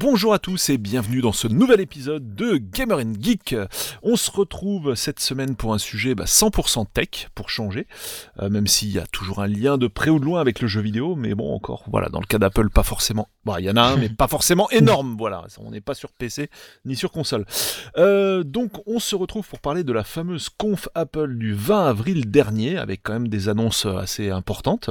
Bonjour à tous et bienvenue dans ce nouvel épisode de Gamer and Geek. On se retrouve cette semaine pour un sujet bah, 100% tech pour changer, euh, même s'il y a toujours un lien de près ou de loin avec le jeu vidéo, mais bon encore, voilà, dans le cas d'Apple pas forcément. Bon, il y en a un, mais pas forcément énorme, voilà. On n'est pas sur PC ni sur console. Euh, donc on se retrouve pour parler de la fameuse conf Apple du 20 avril dernier, avec quand même des annonces assez importantes.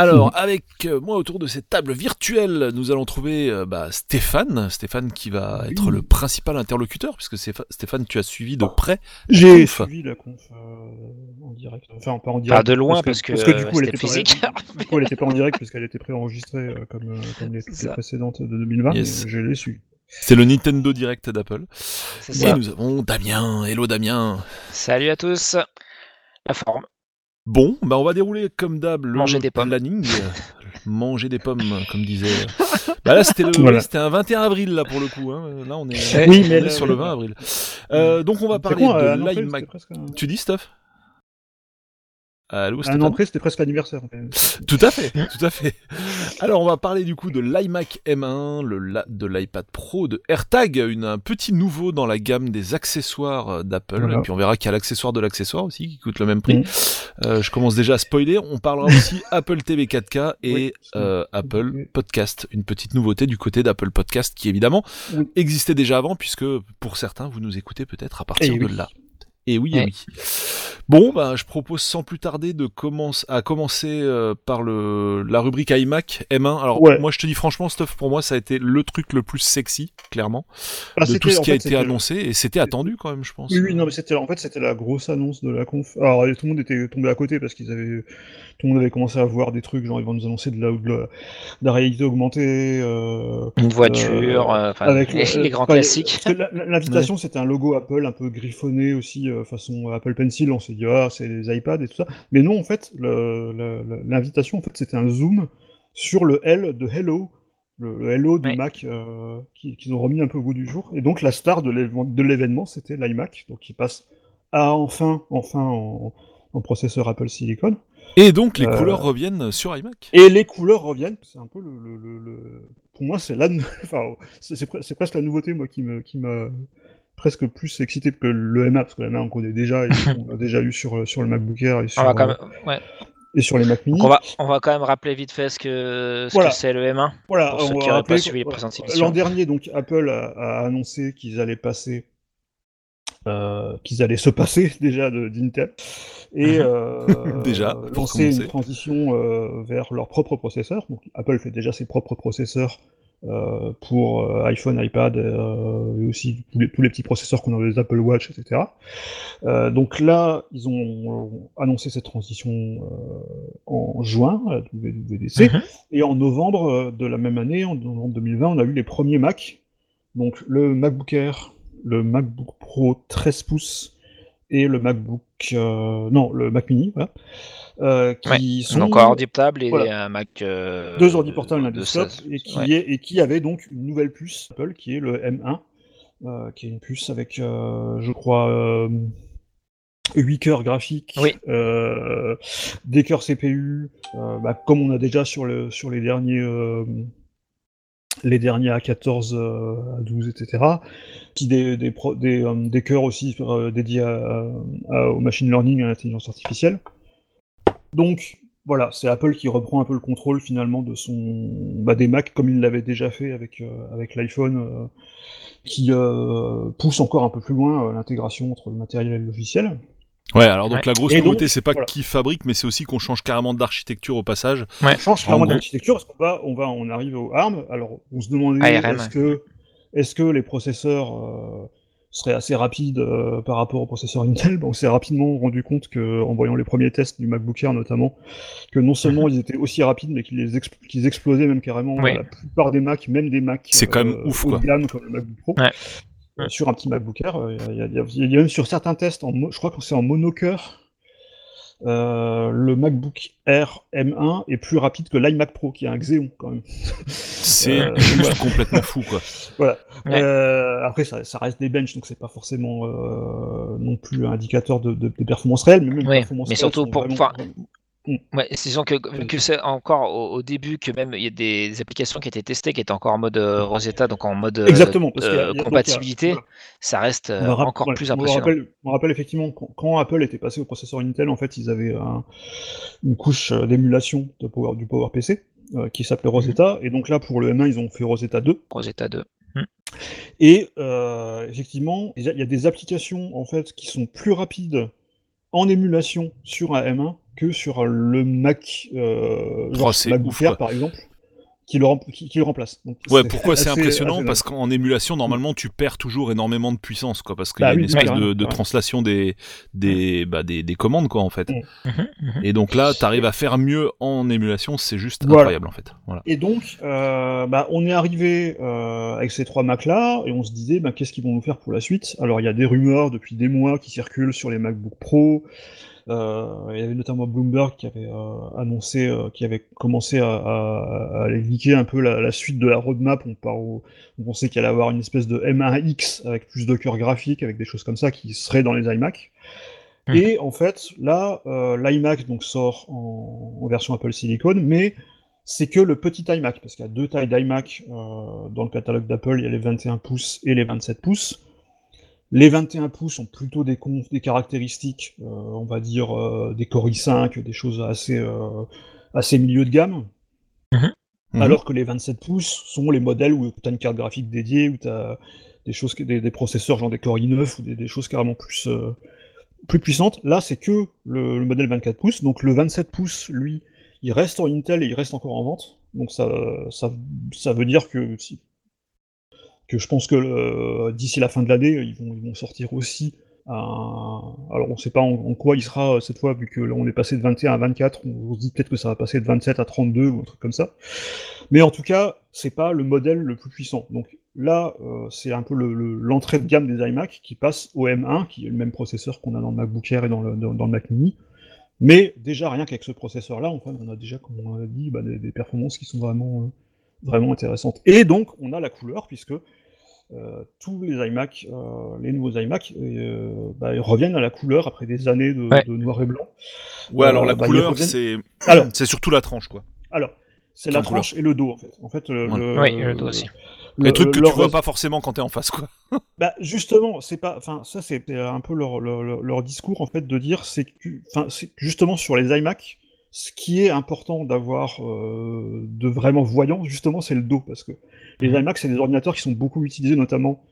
Alors, avec euh, moi autour de cette table virtuelle, nous allons trouver euh, bah, Stéphane. Stéphane qui va être le principal interlocuteur, puisque Stépha- Stéphane, tu as suivi de près. J'ai suivi la conf euh, en direct. Enfin, pas en direct. Pas de loin parce que, du coup, elle était pas- physique. du coup, elle était pas en direct parce qu'elle était préenregistrée euh, comme, euh, comme les, précédentes de 2020. Yes. mais je l'ai su. C'est le Nintendo Direct d'Apple. C'est Et ça. nous avons Damien. Hello Damien. Salut à tous. La forme. Bon, bah on va dérouler comme d'hab le Manger des pommes. planning. Euh, Manger des pommes, comme disait. Bah là, c'était le, Voilà. oui, un 21 avril là pour le coup. Hein. Là, on est, Oui, on mais est le- sur le 20 avril. Euh, donc, on va parler euh, un de près, l'iMac. c'était presque Tu dis, Allô, Un an près, c'était presque l'anniversaire. en fait. Tout à fait, tout à fait. Alors, on va parler du coup de l'iMac M1, le la- de l'iPad Pro, de AirTag, une, un petit nouveau dans la gamme des accessoires euh, d'Apple. Voilà. Et puis on verra qu'il y a l'accessoire de l'accessoire aussi, qui coûte le même prix. Euh, je commence déjà à spoiler. On parlera aussi Apple TV 4K et Oui, euh, Apple. Podcast, une petite nouveauté du côté d'Apple Podcast qui évidemment Oui. existait déjà avant, puisque pour certains, vous nous écoutez peut-être à partir Eh de oui. là. Et oui, et oui. Bon, bah, je propose sans plus tarder de commencer à commencer euh, par le la rubrique iMac M1. Alors Ouais. moi, je te dis franchement, Stuff, pour moi, ça a été le truc le plus sexy, clairement, Ah, de tout ce qui a fait, été annoncé, et c'était attendu quand même, je pense. Oui, oui, non, mais c'était en fait c'était la grosse annonce de la conf. Alors tout le monde était tombé à côté parce qu'ils avaient tout le monde avait commencé à voir des trucs genre ils vont nous annoncer de la, de la, de la réalité augmentée. euh, Une voiture, euh, enfin, avec les, le- les grands classiques. L'invitation, c'était un logo Apple un peu griffonné aussi, euh, façon Apple Pencil. On s'est dit, ah, c'est les iPads et tout ça. Mais non, en fait, l'invitation, en fait, c'était un zoom sur le L de Hello, le, le Hello du Ouais. Mac euh, qui- qu'ils ont remis un peu au goût du jour. Et donc, la star de l'événement- c'était l'iMac, donc qui passe à enfin, enfin en, en processeur Apple Silicon. Et donc, les Euh, couleurs reviennent sur iMac. Et les couleurs reviennent. C'est un peu le, le- le- le- Pour moi, c'est la... enfin, c'est c'est pre- c'est presque la nouveauté, moi, qui me qui m'a presque plus excité que le M1, parce que le M1 on connaît déjà, et on l'a déjà eu sur, sur le MacBook Air et sur, quand euh, même, ouais. et sur les Mac Mini. On, va, on va quand même rappeler vite fait ce que ce Voilà. que c'est le M1. Voilà, pour ceux on qui va auraient pas suivi les émissions. L'an dernier, donc, Apple a, a annoncé qu'ils allaient passer, euh, qu'ils allaient se passer déjà de- d'Intel et Mhm. euh, Déjà, lancer une transition euh, vers leur propre processeur. Donc, Apple fait déjà ses propres processeurs euh, pour euh, iPhone, iPad euh, et aussi tous les, tous les petits processeurs qu'on a des Apple Watch, etc. Donc là, ils ont annoncé cette transition en juin à la WWDC. Mhm. Et en novembre de la même année, en novembre 2020, on a eu les premiers Mac. Donc le MacBook Air, le MacBook Pro 13 pouces et le MacBook... euh, non, le Mac Mini, voilà. euh, qui sont Donc, un ordi portable et Voilà. un Mac. euh, deux ordi portables, un de desktop, 16. et qui, Ouais. est, et qui avait donc une nouvelle puce Apple, qui est le M1, euh, qui est une puce avec, je crois, euh, 8 cœurs graphiques, Oui. des cœurs CPU, bah, comme on a déjà sur, le, sur les derniers... les derniers A14, euh, A12, etc., qui des, des, euh, cœurs aussi euh, dédiés à- à- au machine learning et à l'intelligence artificielle. Donc, voilà, c'est Apple qui reprend un peu le contrôle finalement de son bah, des Mac comme il l'avait déjà fait avec, l'iPhone, qui pousse encore un peu plus loin l'intégration entre le matériel et le logiciel. Ouais, alors donc Ouais. la grosse Et nouveauté, c'est pas voilà. qui fabrique, mais c'est aussi qu'on change carrément d'architecture au passage. Ouais. On change gros. d'architecture parce qu'on va, on va, on arrive au ARM. Alors, on se demandait est-ce que, est-ce que les processeurs euh, seraient assez rapides euh, par rapport aux processeurs Intel? Bon, On s'est rapidement rendu compte que, en voyant les premiers tests du MacBook Air notamment, que non seulement ils étaient aussi rapides, mais qu'ils explosaient même carrément Oui. la plupart des Macs, même des Macs C'est quand même euh, ouf, quoi. gamme comme le MacBook Pro. Ouais. Sur un petit MacBook Air, il y, a- il y a- il y a même sur certains tests, en je crois que c'est en monocœur, euh, le MacBook Air M1 est plus rapide que l'iMac Pro, qui est un Xeon quand même. C'est Euh, complètement fou, quoi. Voilà. Ouais. Euh, après, ça, ça reste des benches, donc c'est pas forcément euh, non plus un indicateur de, de, de performance réelle, mais même performance mais surtout pour- vraiment- Ouais, c'est que, vu que c'est encore au, au début que même il y a des, des applications qui étaient testées qui étaient encore en mode euh, Rosetta, donc en mode euh, Exactement, parce euh, a- a- compatibilité, ça reste euh, On encore ouais, plus on impressionnant. rappelle, on rappelle effectivement quand, quand Apple était passé au processeur Intel, en fait, ils avaient un- une couche d'émulation de Power, du PowerPC euh, qui s'appelait Rosetta, et donc là pour le M1 ils ont fait Rosetta 2. Rosetta 2. Et euh, effectivement, il y y a des applications en fait qui sont plus rapides en émulation sur un M1 que sur le Mac, euh, Oh, genre ouf, par exemple, qui le, rem- qui, qui le remplace. Donc, Ouais, pourquoi c'est impressionnant? assez Parce qu'en émulation, normalement, tu perds toujours énormément de puissance, quoi, parce qu'il y Bah a une oui, espèce de, de ouais. translation des, des, bah, des, des commandes, quoi, en fait. Mm. Mhm, mhm. Et donc là, t'arrives à faire mieux en émulation, c'est juste Voilà. incroyable, en fait. Voilà. Et donc, euh, bah, on est arrivé euh, avec ces trois Macs là, et on se disait, bah, qu'est-ce qu'ils vont nous faire pour la suite? Alors, il y a des rumeurs depuis des mois qui circulent sur les MacBook Pro. Euh, il y avait notamment Bloomberg qui avait euh, annoncé, euh, qui avait commencé à, à, un peu la, la suite de la roadmap. On, part au- on pensait qu'il allait avoir une espèce de M1X avec plus de cœur graphique, avec des choses comme ça qui seraient dans les iMac. Mhm. Et en fait, là, l'iMac donc sort en, en version Apple Silicon, mais c'est que le petit iMac, parce qu'il y a deux tailles d'iMac dans le catalogue d'Apple, il y a les 21 pouces et les 27 pouces. Les 21 pouces ont plutôt des, con- des caractéristiques, euh, on va dire, euh, des Core i5, des choses assez, euh, assez milieu de gamme, Mhm. alors que les 27 pouces sont les modèles où tu as une carte graphique dédiée, où tu as des, choses, des, des processeurs genre des Core i9 ou des, des choses carrément plus, euh, plus puissantes. Là, c'est que le, le modèle 24 pouces, donc le 27 pouces, lui, il reste en Intel et il reste encore en vente. Donc ça, ça, ça veut dire que, si- que je pense que euh, d'ici la fin de l'année, ils vont, ils vont sortir aussi un... Alors on sait pas en, quoi il sera euh, cette fois, vu que là on est passé de 21 à 24, on, on se dit peut-être que ça va passer de 27 à 32 ou un truc comme ça. Mais en tout cas, c'est pas le modèle le plus puissant. Donc là, euh, c'est un peu le- le- l'entrée de gamme des iMac qui passe au M1, qui est le même processeur qu'on a dans le MacBook Air et dans le, dans, le Mac Mini. Mais déjà, rien qu'avec ce processeur-là, on a déjà, comme on a dit, bah, des, performances qui sont vraiment, vraiment intéressantes. Et donc, on a la couleur, puisque tous les iMac, euh, les nouveaux iMac, euh, bah, ils reviennent à la couleur après des années de, Ouais. de noir et blanc. Ouais, alors Euh, la bah, couleur, reviennent- c'est Alors, c'est surtout la tranche, quoi. alors c'est la tranche et le dos, en fait. En fait, le, Ouais. le- Oui, le dos aussi. le- Les trucs que leur tu vois pas forcément quand t'es en face, quoi. Bah justement, c'est pas, enfin ça c'est un peu leur, leur, leur- discours en fait de dire c'est que, enfin justement sur les iMac, ce qui est important d'avoir euh, de vraiment voyant justement c'est le dos parce que les Mhm. iMac c'est des ordinateurs qui sont beaucoup utilisés notamment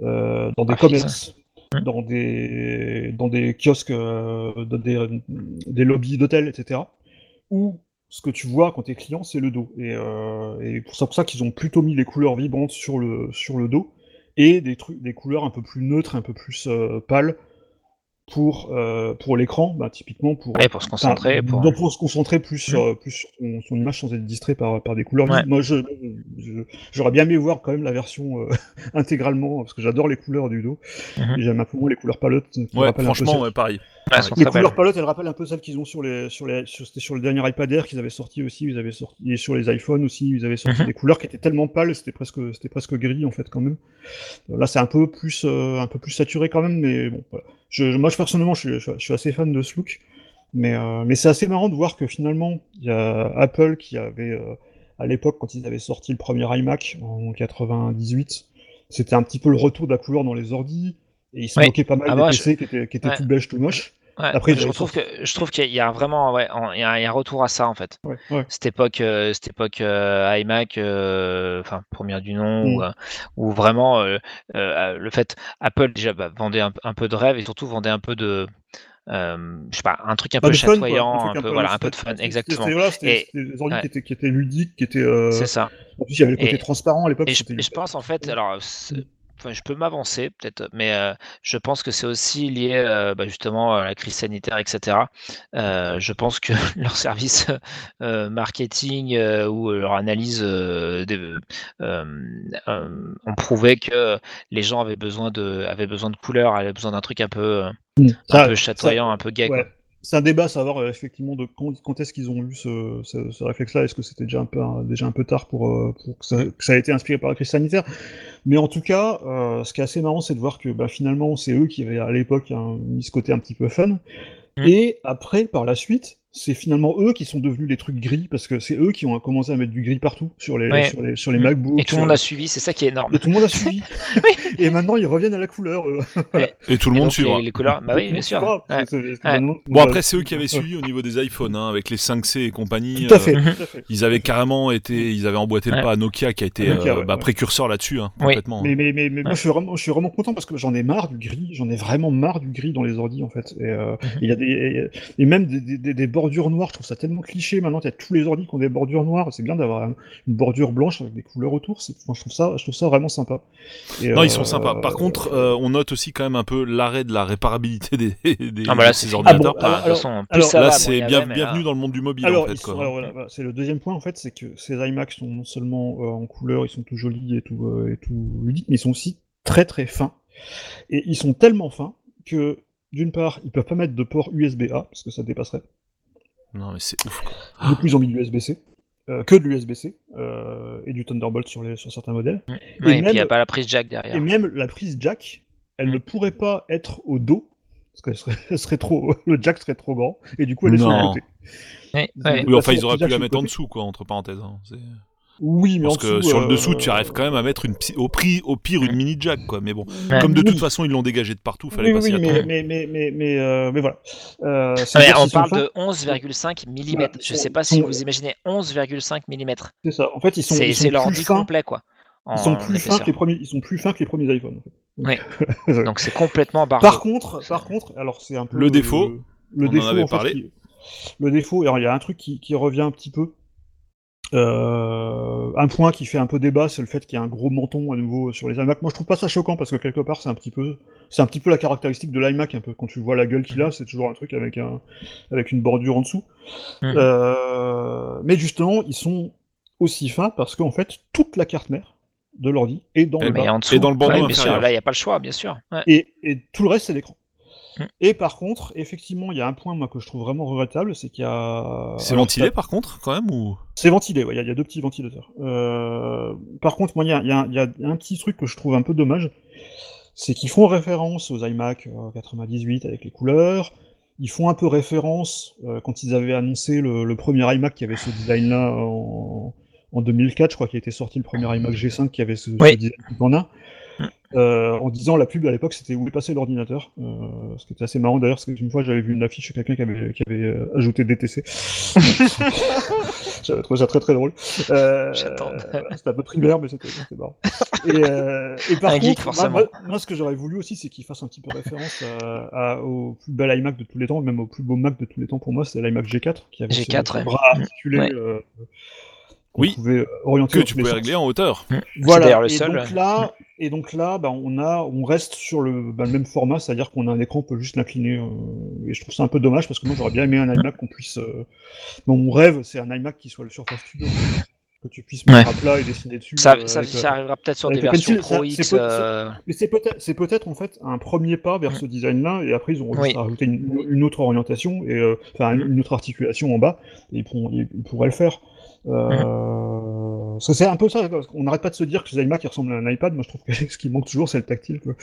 euh, dans des Ah, commerces, Mhm. dans des dans des kiosques, euh, dans des, des lobbies d'hôtels etc. Où ce que tu vois quand t'es client c'est le dos et, et pour ça pour ça qu'ils ont plutôt mis les couleurs vibrantes sur le sur le dos et des trucs, des couleurs un peu plus neutres, un peu plus pâles pour euh, pour l'écran, bah, typiquement pour Ouais, pour se concentrer. Pour... donc pour se concentrer plus sur plus sur son, son image sans être distrait par par des couleurs. Ouais. vives. Moi, je je- j'aurais bien aimé voir quand même la version euh, intégralement parce que j'adore les couleurs du dos. Mhm. Et J'aime un peu moins les couleurs palettes. Ouais, rappellent un peu franchement, celles- ouais, pareil. Ouais, les couleurs palettes, elles rappellent un peu celles qu'ils ont sur les sur les sur, c'était sur le dernier iPad Air qu'ils avaient sorti aussi, ils avaient sorti et sur les iPhones aussi, ils avaient sorti Mhm. des couleurs qui étaient tellement pâles, c'était presque c'était presque gris en fait quand même. Là, c'est un peu plus euh, un peu plus saturé quand même, mais bon. Voilà. Je, je- moi, je, personnellement, je suis, je, suis assez fan de ce look, mais euh, mais c'est assez marrant de voir que finalement, il y a Apple qui avait euh, à l'époque quand ils avaient sorti le premier iMac en 98, c'était un petit peu le retour de la couleur dans les ordis. Et ils se Ouais. moquaient pas mal Ah, des PC qui étaient, qui étaient Ouais. tout beige, tout moche. Ouais, Après, je trouve que je trouve qu'il y a vraiment ouais, en- il y a, il y a un retour à ça en fait. Ouais. Cette époque, euh, cette époque euh, iMac, euh, enfin première du nom, Mm. où, euh, où vraiment euh, euh, le fait Apple déjà bah, vendait un, un peu de rêve et surtout vendait un peu de euh, je sais pas un truc un Pas peu de fun, chatoyant, truc un peu voilà un peu de fun exactement. C'était voilà, Et- des ordi ouais. qui, étaient, qui étaient ludiques, qui étaient. euh, C'est ça. En plus, il y avait le côté Et- transparent à l'époque. Et je, je pense en fait, alors, enfin, je peux m'avancer peut-être, mais euh, je pense que c'est aussi lié euh, bah, justement à la crise sanitaire, etc. Euh, je pense que leur service euh, marketing euh, ou leur analyse euh, des- euh, euh, ont prouvé que les gens avaient besoin de, avaient besoin de couleurs, avaient besoin d'un truc un peu, euh, Mm. un Ça- peu ça- chatoyant, un peu gay. Ouais. C'est un débat à savoir euh, effectivement de quand, quand est-ce qu'ils ont eu ce, ce, ce réflexe-là. Est-ce que c'était déjà un peu un- déjà un peu tard pour, euh, pour que, ça, que ça a été inspiré par la crise sanitaire? Mais en tout cas, euh, ce qui est assez marrant, c'est de voir que bah, finalement, c'est eux qui avaient à l'époque mis ce côté un petit peu fun. Mm. Et après, par la suite, c'est finalement eux qui sont devenus les trucs gris parce que c'est eux qui ont commencé à mettre du gris partout sur les Ouais. sur les sur les. MacBooks. Et tout le monde a suivi, c'est ça qui est énorme. et tout le monde a suivi. et maintenant, ils reviennent à la couleur. eux. Et tout le monde suivra. les, les couleurs, bah oui, bien sûr. Ouais. Bon, après, c'est eux qui avaient suivi au niveau des iPhones, hein, avec les 5C et compagnie. Tout à euh, fait. Mhm. tout à fait. Ils avaient carrément été, ils avaient emboîté le pas à Nokia qui a été Nokia, euh, ouais, bah, précurseur là-dessus, hein, Oui. complètement. Mais, mais, mais, mais moi, je suis, vraiment, je suis vraiment content parce que j'en ai marre du gris. J'en ai vraiment marre du gris dans les ordi, en fait. Et euh, il y a des, et, et même des, des- des, des bordures noires. Je trouve ça tellement cliché. Maintenant, il y a tous les ordi qui ont des bordures noires. C'est bien d'avoir un- une bordure blanche avec des couleurs autour. Je trouve ça, je trouve ça vraiment sympa. Et, Non, euh, ils sont sympas. Par contre, euh, on note aussi quand même un peu l'arrêt de la réparabilité des, des Ah bah là, de ces ordinateurs. Ah bon, alors- alors, ça là, c'est moins il y bien, avait, mais là- bienvenue dans le monde du mobile Alors, en fait. voilà, voilà, c'est le deuxième point en fait, c'est que ces iMac sont non seulement euh, en couleur, ils sont tout jolis et tout, euh, et tout ludiques, mais ils sont aussi très très fins. Et ils sont tellement fins que d'une part, ils peuvent pas mettre de port USB-A parce que ça dépasserait. Non, mais c'est ouf. quoi. Du coup, ils ont mis de l'USB-C, euh, que de l'USB-C euh, et du Thunderbolt sur, les, sur certains modèles. Ouais, Et et puis il même- n'y a pas la prise jack derrière. Et même la prise jack, elle ne pourrait pas être au dos parce qu'elle serait, elle serait trop, le jack serait trop grand et du coup elle est sur le côté. Ouais. Oui, enfin, Jack ils auraient pu la mettre en dessous, quoi, entre parenthèses. hein. Oui, mais Parce en que dessous, sur le euh, dessous, tu arrives quand même à mettre une, au, prix, au pire une mini jack, quoi. Mais bon, Ouais. comme de Oui. toute façon, ils l'ont dégagé de partout, fallait oui, pas oui, mais, attendre. mais, mais, mais, mais, euh, mais voilà. Euh, c'est Ouais, dire on parle de 11,5 mm. Voilà, Je sais pas si vous imaginez 11,5 mm. C'est ça. En fait, ils sont, C'est fins. complet, quoi. Ils sont plus fins que les premiers. Ils sont plus fins que les premiers iPhones. en fait. Ouais. Donc c'est complètement barré. Par contre, par contre, alors c'est un peu Le défaut, le on en défaut avait en fait, parlé. qui- le défaut. Alors il y a un truc qui, qui revient un petit peu. Euh, un point qui fait un peu débat, c'est le fait qu'il y a un gros menton à nouveau sur les iMac. Moi, je trouve pas ça choquant parce que quelque part, c'est un petit peu, c'est un petit peu la caractéristique de l'iMac. Un peu quand tu vois la gueule qu'il a, c'est toujours un truc avec un, avec une bordure en dessous. Mhm. Euh, mais justement, ils sont aussi fins parce qu'en fait, toute la carte mère de l'ordi est dans Eh le ben, bas. Mais en dessous, Et dans le bandeau ouais, bien inférieur. sûr, là il n'y a pas le choix, bien sûr. Ouais. Et, et tout le reste, c'est l'écran. Mm. Et par contre, effectivement, il y a un point moi, que je trouve vraiment regrettable, c'est qu'il y a. C'est ventilé par contre, quand même ou? C'est ventilé, ouais, il y, a- il y a deux petits ventilateurs. Euh, Par contre, moi, il y a, y y un petit truc que je trouve un peu dommage, c'est qu'ils font référence aux iMac euh, 98 avec les couleurs. Ils font un peu référence euh, quand ils avaient annoncé le, le premier iMac qui avait ce design-là en, en 2004, je crois qu'il était sorti le premier iMac G5 qui avait ce, ce Oui. design qu'on a. Euh, en disant la pub à l'époque c'était où est passé l'ordinateur, euh, ce qui était assez marrant d'ailleurs parce qu'une fois j'avais vu une affiche de quelqu'un qui avait, qui avait euh, ajouté DTC. J'avais trouvé ça très très drôle. Euh, J'attends. c'était un peu primaire mais c'était marrant. Et, euh, et par Un contre, geek, moi- forcément. Moi, moi, ce que j'aurais voulu aussi c'est qu'il fasse un petit peu référence à- à- au plus bel iMac de tous les temps, même au plus beau Mac de tous les temps pour moi, c'est l'iMac G4 qui avait ce- G4, ce ouais. bras articulé Ouais. euh, Oui. pouvait orienter que tu pouvais sens. régler en hauteur. Voilà. le et seul. Donc là, et donc là, bah, on a, on reste sur le, bah, le même format, c'est-à-dire qu'on a un écran, on peut juste l'incliner. euh, et je trouve ça un peu dommage parce que moi j'aurais bien aimé un iMac qu'on puisse. euh, mon rêve, c'est un iMac qui soit le Surface Studio, que tu puisses mettre à plat et dessiner dessus. Ça, euh, ça, avec, ça arrivera peut-être sur des versions Pro X. euh, Mais c'est peut-être, c'est peut-être en fait un premier pas vers ce design-là, et après ils ont Oui. rajouté une, une autre orientation et enfin une autre articulation en bas, et ils, pourront- ils- ils pourraient le faire. Euh, parce que c'est un peu ça, qu'on n'arrête pas de se dire que les iMac ils ressemblent à un iPad. Moi je trouve que ce qui manque toujours c'est le tactile. Quoi.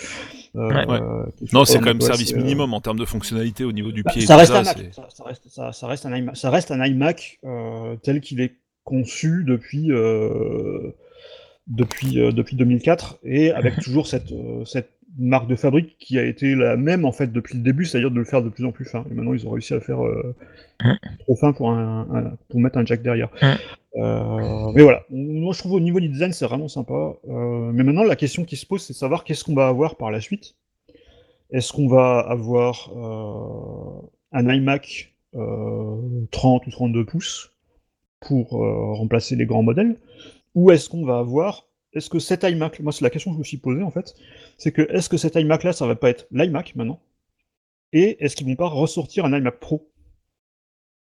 Euh, Ouais. Ouais. est Non, c'est quand même service euh, minimum en termes de fonctionnalité au niveau du bah, pied. ça reste ça, un Mac. c'est- Ça, ça reste, ça, ça reste un iMac. Ça reste un iMac euh, tel qu'il est conçu depuis euh, depuis euh, depuis 2004 et avec toujours cette euh, cette marque de fabrique qui a été la même en fait depuis le début, c'est-à-dire de le faire de plus en plus fin. Et maintenant ils ont réussi à le faire euh, Mhm. trop fin pour un, un- pour mettre un jack derrière. Mhm. Euh, mais voilà, moi je trouve au niveau du design c'est vraiment sympa. Euh, mais maintenant la question qui se pose c'est de savoir qu'est-ce qu'on va avoir par la suite. Est-ce qu'on va avoir un iMac euh, 30 ou 32 pouces pour remplacer les grands modèles? Ou est-ce qu'on va avoir. Est-ce que cet iMac, moi c'est la question que je me suis posée en fait, c'est que est-ce que cet iMac là ça va pas être l'iMac maintenant? Et est-ce qu'ils vont pas ressortir un iMac Pro?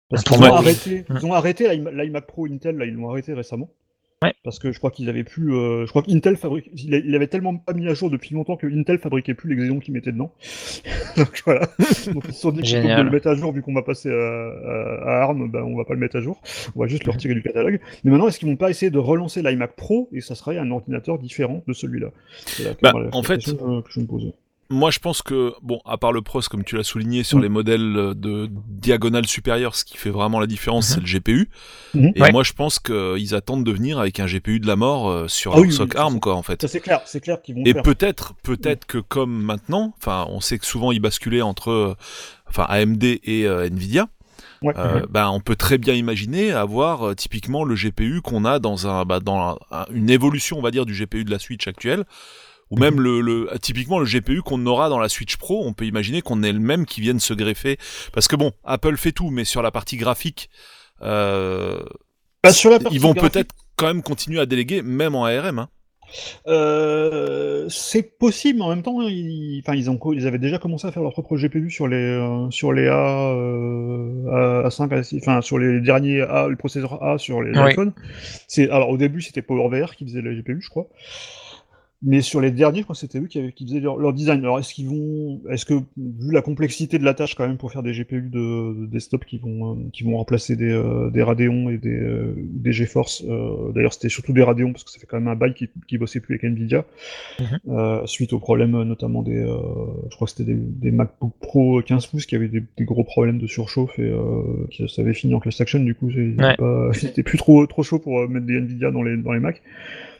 Parce qu'ils ont oui. ont arrêté l'iMac Pro Intel, là ils l'ont arrêté récemment. Ouais. Parce que je crois qu'ils avaient plus. euh, je crois qu'Intel fabrique. Il, avait tellement pas mis à jour depuis longtemps que Intel fabriquait plus les Xeon qu'ils mettaient dedans. Donc voilà. Donc ils se sont dit de le mettre à jour, vu qu'on va passer à, à, à ARM, ben, on va pas le mettre à jour. On va juste le retirer du catalogue. Mais maintenant, est-ce qu'ils vont pas essayer de relancer l'iMac Pro? Et ça serait un ordinateur différent de celui-là Bah, en fait, que je me pose. Moi, je pense que, bon, à part le pros, comme tu l'as souligné, sur Mm. les modèles euh, de diagonale supérieure, ce qui fait vraiment la différence, Mhm. c'est le GPU. Mhm. Et Ouais. moi, je pense qu'ils attendent de venir avec un GPU de la mort euh, sur Ah leur oui, oui, soc ARM, quoi, en fait. Ça c'est clair, c'est clair qu'ils vont Et faire. peut-être, peut-être que comme maintenant, enfin, on sait que souvent ils basculaient entre, euh, enfin, AMD et euh, Nvidia. Ouais. Euh, ben, on peut très bien imaginer avoir euh, typiquement le GPU qu'on a dans un, bah, dans un- un- une évolution, on va dire, du GPU de la Switch actuelle, ou même le, le, typiquement le GPU qu'on aura dans la Switch Pro. On peut imaginer qu'on ait le même qui vienne se greffer, parce que bon, Apple fait tout, mais sur la partie graphique, euh, Bah, sur la partie ils vont graphique, peut-être quand même continuer à déléguer, même en ARM. Hein. Euh, c'est possible, mais en même temps, ils, enfin, ils, ont, ils avaient déjà commencé à faire leur propre GPU sur les, euh, sur les A, euh, A, 5 A6, enfin, sur les derniers A, le processeur A sur les Oui. iPhones. C'est, alors, au début, c'était PowerVR qui faisait les GPU, je crois. Mais sur les derniers, je crois que c'était eux qui, avaient- qui faisaient leur, leur design. Alors, est-ce qu'ils vont, est-ce que, vu la complexité de la tâche quand même pour faire des GPU de, de desktop qui vont, euh, qui vont remplacer des, euh, des Radeon et des, euh, des GeForce, euh, d'ailleurs c'était surtout des Radeon parce que ça fait quand même un bail qui, qui bossait plus avec Nvidia, euh, suite aux problèmes notamment des, euh, je crois que c'était des, des MacBook Pro 15 pouces qui avaient des, des gros problèmes de surchauffe et euh, qui ça avait fini en class action. Du coup, Ouais. c'était plus trop trop chaud pour mettre des Nvidia dans les dans les Mac.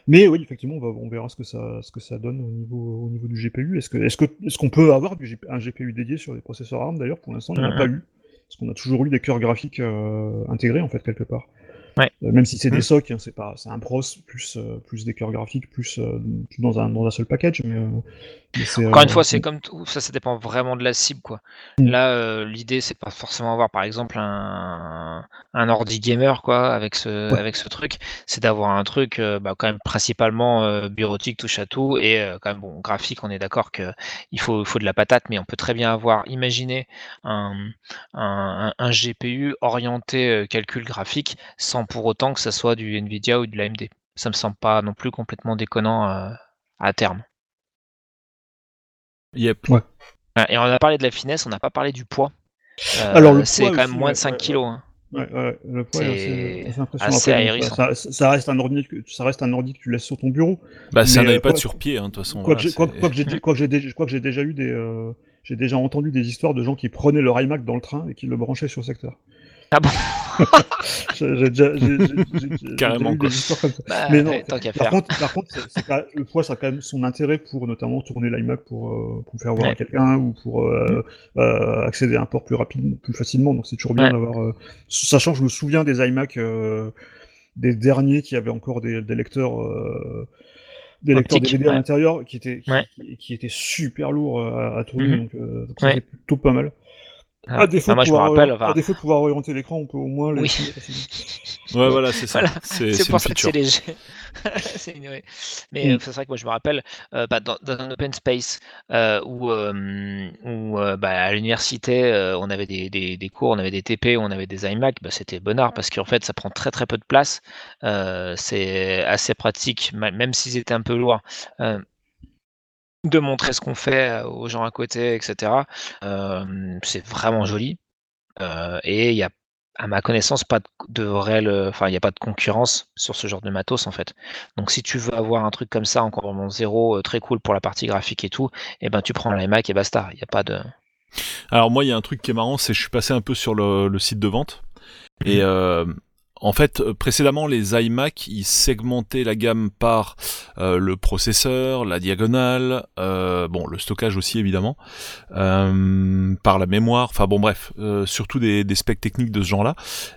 Mais oui, effectivement, on, va, on verra ce que ça, ce que ça donne au niveau, au niveau du GPU. Est-ce que, qu'on peut avoir du un GPU dédié sur les processeurs ARM D'ailleurs, pour l'instant, il n'y en a Mhm. pas eu. Parce qu'on a toujours eu des cœurs graphiques euh, intégrés, en fait, quelque part. Ouais. Euh, même si c'est des SOC, hein, c'est pas, c'est un pros plus, euh, plus des cœurs graphiques, plus euh, dans un, dans un seul package. Mais, euh, mais c'est, Encore une euh, fois, c'est comme tout, ça, ça dépend vraiment de la cible, quoi. Mm. Là, euh, l'idée, c'est pas forcément avoir, par exemple, un, un ordi gamer, quoi, avec ce, Ouais. avec ce truc. C'est d'avoir un truc, euh, bah, quand même principalement euh, bureautique, touche à tout, et euh, quand même, bon, graphique, on est d'accord que il faut, il faut de la patate, mais on peut très bien avoir, imaginez un, un, un- un GPU orienté euh, calcul graphique, sans pour autant que ça soit du Nvidia ou de l'AMD. Ça me semble pas non plus complètement déconnant euh, à terme. Yep. Ah, Et on a parlé de la finesse, on n'a pas parlé du poids. Euh, Alors, le c'est poids quand même moins ouais, de 5 ouais, kilos. hein. Ouais, ouais, le poids est C'est assez, ahérissant. ça, ça- ça reste un ordi que, ça reste un ordi que tu laisses sur ton bureau. Bah, c'est un euh, iPad sur pied, hein, de toute façon. Quoi voilà, que j'ai- quoi- quoi que déjà eu des, euh, j'ai déjà entendu des histoires de gens qui prenaient leur iMac dans le train et qui le branchaient sur le secteur. Ah bon J'ai déjà, j'ai- j'ai- j'ai- j'ai Carrément, quoi. des histoires comme ça. Bah, Mais non, ouais, tant qu'à Par faire. contre, par contre, c'est- le poids, ça a quand même son intérêt pour notamment tourner l'iMac pour, euh, pour faire voir Ouais. à quelqu'un ou pour euh, euh, accéder à un port plus rapidement, plus facilement. Donc c'est toujours bien Ouais. d'avoir. euh, Sachant que je me souviens des iMac euh, des derniers qui avaient encore des, des lecteurs. euh, des lecteurs DVD à l'intérieur qui étaient, qui, Ouais. qui- qui étaient super lourds à, à tourner, donc, euh, donc Ouais. c'était plutôt pas mal. Ah. À défaut, Ah, moi, me pouvoir, rappelle, à défaut de pouvoir orienter l'écran, on peut au moins le Oui. Ouais, voilà, c'est ça. Voilà, C'est pour ça que c'est léger. C'est une- ouais. Mais Mm. euh, c'est vrai que moi je me rappelle euh, bah, dans, dans un open space euh, où, euh, où euh, bah, à l'université euh, on avait des, des- des cours, on avait des TP, on avait des iMac, bah, c'était bonnard parce qu'en fait ça prend très très peu de place. Euh, c'est assez pratique, même s'ils étaient un peu lourds. De montrer ce qu'on fait euh, aux gens à côté, etc. Euh, c'est vraiment joli. Euh, et il y a, à ma connaissance, pas de, de réel, enfin, il n'y a pas de concurrence sur ce genre de matos en fait. Donc, si tu veux avoir un truc comme ça, encore vraiment zéro, très cool pour la partie graphique et tout, et ben tu prends l'iMac et basta. Il n'y a pas de. Alors moi, il y a un truc qui est marrant, c'est que je suis passé un peu sur le, le site de vente. Et euh, en fait, euh, précédemment, les iMac, ils segmentaient la gamme par euh, le processeur, la diagonale, euh, bon, le stockage aussi évidemment, euh, par la mémoire, enfin bon bref, euh, surtout des, des specs techniques de ce genre-là.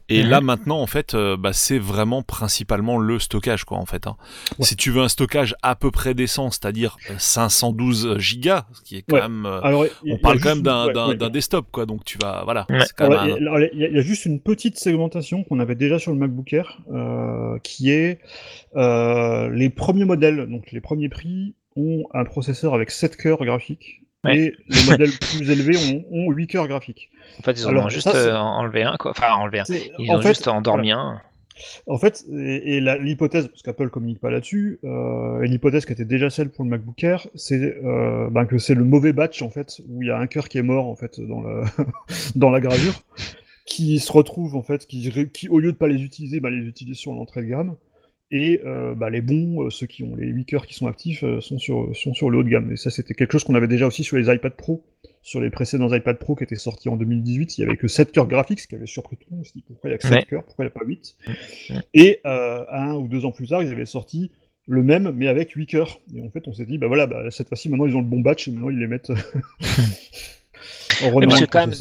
Et Mhm. là maintenant, en fait, euh, bah, c'est vraiment principalement le stockage, quoi, en fait. hein. Ouais. Si tu veux un stockage à peu près décent, c'est-à-dire euh, 512 gigas, ce qui est quand Ouais. même... euh, Alors, on parle quand même d'un ouais, desktop, quoi. Donc tu vas, voilà. Y il y a juste une petite segmentation qu'on avait déjà sur le MacBook Air, euh, qui est euh, les premiers modèles, donc les premiers prix, ont un processeur avec 7 cœurs graphiques, Ouais. et les modèles plus élevés ont, ont 8 cœurs graphiques. En fait, ils en Alors, ont juste ça, euh, enlevé un, quoi. Enfin, enlevé un. Ils en ont fait, juste endormi un. En fait, et, l'hypothèse, parce qu'Apple communique pas là-dessus, euh, et l'hypothèse qui était déjà celle pour le MacBook Air, c'est euh, ben, que c'est le mauvais batch en fait, où il y a un cœur qui est mort en fait dans la dans la gravure, qui se retrouve en fait, qui, au lieu de pas les utiliser, ben, les utilise sur l'entrée de gamme, et euh, bah, les bons, euh, ceux qui ont les 8 cœurs qui sont actifs, euh, sont sur sont sur le haut de gamme. Et ça, c'était quelque chose qu'on avait déjà aussi sur les iPad Pro, sur les précédents iPad Pro qui étaient sortis en 2018, il y avait que 7 cœurs graphiques, ce qui avait surpris tout le monde. On s'est dit pourquoi il y a que 7 Ouais. cœurs, pourquoi il n'y a pas 8 Ouais. Et euh, un ou deux ans plus tard, ils avaient sorti le même, mais avec 8 cœurs. Et en fait, on s'est dit, bah voilà, bah, cette fois-ci, maintenant ils ont le bon batch, et maintenant ils les mettent. euh, Oui, parce que quand même,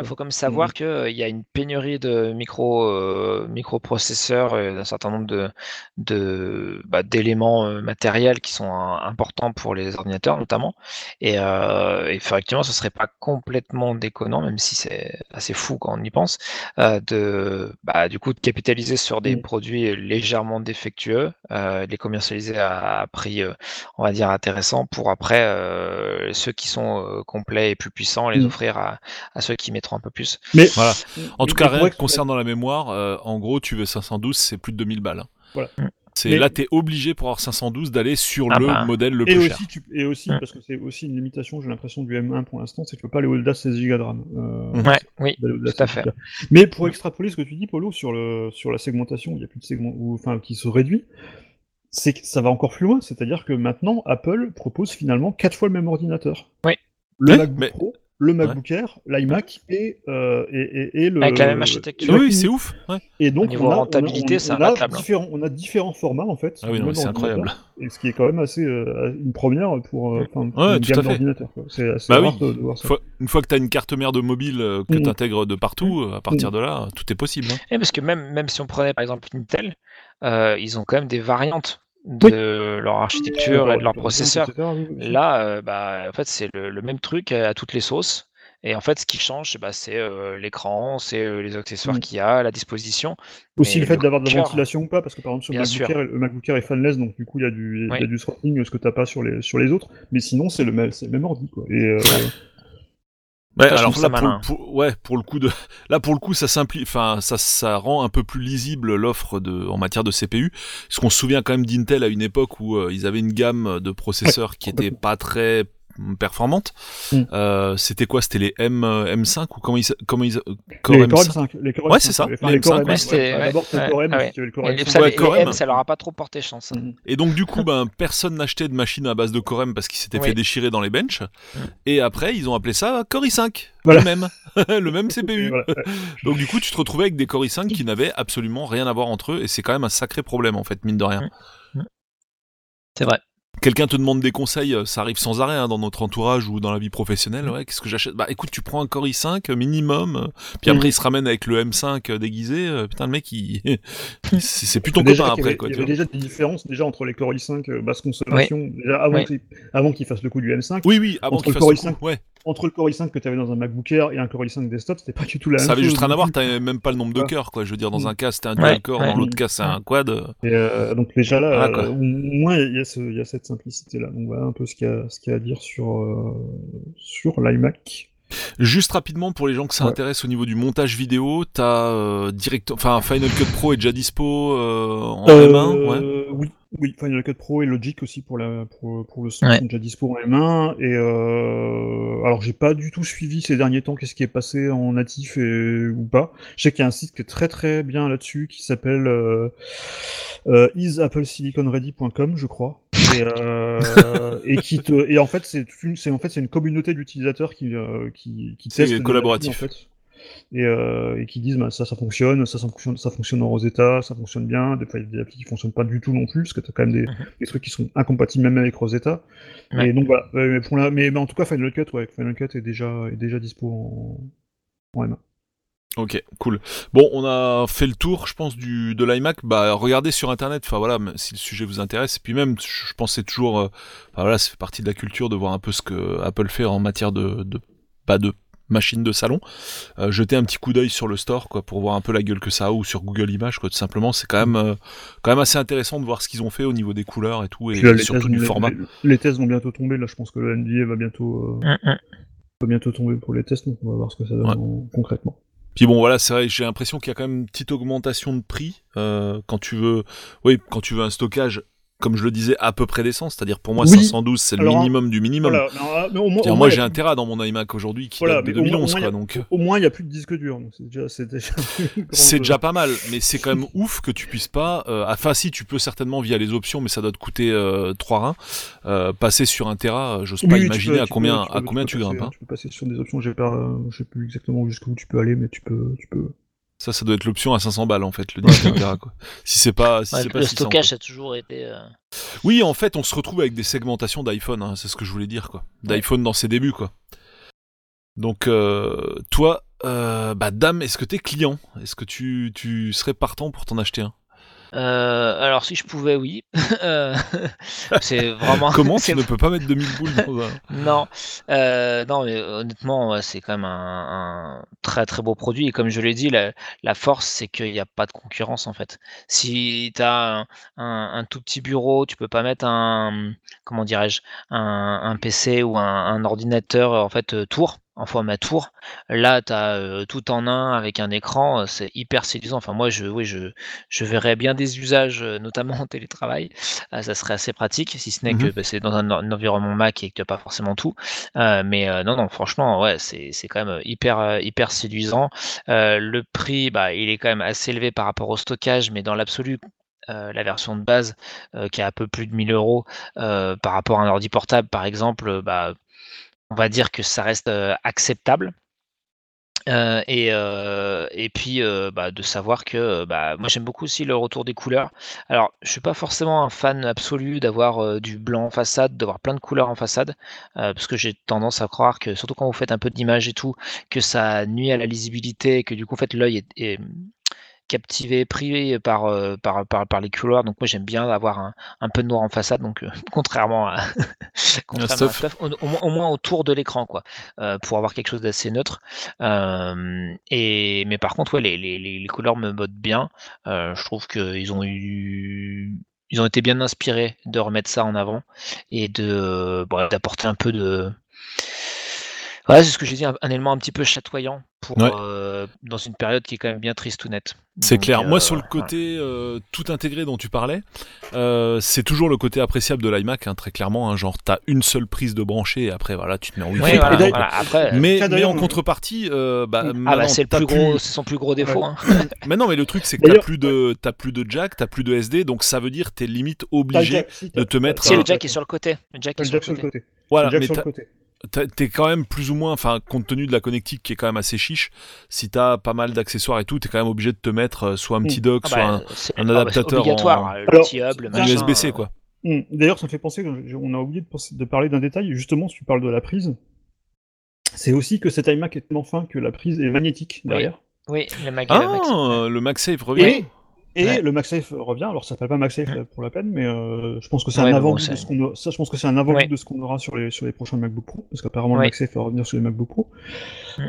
il faut quand même savoir qu'il y a une pénurie de micro, euh, microprocesseurs et d'un certain nombre de, de, bah, d'éléments euh, matériels qui sont euh, importants pour les ordinateurs notamment. Et euh, effectivement, ce serait pas complètement déconnant, même si c'est assez fou quand on y pense, euh, de, bah, du coup, de capitaliser sur des Mm. produits légèrement défectueux, euh, les commercialiser à, à prix, euh, on va dire, intéressant pour après euh, ceux qui sont euh, complets et plus puissants, les Mm. offrir à, à ceux qui mettront un peu plus. Mais Voilà. En tout mais cas, rien concernant la mémoire, euh, en gros, tu veux 512, c'est plus de 2000 balles. hein. Voilà. Mm. C'est Mais- là, t'es obligé pour avoir 512 d'aller sur Ah le bah. modèle le Et plus cher. tu, et aussi Mm. parce que c'est aussi une limitation, j'ai l'impression, du M1 pour l'instant, c'est que tu peux pas aller au-delà de 16 Go de RAM. Euh. Ouais, oui, tout à 16 fait. Mais pour extrapoler ce que tu dis, Polo, sur, le, sur la segmentation, il y a plus de segment, ou, enfin, qui se réduit, c'est que ça va encore plus loin. C'est-à-dire que maintenant, Apple propose finalement quatre fois le même ordinateur. Oui. Le Ouais, MacBook mais- Pro, le MacBook Air, l'iMac et, euh, et, et, et le. Avec la même architecture. Oui, c'est ouf. ouais. Et donc, Au niveau on a, rentabilité, on a, c'est on a hein. différents, on a différents formats en fait. Ah oui, c'est incroyable. Et ce qui est quand même assez euh, une première pour, euh, Ouais, une tout à gamme fait. d'ordinateurs. quoi. C'est assez Bah rare oui. de, de voir ça. Une fois, une fois que tu as une carte mère de mobile euh, que Mm. tu intègres de partout, euh, à partir de là, tout est possible. hein. Et parce que même, même si on prenait par exemple Intel, euh, ils ont quand même des variantes de leur architecture et de leur processeur. oui. Là, euh, bah, en fait, c'est le, le même truc à toutes les sauces. Et en fait, ce qui change, bah, c'est euh, l'écran, c'est euh, les accessoires Mm. qu'il y a, à la disposition. Aussi le fait d'avoir de la ventilation ou pas, parce que par exemple sur le MacBook. Air, le MacBook Air est fanless, donc du coup il y a du, il y a Oui. du throttling, ce que t'as pas sur les, sur les autres. Mais sinon c'est le même, c'est le même ordi quoi. Et euh, Ouais, Ça, alors là, pour- ouais, pour le coup de, là pour le coup, ça simplifie, enfin, ça, ça rend un peu plus lisible l'offre de, en matière de CPU. Parce qu'on se souvient quand même d'Intel à une époque où euh, ils avaient une gamme de processeurs qui était pas très mm, performante. Mm. Euh, c'était quoi? C'était les M, euh, M5 ou comment ils, comment ils, Core les Core M5 M5, les Core Ouais, M5, c'est ça, enfin, les les Core M5, M5, ouais, c'était- ouais. ouais, D'abord c'était le ouais, Core M, ouais. le Core Et les, M5. ça, Ouais, les- Core les M. M, ça leur a pas trop porté chance. hein. Mhm. Et donc du coup, ben personne n'achetait de machine à base de Core M parce qu'ils s'étaient Oui. fait déchirer dans les benches. Mm. Et après, ils ont appelé ça Core i5, Voilà. le même, le même CPU. voilà, ouais. Donc du coup, tu te retrouvais avec des Core i5 qui n'avaient absolument rien à voir entre eux, et c'est quand même un sacré problème en fait, mine de rien. C'est vrai. Quelqu'un te demande des conseils, euh, ça arrive sans arrêt hein, dans notre entourage ou dans la vie professionnelle. Ouais, qu'est-ce que j'achète? Bah écoute, tu prends un Core i5 euh, minimum, euh, puis après Mhm. il se ramène avec le M5 euh, déguisé. putain, le mec, il... c'est plus ton Déjà copain y après avait- quoi. Il y avait déjà des différences déjà entre les Core i5 euh, basse consommation, déjà avant Oui. qu'il fasse le coup du M5. Oui, oui, avant qu'il le fasse Core le i5 coup, ouais. Entre le Core i5 que tu avais dans un MacBook Air et un Core i5 desktop, c'était pas du tout la même Ça avait chose. juste rien à voir, t'avais même pas le nombre de cœurs, quoi. Je veux dire, dans Mm. un cas c'était un Ouais, dual core, ouais. dans l'autre cas c'est un quad. Et euh, donc déjà là, Voilà, euh, au moins il y, a ce- il y a cette simplicité là. Donc voilà un peu ce qu'il y a, ce qu'il y a à dire sur euh, sur l'iMac. Juste rapidement pour les gens que ça Ouais. intéresse au niveau du montage vidéo, t'as euh, direct, enfin Final Cut Pro est déjà dispo euh, en M1, ouais. Oui, oui, Final Cut Pro et Logic aussi pour la pour, pour le son Ouais. sont déjà dispo en M1. Et euh, alors j'ai pas du tout suivi ces derniers temps qu'est-ce qui est passé en natif et ou pas. Je sais qu'il y a un site qui est très très bien là-dessus qui s'appelle euh, euh, isappleSiliconReady.com, je crois. Et, euh, et qui te et en fait c'est une c'est en fait c'est une communauté d'utilisateurs qui euh, qui qui C'est testent des collaboratif. en fait et, euh, et qui disent bah, ça ça fonctionne, ça ça fonctionne, ça fonctionne en Rosetta, ça fonctionne bien. Des fois il y a des applis qui fonctionnent pas du tout non plus parce que t'as quand même des, Mhm. des trucs qui sont incompatibles même avec Rosetta. Ouais. Et donc voilà. Mais, pour la- mais, mais en tout cas Final Cut ouais, Final Cut est déjà est déjà dispo en, en M1. Ok, cool. Bon, on a fait le tour, je pense, du de l'iMac. Bah, regardez sur internet. Enfin voilà, si le sujet vous intéresse. Et puis même, je pense c'est toujours, euh, enfin voilà, fait partie de la culture de voir un peu ce que Apple fait en matière de, de pas de machine de salon. Euh, jeter un petit coup d'œil sur le store, quoi, pour voir un peu la gueule que ça a ou sur Google Images, quoi. Tout simplement, c'est quand même, euh, quand même assez intéressant de voir ce qu'ils ont fait au niveau des couleurs et tout, et, là, surtout tests du format. Les, les tests vont bientôt tomber. Là je pense que le NDA va bientôt euh, Mm, mm. va bientôt tomber pour les tests. Donc on va voir ce que ça donne Ouais. en- concrètement. Puis bon, voilà, c'est vrai, j'ai l'impression qu'il y a quand même une petite augmentation de prix euh, quand tu veux, oui, quand tu veux un stockage comme je le disais, à peu près décent. C'est-à-dire pour moi, Oui. 512, c'est le Alors, minimum du minimum. Voilà, non, mais au moins, Dire, au moi, j'ai un Tera dans mon iMac aujourd'hui qui Voilà, date de mais au moins- 2011, au moins, quoi. Donc, Au moins, il n'y a plus de disque dur. C'est déjà, c'est déjà grande- déjà pas mal, mais c'est quand même ouf que tu puisses pas. euh, enfin, si tu peux certainement via les options, mais ça doit te coûter euh, 3 reins. euh, passer sur un Tera, euh, j'ose Oui, pas tu imaginer peux- à tu combien, peux- à combien tu peux grimpes. hein. Tu peux passer sur des options, j'ai pas, euh, je sais plus exactement jusqu'où tu peux aller, mais tu peux, tu peux. Ça, ça doit être l'option à 500 balles en fait, le disque un Tera, quoi. Si c'est pas, si Ouais, c'est pas le 600, stockage quoi. a toujours été. euh, Oui, en fait, on se retrouve avec des segmentations d'iPhone, hein, c'est ce que je voulais dire, quoi. d'iPhone dans ses débuts, quoi. Donc, euh, toi, euh, bah, dame, est-ce que t'es client? Est-ce que tu, tu serais partant pour t'en acheter un? Euh, alors si je pouvais, oui. Euh, c'est vraiment. Comment tu ne peux pas mettre 2000 boules dans un... Non, euh, non, mais honnêtement, ouais, c'est quand même un, un très très beau produit. Et comme je l'ai dit, la, la force, c'est qu'il n'y a pas de concurrence en fait. Si tu as un, tout petit bureau, tu peux pas mettre un, comment dirais-je, un, PC ou un, ordinateur en fait tour, en format tour. Là, tu as tout en un avec un écran, euh, c'est hyper séduisant. Enfin, moi, je, oui, je, je verrais bien des usages, euh, notamment en télétravail. Euh, ça serait assez pratique, si ce n'est que Mhm. bah, c'est dans un, un environnement Mac et que tu n'as pas forcément tout. Euh, mais euh, non, non, franchement, ouais, c'est quand même hyper, euh, hyper séduisant. Euh, le prix, bah, il est quand même assez élevé par rapport au stockage, mais dans l'absolu, euh, la version de base euh, qui est un peu plus de 1000 euros euh, par rapport à un ordi portable, par exemple, euh, bah, on va dire que ça reste euh, acceptable. Euh, et, euh, et puis bah, de savoir que bah, moi j'aime beaucoup aussi le retour des couleurs. Alors je suis pas forcément un fan absolu d'avoir du blanc en façade, d'avoir plein de couleurs en façade, parce que j'ai tendance à croire que surtout quand vous faites un peu d'image et tout, que ça nuit à la lisibilité, et que du coup en fait l'œil est captivé, pris par, euh, par, par, par les couleurs. Donc moi j'aime bien avoir un, un peu de noir en façade, donc euh, contrairement à, contrairement à stuff. Stuff, au, au moins- au moins autour de l'écran quoi, euh, pour avoir quelque chose d'assez neutre. Et mais par contre ouais les, les, les, couleurs me bottent bien. Je trouve qu'ils ont eu ils ont été bien inspirés de remettre ça en avant et de bon, d'apporter un peu de voilà c'est ce que j'ai dit un, un élément un petit peu chatoyant pour Ouais. euh, dans une période qui est quand même bien triste ou nette. C'est clair. euh, Moi, sur le voilà. côté euh, tout intégré dont tu parlais, euh, c'est toujours le côté appréciable de l'iMac, hein, très clairement. hein, genre, t'as une seule prise de brancher et après, voilà, tu te mets en Wi-Fi. Oui, par voilà, voilà. Après, Mais, en on- contrepartie, euh, bah, ah bah c'est plus gros, son plus gros défaut. hein. Mais non, mais le truc, c'est que t'as plus de, t'as plus de jack, t'as plus de SD, donc ça veut dire que t'es limite obligé. jack, si, de te mettre Si un- le jack est sur le côté, le jack est le sur le jack sur le côté. côté. Voilà, Le jack mais t'es quand même plus ou moins, enfin, compte tenu de la connectique qui est quand même assez chiche, si t'as pas mal d'accessoires et tout, t'es quand même obligé de te mettre euh, soit un petit Mm. dock, Ah soit bah, un, ah bah, adaptateur obligatoire, en- hein, le Alors, petit hub, le machin. USB-C, quoi. Hum, D'ailleurs, ça me fait penser, on a oublié de, penser- de parler d'un détail, justement, si tu parles de la prise, c'est aussi que cet iMac est tellement fin que la prise est magnétique Oui. derrière. Oui, le Mac et le Mac. Ah, le MagSafe revient. Et, et Ouais. le MagSafe revient, alors ça s'appelle pas MagSafe Ouais. pour la peine, mais euh, je pense que c'est Ouais, un avant bon, de ce qu'on aura- ça, je pense que c'est un avant Ouais. de ce qu'on aura sur les sur les prochains MacBook Pro, parce qu'apparemment le. MagSafe va revenir sur les MacBook Pro,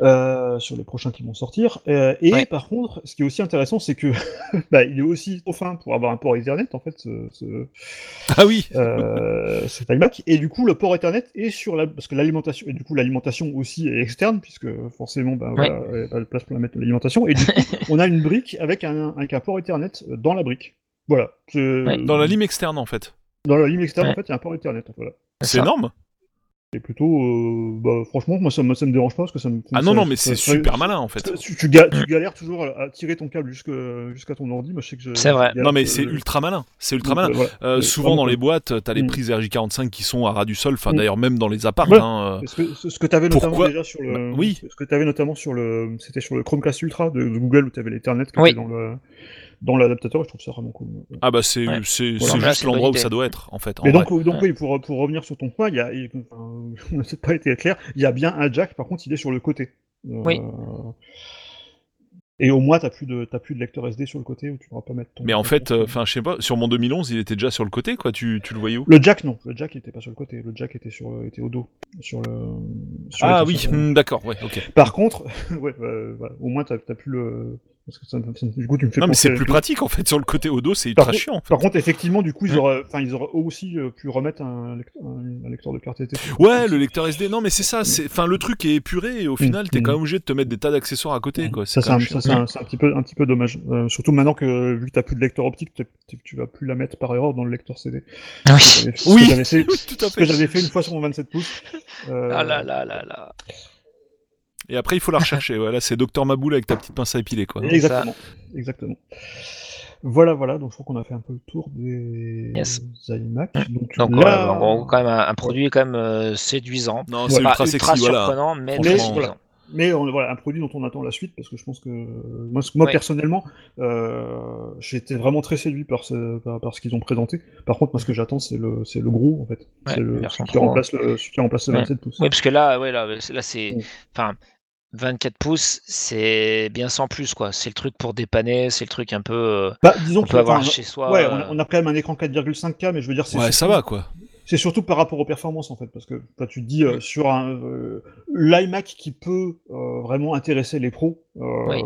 Euh, sur les prochains qui vont sortir. Euh, et Ouais. par contre, ce qui est aussi intéressant, c'est que bah, il est aussi trop fin pour avoir un port Ethernet en fait, ce, ce- Ah oui. euh, cet iMac. Et du coup, le port Ethernet est sur la, parce que l'alimentation, et du coup, l'alimentation aussi est externe, puisque forcément, ben, Ouais. voilà, il n'y a pas de place pour la mettre l'alimentation. Et du coup, on a une brique avec un, avec un port Ethernet dans la brique. Voilà. Ouais. Dans la lime externe, en fait. Dans la ligne externe, Ouais. en fait, il y a un port Ethernet. Voilà. C'est énorme. Et plutôt, euh, bah, franchement, moi, ça me, ça me dérange pas, parce que ça me. Ah ça- non, non, mais c'est super malin, en fait. Tu, tu ga- tu galères toujours à, à tirer ton câble jusque- jusqu'à ton ordi. Moi, je sais que je. C'est vrai. galère, Non, mais euh, c'est ultra malin. C'est ultra malin. euh, voilà. Souvent dans les boîtes, t'as les Mm. prises RJ45 qui sont à ras du sol, enfin Mm. d'ailleurs même dans les apparts. Ouais. hein, euh. Ce que, ce- ce que tu avais notamment Pourquoi déjà sur le. Bah, oui. Ce que tu avais notamment sur le. C'était sur le Chromecast Ultra de, de Google où tu avais l'Ethernet qui Oui. était dans le dans l'adaptateur. Je trouve ça vraiment cool. Ah bah c'est Ouais. c'est Voilà. juste l'endroit où ça doit être en fait. en Mais vrai. donc, donc oui, pour, pour revenir sur ton point, il y a, il- n'a peut-être pas été clair. Il y a bien un jack, par contre, il est sur le côté. Euh, Oui. Et au moins, t'as plus de t'as plus de lecteur SD sur le côté où tu pourras pas mettre ton. Mais en fait, ton- enfin je sais pas, sur mon 2011, il était déjà sur le côté quoi. Tu tu le voyais où? Le jack, non. Le jack était pas sur le côté. Le jack était sur était au dos. Sur le. sur Ah oui, hmm, d'accord, ouais, ok. Par contre, ouais, euh, voilà, au moins t'as t'as plus le Parce que ça, ça- du coup, tu me fais Non, mais c'est plus pratique en fait. Sur le côté Odo, c'est Par ultra contre- chiant. en fait. Par contre, effectivement, du coup, ils auraient, enfin, ils auraient aussi euh, pu remettre un lecteur, un, un lecteur de carte TT. Ouais, le lecteur SD. Non, mais c'est ça. C'est, enfin, le truc est épuré et au final, t'es Mm. quand même obligé de te mettre des tas d'accessoires à côté, quoi. Ça, c'est un, ça, c'est un, c'est un petit peu, un petit peu dommage. Euh, surtout maintenant que vu que t'as plus de lecteur optique, tu vas plus la mettre par erreur dans le lecteur CD. Oui. Ce que Oui. j'avais fait, Oui, tout à ce que fait. j'avais fait une fois sur mon 27 pouces. Euh, Ah là là là là. Et après, il faut la rechercher. Voilà, c'est Docteur Maboul avec ta petite pince à épiler, quoi. Exactement. Exactement. Voilà, voilà. Donc je crois qu'on a fait un peu le tour des Yes. iMac. Donc, Donc là, gros, quand même un, un produit quand même euh, séduisant. Non, c'est Pas ultra sexy, voilà. surprenant, mais voilà. Mais on- voilà, un produit dont on attend la suite parce que je pense que moi, moi Ouais. personnellement, euh, j'ai été vraiment très séduit par ce, par, par ce qu'ils ont présenté. Par contre, moi, ce que j'attends, c'est le, c'est le gros en fait. Ouais, c'est le version celui qui remplace le, celui qui remplace le Ouais. 27 pouces. Oui, parce que là, ouais, là, là c'est, enfin, 24 pouces, c'est bien sans plus quoi. C'est le truc pour dépanner, c'est le truc un peu euh, Bah, disons qu'on que peut avoir chez soi. Ouais, euh, on a, on quand même un écran 4,5K, mais je veux dire, c'est Ouais, surtout- ça va, quoi. C'est surtout par rapport aux performances en fait, parce que toi, tu te dis euh, sur un euh, l'iMac qui peut euh, vraiment intéresser les pros, euh, Oui.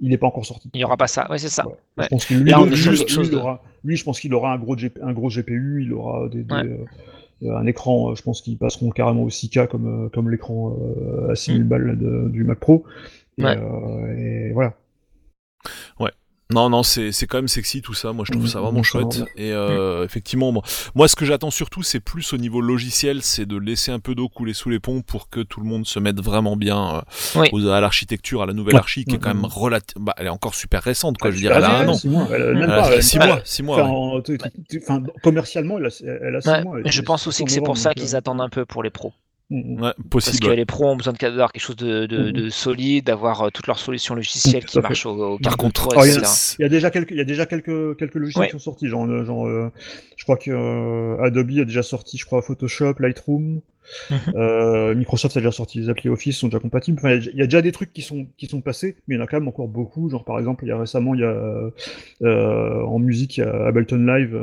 il n'est pas encore sorti. Il n'y aura pas ça. Ouais, c'est ça. Ouais. Ouais. Je pense que lui, Là, on lui, lui, chose de- aura- je pense qu'il aura un gros, GP un gros GPU, il aura des, des, Ouais. euh, un écran, euh, je pense qu'ils passeront carrément au 6K comme, euh, comme l'écran euh, à 6000 balles là, de- du Mac Pro. Et, Mm. Ouais. euh, et voilà. Non, non, c'est c'est quand même sexy tout ça. Moi, je trouve Mm, ça vraiment mm, chouette. ça va. Et euh, effectivement, moi, moi, ce que j'attends surtout, c'est plus au niveau logiciel, c'est de laisser un peu d'eau couler sous les ponts pour que tout le monde se mette vraiment bien euh, Oui. aux- à l'architecture, à la nouvelle Ouais. archi, qui est Mm, quand même mm. relative. Bah, elle est encore super récente, quoi. je veux Elle dire, elle a un an. six mois, elle a même Elle pas, a elle a six mois, six enfin, ouais. commercialement, elle a, elle a six Ouais. mois. elle je pense aussi que c'est pour ça qu'ils attendent un peu pour les pros. Mm, mm. Ouais, Parce possible. que les pros ont besoin de d'avoir quelque chose de, de, de solide, d'avoir euh, toutes leurs solutions logicielles qui marchent au, au Par contre, Oh, il y a- y déjà quelques, il y a déjà quelques, quelques logiciels Ouais. qui sont sortis. Genre, euh, genre euh, je crois que euh, Adobe a déjà sorti, je crois, Photoshop, Lightroom. Mhm. Euh, Microsoft a déjà sorti les applis Office, sont déjà compatibles. Enfin, il y a- il y a déjà des trucs qui sont, qui sont passés, mais il y en a quand même encore beaucoup. Genre, par exemple, il y a récemment, il y a euh, en musique, il y a Ableton Live.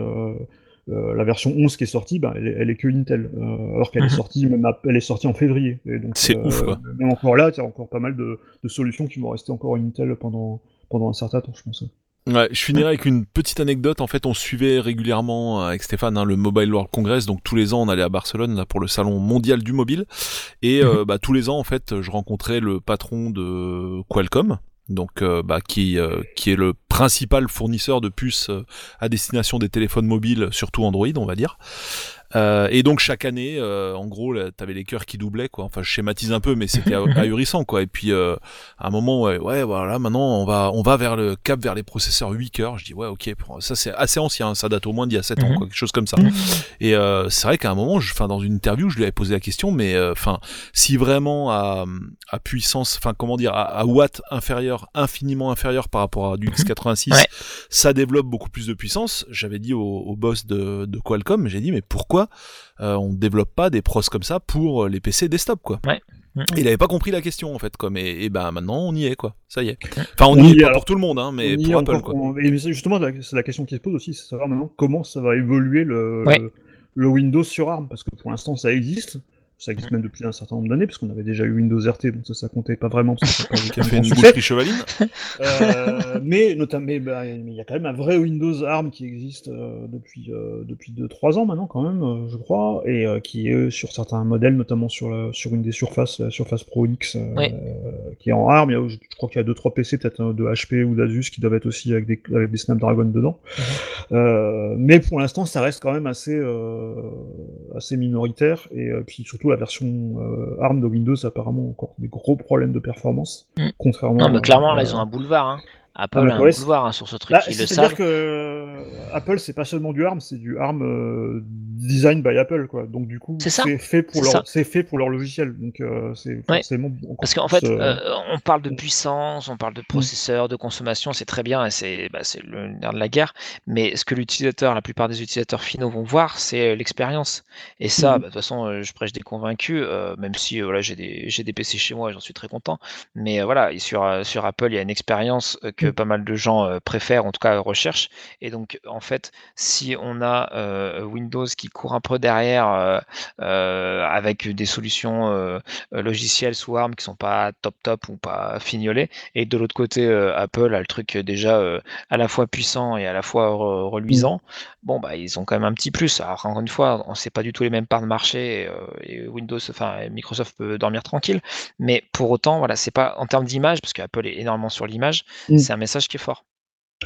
Euh, la version 11 qui est sortie, ben, elle, est, elle est que Intel, euh, alors qu'elle Mhm. est sortie, même à- elle est sortie en février. C'est euh, ouf, quoi. Même encore là, il y a encore pas mal de, de solutions qui vont rester encore Intel pendant, pendant un certain temps, je pense. Ouais, je finirai avec une petite anecdote. En fait, on suivait régulièrement avec Stéphane hein, le Mobile World Congress. Donc tous les ans, on allait à Barcelone là pour le salon mondial du mobile. Et euh, bah, tous les ans, en fait, je rencontrais le patron de Qualcomm. Donc, euh, bah, qui euh, qui est le principal fournisseur de puces euh, à destination des téléphones mobiles, surtout Android, on va dire. Euh, et donc chaque année, euh, en gros, t'avais les cœurs qui doublaient, quoi. Enfin, je schématise un peu, mais c'était ah- ahurissant, quoi. Et puis euh, à un moment, ouais, ouais, voilà, maintenant on va, on va vers le cap vers les processeurs 8 cœurs. Je dis ouais, ok, ça c'est assez ancien, ça date au moins d'il y a 7 ans, Mhm. quoi, quelque chose comme ça. Mhm. Et euh, c'est vrai qu'à un moment, je, enfin, dans une interview, je lui avais posé la question, mais euh, enfin, si vraiment à, à puissance, enfin, comment dire, à, à watts inférieur, infiniment inférieur par rapport à du x86, Ouais. ça développe beaucoup plus de puissance. J'avais dit au, au boss de, de Qualcomm, j'ai dit mais pourquoi euh, on ne développe pas des pros comme ça pour les PC desktop quoi Ouais. Mm. Il avait pas compris la question en fait comme et, et ben maintenant on y est quoi. Ça y est. Enfin on, On y y est pas alors. pour tout le monde hein, mais On y pour Apple encore- quoi. on- Et justement, la- c'est la question qui se pose aussi, c'est de savoir maintenant comment ça va évoluer le, Ouais. le, le Windows sur ARM, parce que pour l'instant ça existe, ça existe même depuis un certain nombre d'années, parce qu'on avait déjà eu Windows RT, donc ça, ça comptait pas vraiment, parce que ça fait une boucherie chevaline. Euh, mais notamment, bah, il y a quand même un vrai Windows ARM qui existe euh, depuis euh, depuis deux trois ans maintenant quand même, euh, je crois, et euh, qui est sur certains modèles, notamment sur la, sur une des surfaces, la Surface Pro X, euh, Oui. qui est en ARM. Il y a- je crois qu'il y a deux trois PC peut-être de HP ou d'Asus qui doivent être aussi avec des avec des Snapdragon dedans. Euh, mais pour l'instant, ça reste quand même assez euh, assez minoritaire, et euh, puis surtout la version euh, ARM de Windows a apparemment encore des gros problèmes de performance, Mm. contrairement. Non, mais à- clairement, là, à- ils ont un boulevard. Hein. Apple Ah, a un boulevard hein, sur ce truc, Bah, ils le C'est-à-dire que euh, Apple, c'est pas seulement du ARM, c'est du ARM euh, design by Apple, quoi. Donc du coup, C'est fait pour leur, c'est fait pour leur logiciel. Donc euh, c'est Ouais. forcément encore Parce qu'en fait, euh, on parle de puissance, on parle de processeur, de consommation, c'est très bien c'est bah, le nerf de la guerre. Mais ce que l'utilisateur, la plupart des utilisateurs finaux vont voir, c'est l'expérience. Et ça, Mhm. bah, de toute façon, je prêche des convaincus, même si voilà, j'ai des, des PC chez moi et j'en suis très content. Mais voilà, et sur, sur Apple, il y a une expérience euh, que Mhm. pas mal de gens euh, préfèrent, en tout cas recherchent. Et donc, en fait, si on a euh, Windows qui qui court un peu derrière avec des solutions logicielles sous ARM qui sont pas top top ou pas fignolées. Et de l'autre côté, Apple a le truc déjà à la fois puissant et à la fois reluisant. Bon, bah, ils ont quand même un petit plus. Alors, encore une fois, on sait pas du tout les mêmes parts de marché et, Windows, enfin, Microsoft peut dormir tranquille. Mais pour autant, voilà, c'est pas en termes d'image, parce qu'Apple est énormément sur l'image, mm. c'est un message qui est fort.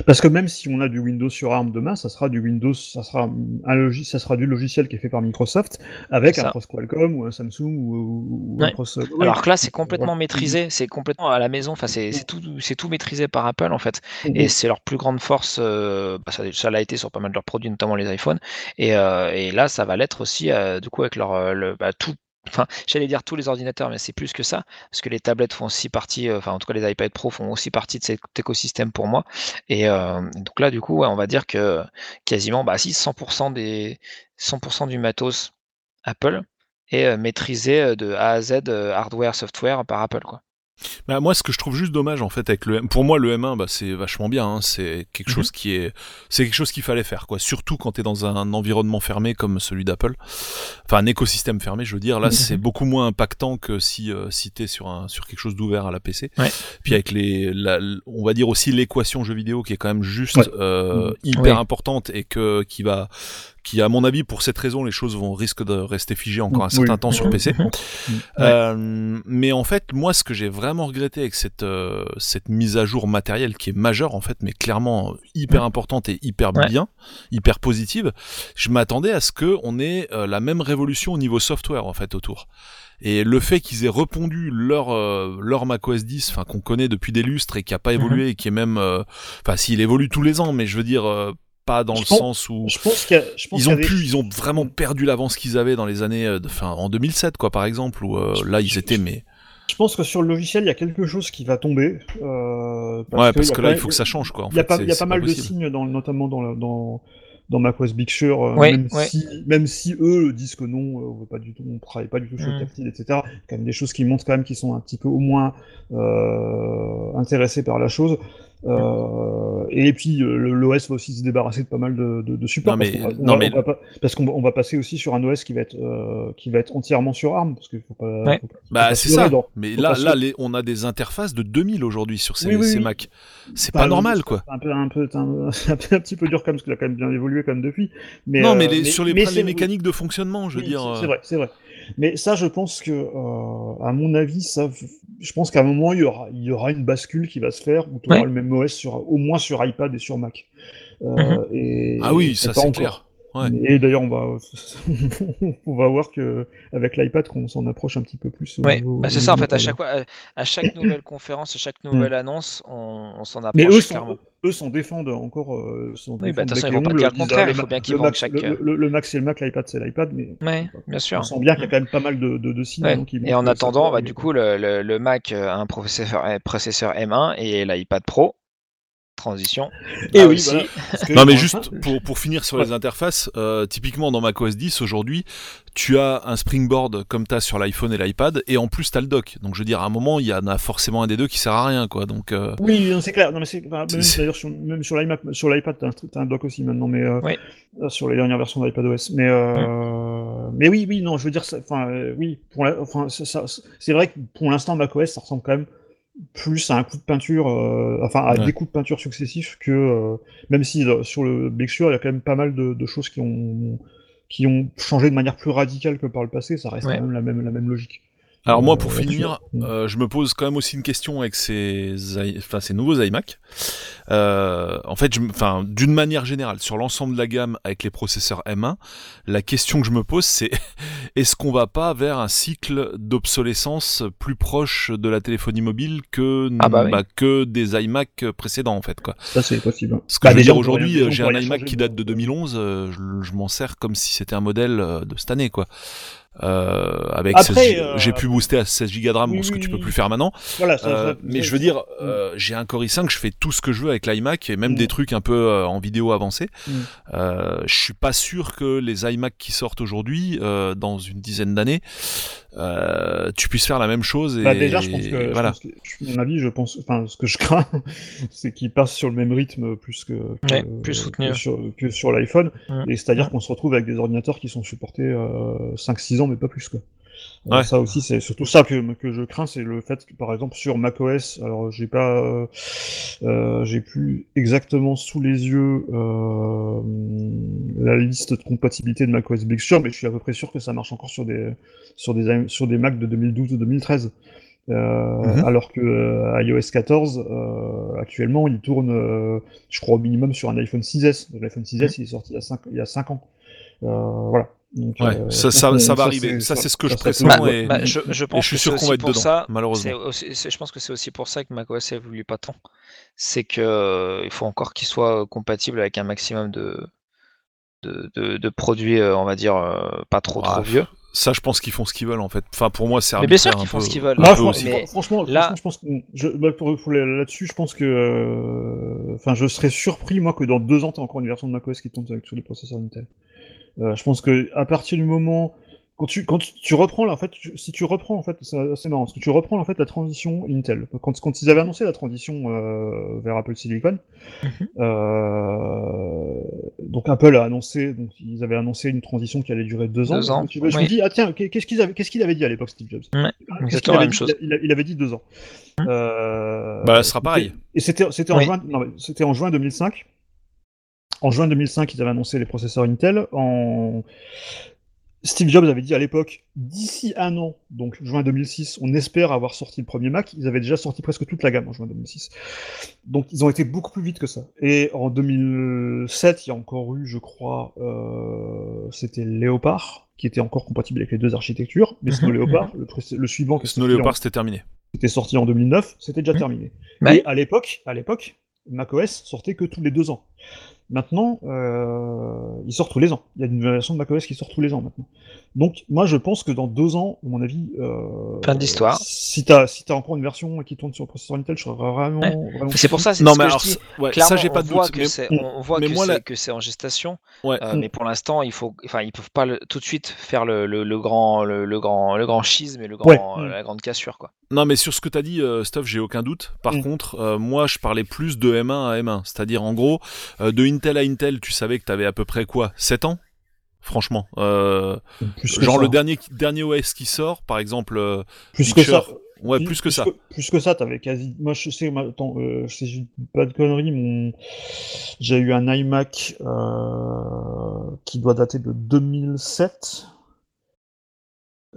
Parce que même si on a du Windows sur ARM demain, ça sera du Windows, ça sera un ça sera du logiciel qui est fait par Microsoft avec un cross Qualcomm ou un Samsung ou, un cross. Alors que là, c'est complètement maîtrisé, c'est complètement à la maison. Enfin, c'est tout, c'est tout maîtrisé par Apple en fait, mhm. et c'est leur plus grande force. Euh, bah, ça, l'a été sur pas mal de leurs produits, notamment les iPhones, et, euh, et là, ça va l'être aussi euh, du coup avec leur le, bah, tout enfin, j'allais dire tous les ordinateurs, mais c'est plus que ça, parce que les tablettes font aussi partie, euh, enfin, en tout cas, les iPad Pro font aussi partie de cet écosystème pour moi. Et euh, donc là, du coup, on va dire que quasiment, bah, si 100% des 100% du matos Apple est euh, maîtrisé de A à Z, hardware, software par Apple, quoi. Bah, moi, ce que je trouve juste dommage en fait avec le M, pour moi le M1, bah, c'est vachement bien. Hein. c'est quelque mhm. chose qui est, c'est quelque chose qu'il fallait faire quoi. Surtout quand t'es dans un environnement fermé comme celui d'Apple, enfin un écosystème fermé, je veux dire. Là, mhm. c'est beaucoup moins impactant que si euh, si t'es sur un sur quelque chose d'ouvert à la PC. Puis avec les, on va dire aussi l'équation jeu vidéo qui est quand même juste euh, mhm. hyper importante et que qui va qui à mon avis pour cette raison les choses vont risquent de rester figées encore un certain temps sur PC. Euh, mais en fait moi ce que j'ai vraiment regretté avec cette euh, cette mise à jour matérielle qui est majeure en fait mais clairement hyper importante et hyper bien, hyper positive, je m'attendais à ce que on ait euh, la même révolution au niveau software en fait autour. Et le fait qu'ils aient répondu leur euh, leur macOS 10, enfin qu'on connaît depuis des lustres et qui a pas évolué et qui est même, enfin s'il évolue tous les ans, mais je veux dire pas dans le sens où je pense ils ont pu, ils ont vraiment perdu l'avance qu'ils avaient dans les années, enfin en 2007 quoi par exemple où euh, là ils étaient mais. Je pense que sur le logiciel il y a quelque chose qui va tomber. Euh, parce ouais parce que, là il faut que ça change quoi. Il y a pas, y a pas mal de signes dans, notamment dans, dans dans macOS Big Sur, euh, même, Si, même si eux disent que non, on veut pas du tout, on travaille pas du tout sur le mm. tactile, etc. Quand même des choses qui montrent quand même qu'ils sont un petit peu au moins euh, intéressés par la chose. Euh, et puis l'OS va aussi se débarrasser de pas mal de, de, de supports parce qu'on va, passer aussi sur un OS qui va être euh, qui va être entièrement sur ARM parce qu'il faut pas. bah c'est ça. mais là là on a des interfaces de 2000 aujourd'hui sur ces, ces Mac. C'est pas, normal quoi. Un peu un peu un, un, petit peu dur comme parce qu'il a quand même bien évolué comme depuis. Mais non mais, euh, sur les, les mécaniques de fonctionnement je veux dire. C'est vrai c'est vrai. Mais ça, je pense que, euh, à mon avis, ça, je pense qu'à un moment, il y aura, il y aura une bascule qui va se faire où tu auras le même OS sur, au moins sur iPad et sur Mac. Euh, mhm. et, ah oui, ça c'est clair. Et d'ailleurs, on va, on va voir que avec l'iPad, qu'on s'en approche un petit peu plus. Ouais, bah, c'est ça en fait. À chaque, fois, à chaque nouvelle conférence, à chaque nouvelle annonce, on, s'en approche. Mais eux clairement. eux s'en défendent encore. Euh, oui, bah, de toute façon, ils vont pas dire le contraire. Il faut bien qu'ils vendent chaque. Le, Mac, c'est le Mac, l'iPad, c'est l'iPad, mais. Ouais, bien sûr. On sent bien qu'il y a quand même pas mal de, de, de signes. Hein, et en attendant, bah, du coup, le, le, Mac a un processeur, processeur M1 et l'iPad Pro transition. Et oui, non mais juste pour, pour finir sur les interfaces, euh, typiquement dans macOS 10 aujourd'hui, tu as un Springboard comme tu as sur l'iPhone et l'iPad, et en plus tu as le dock. Donc je veux dire, à un moment, il y en a forcément un des deux qui sert à rien, quoi. Donc euh, oui, c'est clair. Non mais c'est d'ailleurs sur, même sur l'iMac, sur l'iPad, t'as un, un, dock aussi maintenant, mais euh, sur les dernières versions d'iPadOS. Mais mais oui, oui, non, je veux dire, enfin oui, pour c'est vrai que pour l'instant macOS, ça ressemble quand même plus à un coup de peinture, euh, enfin à des coups de peinture successifs que euh, même si euh, sur le Big Sur il y a quand même pas mal de, de, choses qui ont qui ont changé de manière plus radicale que par le passé, ça reste quand même la même la même logique. Alors moi, pour finir, euh, je me pose quand même aussi une question avec ces, enfin, ces nouveaux iMac. Euh, en fait, enfin, d'une manière générale, sur l'ensemble de la gamme avec les processeurs M1, la question que je me pose, c'est est-ce qu'on va pas vers un cycle d'obsolescence plus proche de la téléphonie mobile que ah bah bah, que des iMac précédents, en fait, quoi. Ça c'est possible. Ce que bah, je veux dire aujourd'hui, j'ai un iMac qui date de 2011, euh, je, je m'en sers comme si c'était un modèle de cette année, quoi. Euh, avec euh, j'ai pu booster à 16 Go de RAM, ce que tu peux plus faire maintenant. Voilà, euh, mais je veux dire, euh, j'ai un Core i5, je fais tout ce que je veux avec l'iMac et même mm. des trucs un peu euh, en vidéo avancée. Mm. je suis pas sûr que les iMac qui sortent aujourd'hui, dans une dizaine d'années, euh, tu puisses faire la même chose. Et, Bah, déjà, je pense que, je voilà. pense que- je- mon avis, je pense, enfin, ce que je crains, c'est qu'il passe sur le même rythme plus que, que- Ouais, plus soutenu. que sur, que sur l'iPhone. Et c'est-à-dire qu'on se retrouve avec des ordinateurs qui sont supportés euh, 5-6 ans, mais pas plus, quoi. Ouais. Ça aussi, c'est surtout ça que, que je crains, c'est le fait que, par exemple, sur macOS, alors j'ai pas, euh, euh, j'ai plus exactement sous les yeux euh, la liste de compatibilité de macOS Big Sur, mais je suis à peu près sûr que ça marche encore sur des, sur des, sur des Mac de 2012 ou 2013. Euh, Mhm. Alors que euh, iOS 14, euh, actuellement, il tourne, euh, je crois, au minimum sur un iPhone 6S. L'iPhone 6S, il est sorti il y a 5, il y a 5 ans. Euh, voilà. Donc, Ouais, euh, ça, ça, va arriver. Ça, c'est ce que je pressens. et- Bah, je, je pense je suis que sûr qu'on va être pour dedans, ça, malheureusement. aussi- je pense que c'est aussi pour ça que macOS a voulu pas tant. C'est que euh, il faut encore qu'il soit euh, compatible avec un maximum de, de, de- de produits, on va dire, pas trop trop Ah, vieux. Ça, je pense qu'ils font ce qu'ils veulent en fait. Enfin, pour moi, c'est Mais bien sûr qu'ils font ce qu'ils veulent. un Moi, peu fran- aussi. mais- franchement, là- franchement, je pense que je, bah, pour, pour les- là-dessus, je pense que, euh, enfin, je serais surpris moi que dans deux ans, t'as encore une version de macOS qui tourne avec tous les processeurs Intel. Euh, je pense que à partir du moment quand tu quand tu, tu reprends là, en fait, tu- si tu reprends en fait, c'est assez marrant, parce que tu reprends en fait la transition Intel. Quand quand ils avaient annoncé la transition euh, vers Apple Silicon, Mhm. euh, donc Apple a annoncé, donc ils avaient annoncé une transition qui allait durer deux ans. Deux ans, Je, me- je me oui. dis ah tiens, qu'est-ce qu'ils avaient, qu'est-ce qu'il avait dit à l'époque Steve Jobs? Ouais, Qu'est-ce qu'il exactement la avait même chose. il, a- il avait dit deux ans. Hum. Euh, Bah, ce sera pareil. Et c'était c'était en Oui. juin, non, mais c'était en juin 2005. En juin 2005, ils avaient annoncé les processeurs Intel. En Steve Jobs avait dit à l'époque, d'ici un an, donc juin 2006, on espère avoir sorti le premier Mac. Ils avaient déjà sorti presque toute la gamme en juin 2006. Donc ils ont été beaucoup plus vite que ça. Et en 2007, il y a encore eu, je crois, euh, c'était Léopard, qui était encore compatible avec les deux architectures. Mais Snow Mhm, Leopard, le, suivant qui est Snow en- c'était terminé. qui était sorti en 2009, c'était déjà Mhm. terminé. Ouais. Et à l'époque, à l'époque, macOS sortait que tous les deux ans. Maintenant, euh, il sort tous les ans. Il y a une version de macOS qui sort tous les ans maintenant. Donc, moi, je pense que dans deux ans, à mon avis, euh, Fin d'histoire. Si t'as si t'as encore une version qui tourne sur le processeur Intel, je serais vraiment. Ouais. vraiment C'est pour ça, c'est Non, ce mais que alors, je dis. ça- ouais, Clairement, ça, j'ai pas on de voit doute. que mais- c'est, on voit mais que c'est, la- que c'est en gestation, Ouais. euh, mais pour l'instant, il faut, enfin, ils peuvent pas le- tout de suite faire le, le, le grand, le, le grand, le grand schisme et le grand, Ouais. euh, Mm. la grande cassure, quoi. Non, mais sur ce que t'as dit, euh, Stuff, j'ai aucun doute. Par Mm. contre, euh, moi, je parlais plus de M1 à M1. C'est-à-dire, en gros, euh, de Intel à Intel, tu savais que t'avais à peu près quoi 7 ans? Franchement. Euh, genre ça. le dernier, dernier OS qui sort, par exemple. euh, Plus que ça. Ouais, plus que ça. plus que ça, t'avais quasi. Moi, je sais, attends, euh, je sais pas de conneries, j'ai eu un iMac qui doit dater de 2007.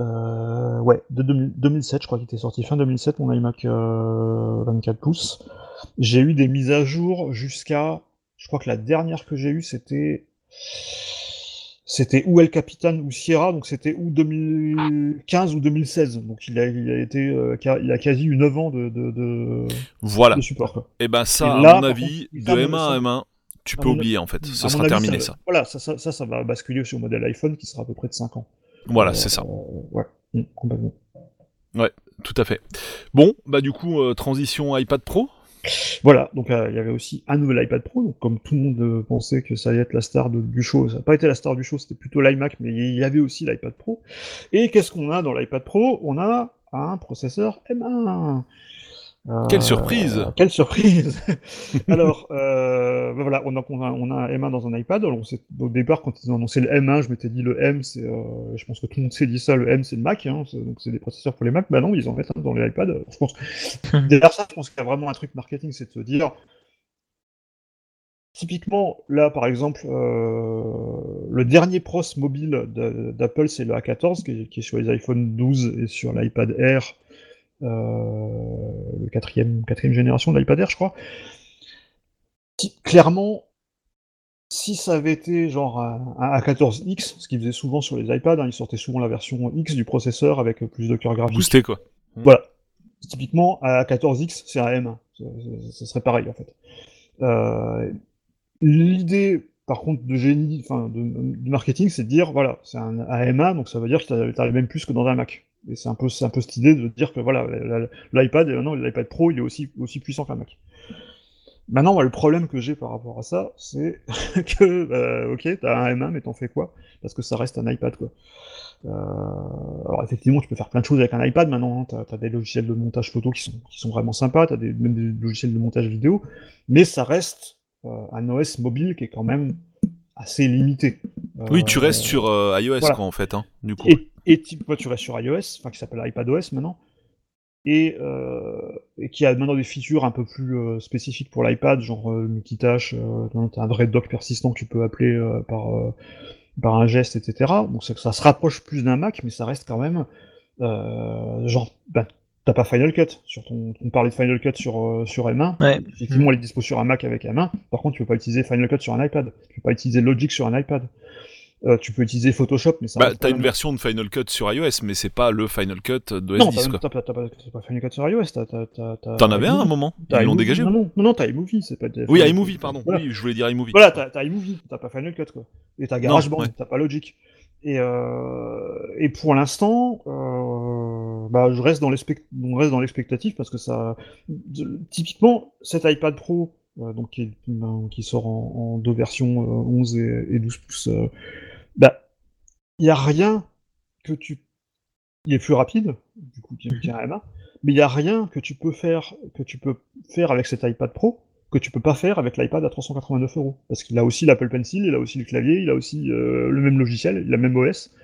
Euh, ouais, de 2000 2007, je crois qu'il était sorti fin 2007, mon iMac euh, 24 pouces. J'ai eu des mises à jour jusqu'à. Je crois que la dernière que j'ai eue, c'était. C'était ou El Capitan ou Sierra, donc c'était ou 2015 ou 2016. Donc il a, il a été, euh, il a quasi eu 9 ans de, de, de, Voilà. de support. Quoi. Et ben ça, Et à mon avis, contre, de ça, M1 à ça- M1, tu peux oublier en fait. Ce sera avis, terminé ça. Voilà, ça, ça, va basculer sur le modèle iPhone qui sera à peu près de 5 ans. Voilà, Euh, c'est ça. euh, ouais, mm, complètement. Tout à fait. Bon, bah du coup, transition iPad Pro. Voilà, donc euh, il y avait aussi un nouvel iPad Pro, donc comme tout le monde euh, pensait que ça allait être la star du show, ça n'a pas été la star du show, c'était plutôt l'iMac, mais il y avait aussi l'iPad Pro. Et qu'est-ce qu'on a dans l'iPad Pro? On a un processeur M1. Euh, Quelle surprise Quelle surprise Alors, euh, ben voilà, on a, on, a, on a un M1 dans un iPad. Alors, on s'est- au départ, quand ils ont annoncé le M1, je m'étais dit le M, c'est, euh, je pense que tout le monde s'est dit ça, le M, c'est le Mac, hein, c'est- donc c'est des processeurs pour les Mac. Bah non, ils en mettent un dans les iPads. Je pense, derrière ça, je pense qu'il y a vraiment un truc marketing, c'est de se dire, Typiquement, là, par exemple, euh, le dernier pros mobile de- d'Apple, c'est le A14, qui est, qui est sur les iPhone 12 et sur l'iPad Air, euh, le quatrième, quatrième génération de l'iPad Air, je crois. Qui- clairement, si ça avait été genre un, un A14X, ce qu'ils faisaient souvent sur les iPads, hein, ils sortaient souvent la version X du processeur avec plus de cœur graphique. Boosté quoi. Voilà. Typiquement, à 14X, c'est un M1. Ce- ce- serait pareil, en fait. Euh, L'idée, par contre, de génie, enfin, de, de marketing, c'est de dire, voilà, c'est un, un M1, donc ça veut dire que t'as t'as même plus que dans un Mac. Et c'est un peu, un peu cette idée de dire que, voilà, l'iPad, et maintenant, l'iPad Pro, il est aussi, aussi puissant qu'un Mac. Maintenant, le problème que j'ai par rapport à ça, c'est que, bah, ok, t'as un M1, mais t'en fais quoi? Parce que ça reste un iPad. Euh, alors effectivement, tu peux faire plein de choses avec un iPad maintenant. Hein. T'as as des logiciels de montage photo qui sont, qui sont vraiment sympas, t'as même des logiciels de montage vidéo, mais ça reste euh, un OS mobile qui est quand même assez limité. Oui, tu Euh, restes sur euh, iOS, voilà. quoi, en fait, hein, du coup. Et, et tu, toi, tu restes sur iOS, enfin qui s'appelle iPadOS maintenant, et, euh, et qui a maintenant des features un peu plus euh, spécifiques pour l'iPad, genre euh, multitâche, euh, t'as un vrai dock persistant que tu peux appeler euh, par, euh, par un geste, etc. Donc ça, ça se rapproche plus d'un Mac, mais ça reste quand même euh, genre, ben, t'as pas Final Cut sur ton, on parlait de Final Cut sur euh, sur M1. Ouais. Effectivement, il est dispo sur un Mac avec M1. Par contre, tu peux pas utiliser Final Cut sur un iPad. Tu peux pas utiliser Logic sur un iPad. Euh, tu peux utiliser Photoshop, mais ça. Bah, t'as une même- version de Final Cut sur iOS, mais c'est pas le Final Cut de Non, S10, t'as t'as pas, t'as pas, t'as pas Final Cut sur iOS. T'en avais un à un iMovie. moment T'as Ils l'ont dégagé Non, non, non, non, t'as iMovie, c'est pas. Oui, iMovie, pardon. Voilà. Oui, je voulais dire iMovie. Voilà, t'as, t'as iMovie, t'as pas Final Cut, quoi. Et t'as GarageBand, ouais. t'as pas Logic. Et, euh, et pour l'instant, euh, bah, je reste dans, on reste dans l'expectative parce que ça. typiquement, cet iPad Pro, euh, donc qui, est- ben, qui sort en, deux versions, euh, 11 et, et 12 pouces, euh, bah, il n'y a rien que tu. Il est plus rapide, du coup, qu'il y a un M1, mais il n'y a rien que tu peux faire que tu peux faire avec cet iPad Pro que tu peux pas faire avec l'iPad à 389 euros. Parce qu'il a aussi l'Apple Pencil, il a aussi le clavier, il a aussi euh, le même logiciel, il a le même OS.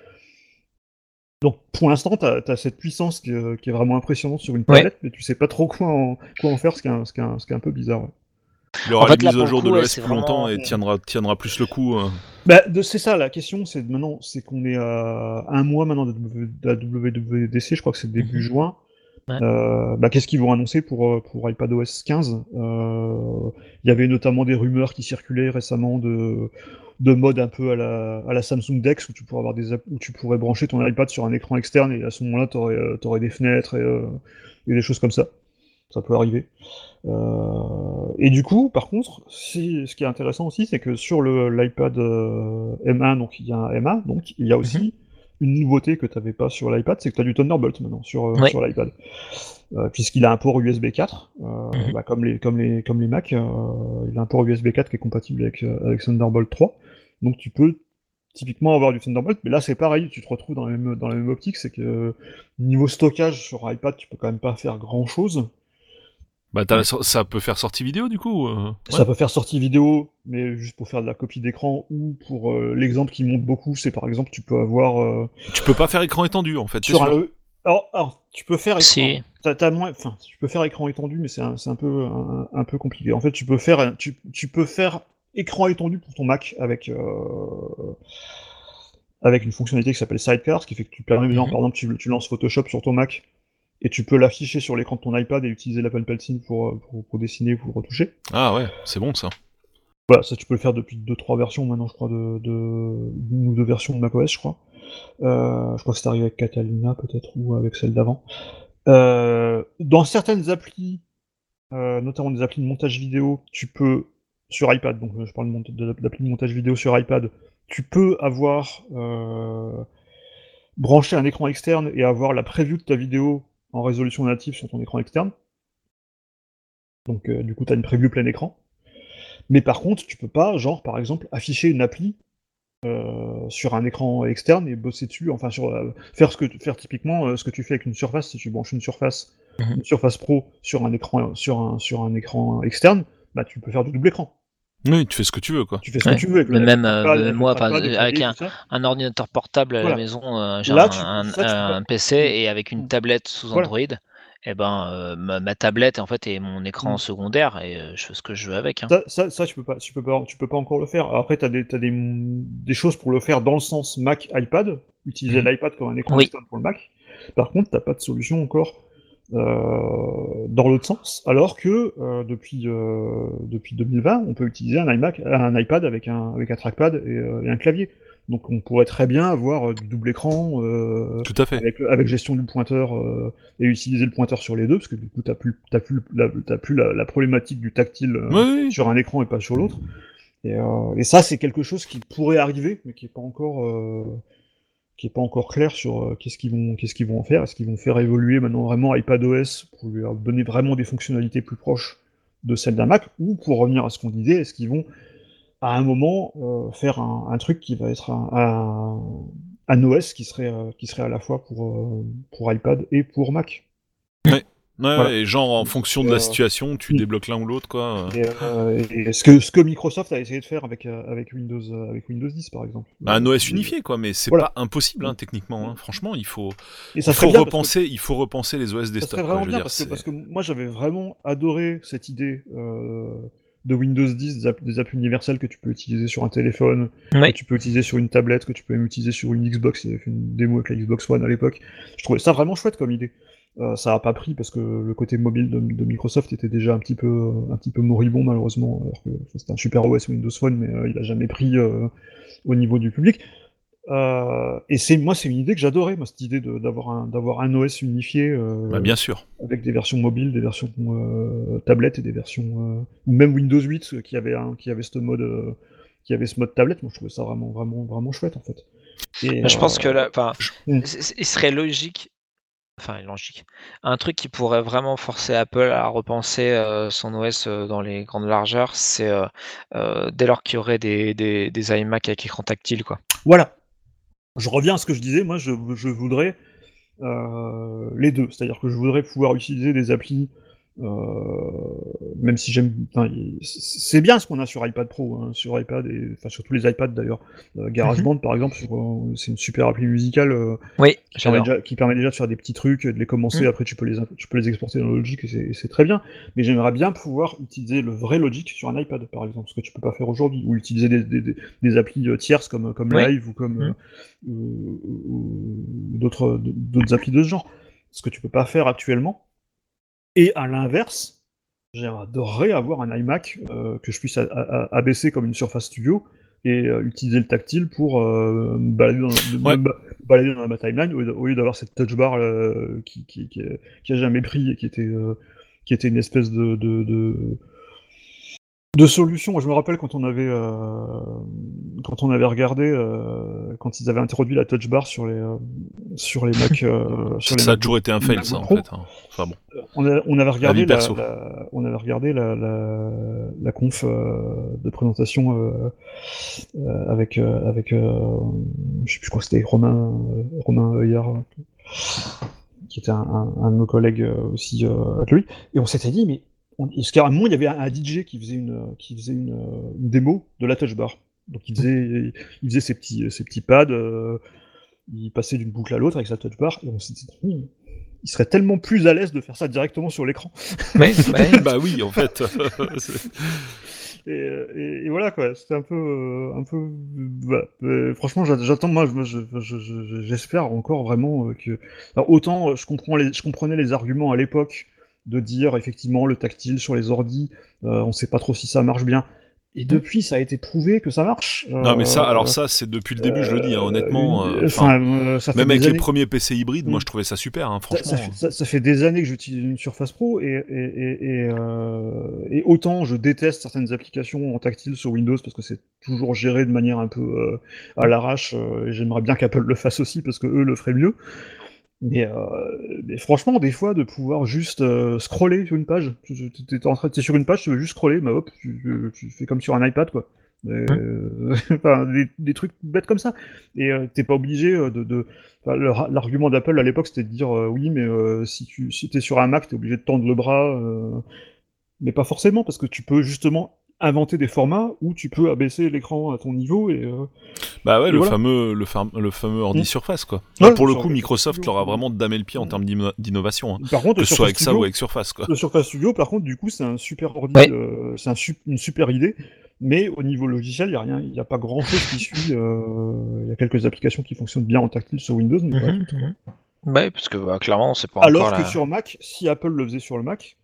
Donc pour l'instant, tu as, cette puissance qui, est- qui est vraiment impressionnante sur une Ouais. tablette, mais tu sais pas trop quoi en, quoi en faire, ce qui est un, ce qui est un- ce qui est un peu bizarre. ouais. Il aura En fait, une là, mise le jour de coup, ouais, l'OS c'est plus longtemps et vraiment- tiendra, tiendra plus le coup. euh. Bah, c'est ça, la question, c'est de maintenant, c'est qu'on est à un mois maintenant de, la WWDC, je crois que c'est début Mhm. juin. Ouais. Euh, bah, qu'est-ce qu'ils vont annoncer pour, euh, pour iPadOS 15 Euh, Il y avait notamment des rumeurs qui circulaient récemment de, de mode un peu à la, à la Samsung Dex où tu pourrais avoir des où tu pourrais brancher ton iPad sur un écran externe et à ce moment-là, tu aurais, des fenêtres et, euh, et des choses comme ça. Ça peut arriver. Euh, et du coup, par contre, si, ce qui est intéressant aussi, c'est que sur l'iPad euh, M1, donc il y a un M1, donc il y a aussi une nouveauté que tu n'avais pas sur l'iPad, c'est que tu as du Thunderbolt maintenant sur, euh, sur l'iPad. Euh, Puisqu'il a un port USB 4, euh, Mhm. bah, comme, les, comme, les, comme les Mac, euh, il a un port USB 4 qui est compatible avec, euh, avec Thunderbolt 3. Donc tu peux typiquement avoir du Thunderbolt, mais là c'est pareil, tu te retrouves dans la même, dans la même optique, c'est que niveau stockage sur iPad, tu peux quand même pas faire grand chose. Bah, ça peut faire sortie vidéo, du coup euh, ouais. Ça peut faire sortie vidéo, mais juste pour faire de la copie d'écran, ou pour euh, l'exemple qui monte beaucoup, c'est par exemple, tu peux avoir euh, Tu peux pas faire écran étendu, en fait. sur un. Alors, alors, tu peux faire écran. Si. Moins, enfin, tu peux faire écran étendu, mais c'est un, c'est un peu, un, un peu compliqué. En fait, tu peux faire, tu, tu peux faire écran étendu pour ton Mac avec, euh, avec une fonctionnalité qui s'appelle Sidecar, ce qui fait que tu permets, genre, Mhm. par exemple, tu, tu lances Photoshop sur ton Mac et tu peux l'afficher sur l'écran de ton iPad et utiliser l'Apple Pencil pour, euh, pour, pour dessiner, pour retoucher. Ah ouais, c'est bon, ça. Voilà, ça tu peux le faire depuis 2-3 versions maintenant, je crois, de, de une ou deux versions de macOS, je crois. Euh, je crois que c'est arrivé avec Catalina peut-être ou avec celle d'avant. Euh, dans certaines applis, notamment des applis de montage vidéo, tu peux sur iPad, donc euh, je parle de mont- de- montage vidéo sur iPad, tu peux avoir euh, branché un écran externe et avoir la preview de ta vidéo en résolution native sur ton écran externe. Donc euh, du coup, tu as une preview plein écran. Mais par contre, tu peux pas, genre, par exemple, afficher une appli euh, sur un écran externe et bosser dessus, enfin, sur, euh, faire, ce que, faire typiquement euh, ce que tu fais avec une surface, si tu branches une surface, Mhm. une surface pro sur un écran, sur un, sur un écran externe, bah, tu peux faire du double écran. Oui, tu fais ce que tu veux, quoi. Tu fais ce Ouais. que tu veux avec le même, euh, même le moi, avec un- ordinateur portable à Voilà. la maison, euh, j'ai Là, un, tu- un- un PC et avec une Mm. tablette sous Voilà. Android, et ben euh, ma, ma tablette en fait est mon écran Mm. secondaire et euh, je fais ce que je veux avec. hein. Ça, ça, ça, tu peux pas, tu peux pas, tu peux pas encore le faire. Après, tu as, des, t'as des, des choses pour le faire dans le sens Mac, iPad, utiliser Mhm. l'iPad comme un écran Oui. externe pour le Mac. Par contre, t'as pas de solution encore euh, dans l'autre sens, alors que euh, depuis, euh, depuis 2020, on peut utiliser un iMac, un iPad avec un, avec un trackpad et, euh, et un clavier. Donc on pourrait très bien avoir euh, du double écran euh, Tout à fait. avec, avec gestion du pointeur euh, et utiliser le pointeur sur les deux, parce que du coup, t'as plus, t'as plus, la, t'as plus la, la problématique du tactile euh, Oui, oui. sur un écran et pas sur l'autre. Et, euh, et ça, c'est quelque chose qui pourrait arriver, mais qui est pas encore, euh, qui est pas encore clair sur euh, qu'est-ce qu'ils vont, qu'est-ce qu'ils vont en faire. Est-ce qu'ils vont faire évoluer maintenant vraiment iPadOS pour lui donner vraiment des fonctionnalités plus proches de celle d'un Mac, ou pour revenir à ce qu'on disait, est-ce qu'ils vont à un moment euh, faire un, truc qui va être un, un, OS qui serait, euh, qui serait à la fois pour, pour iPad et pour Mac? Ouais, voilà. et genre en fonction de la situation, tu débloques l'un ou l'autre, quoi. Et, euh, et ce, que, ce que Microsoft a essayé de faire avec, avec, Windows, avec Windows 10, par exemple. Bah, un OS unifié, quoi, mais c'est voilà. pas impossible, hein, techniquement. Hein. Franchement, il faut, et ça il, faut repenser, que... il faut repenser les OS desktop. Ça serait vraiment quoi, bien, dire, parce, que, parce, que, moi, j'avais vraiment adoré cette idée de Windows 10, des, app des apps universelles que tu peux utiliser sur un téléphone, ouais. que tu peux utiliser sur une tablette, que tu peux même utiliser sur une Xbox. Il y avait fait une démo avec la Xbox One à l'époque. Je trouvais ça vraiment chouette comme idée. Euh, ça a pas pris parce que le côté mobile de, de, Microsoft était déjà un petit peu, un petit peu moribond malheureusement, alors que c'était un super OS Windows Phone, mais euh, il a jamais pris euh, au niveau du public. Euh, et c'est moi, c'est une idée que j'adorais, moi, cette idée d'avoir un, d'avoir un OS unifié. Euh, bah, bien sûr. Avec des versions mobiles, des versions euh, tablettes et des versions, ou même Windows 8 qui avait un, qui avait ce mode, qui avait ce mode tablette. Moi, je trouvais ça vraiment, vraiment, vraiment chouette en fait. Et, je pense que là, enfin, il serait logique enfin logique. Un truc qui pourrait vraiment forcer Apple à repenser euh, son OS euh, dans les grandes largeurs, c'est euh, dès lors qu'il y aurait des, des, iMac avec écran tactile. Quoi. Voilà. Je reviens à ce que je disais, moi je, je voudrais les deux. C'est-à-dire que je voudrais pouvoir utiliser des applis même si j'aime, c'est bien ce qu'on a sur iPad Pro, hein, sur iPad et enfin sur tous les iPads d'ailleurs. Euh, GarageBand mm -hmm. par exemple, euh, c'est une super appli musicale euh, oui, qui, permet déjà, qui, permet déjà, de faire des petits trucs, de les commencer. Mm. Après, tu peux les, tu peux les exporter dans Logic et c'est très bien. Mais j'aimerais bien pouvoir utiliser le vrai Logic sur un iPad par exemple, ce que tu peux pas faire aujourd'hui, ou utiliser des, des, des, des applis tierces comme comme oui. Live ou comme mm. d'autres d'autres applis de ce genre, ce que tu peux pas faire actuellement. Et à l'inverse, j'adorerais avoir un iMac euh, que je puisse abaisser comme une Surface Studio et euh, utiliser le tactile pour euh, me balader dans, ouais. me balader dans ma timeline au lieu d'avoir cette touch bar qui, qui, a jamais pris et qui était, qui était une espèce de, de, de de solutions. Je me rappelle quand on avait euh, quand on avait regardé euh, quand ils avaient introduit la touch bar sur les euh, sur les Mac. Euh, sur les ça Mac, a toujours été un fail, ça en fait. Hein. Enfin bon. On, a, on avait regardé la, la, la, on avait regardé la, la, la conf euh, de présentation euh, avec avec je sais plus quoi c'était Romain Romain Heuillard qui était un, un, un, de nos collègues aussi avec lui et on s'était dit mais parce qu'à un moment, il y avait un, DJ qui faisait une, qui faisait une, une, démo de la touch bar. Donc il faisait, il faisait ses petits, ses petits pads, euh, il passait d'une boucle à l'autre avec sa touch bar, et on s'est dit, hmm, il serait tellement plus à l'aise de faire ça directement sur l'écran. Ouais, bah oui, en fait. et, et, et, voilà quoi, c'était un peu, euh, un peu, bah, euh, franchement, j'attends, moi, j'espère je, je, je, encore vraiment que, Alors, autant je comprends les, je comprenais les arguments à l'époque de dire effectivement le tactile sur les ordis, euh, on sait pas trop si ça marche bien. Et depuis, ça a été prouvé que ça marche. Non, mais ça, alors ça, c'est depuis le début, je le dis, hein, honnêtement. Euh, euh, même avec les premiers PC hybrides, moi, je trouvais ça super, hein, franchement. Ça, ça, fait, ça, fait, des années que j'utilise une Surface Pro et, et, et, euh, et, autant je déteste certaines applications en tactile sur Windows parce que c'est toujours géré de manière un peu à l'arrache. et j'aimerais bien qu'Apple le fasse aussi parce que eux le feraient mieux. Mais, euh, mais, franchement, des fois, de pouvoir juste euh, scroller sur une page, tu es, en train, es sur une page, tu veux juste scroller, bah hop, tu, tu fais comme sur un iPad, quoi. Euh, des, des, trucs bêtes comme ça. Et euh, t'es pas obligé de. de... Enfin, L'argument d'Apple à l'époque, c'était de dire oui, mais si tu si es sur un Mac, t'es obligé de tendre le bras. mais pas forcément, parce que tu peux justement inventer des formats où tu peux abaisser l'écran à ton niveau et euh... bah ouais et le voilà. fameux le, le fameux ordi mmh. surface quoi ouais, pour le coup Microsoft leur a vraiment damé le pied en termes d'innovation hein. par contre que ce soit avec Studio, ça ou avec Surface quoi le Surface Studio par contre du coup c'est un super ordi ouais. euh, c'est un su une super idée mais au niveau logiciel il y a rien il y a pas grand chose qui suit euh... il y a quelques applications qui fonctionnent bien en tactile sur Windows mais mmh, mmh. ouais parce que bah, clairement c'est pas alors encore que la... sur Mac si Apple le faisait sur le Mac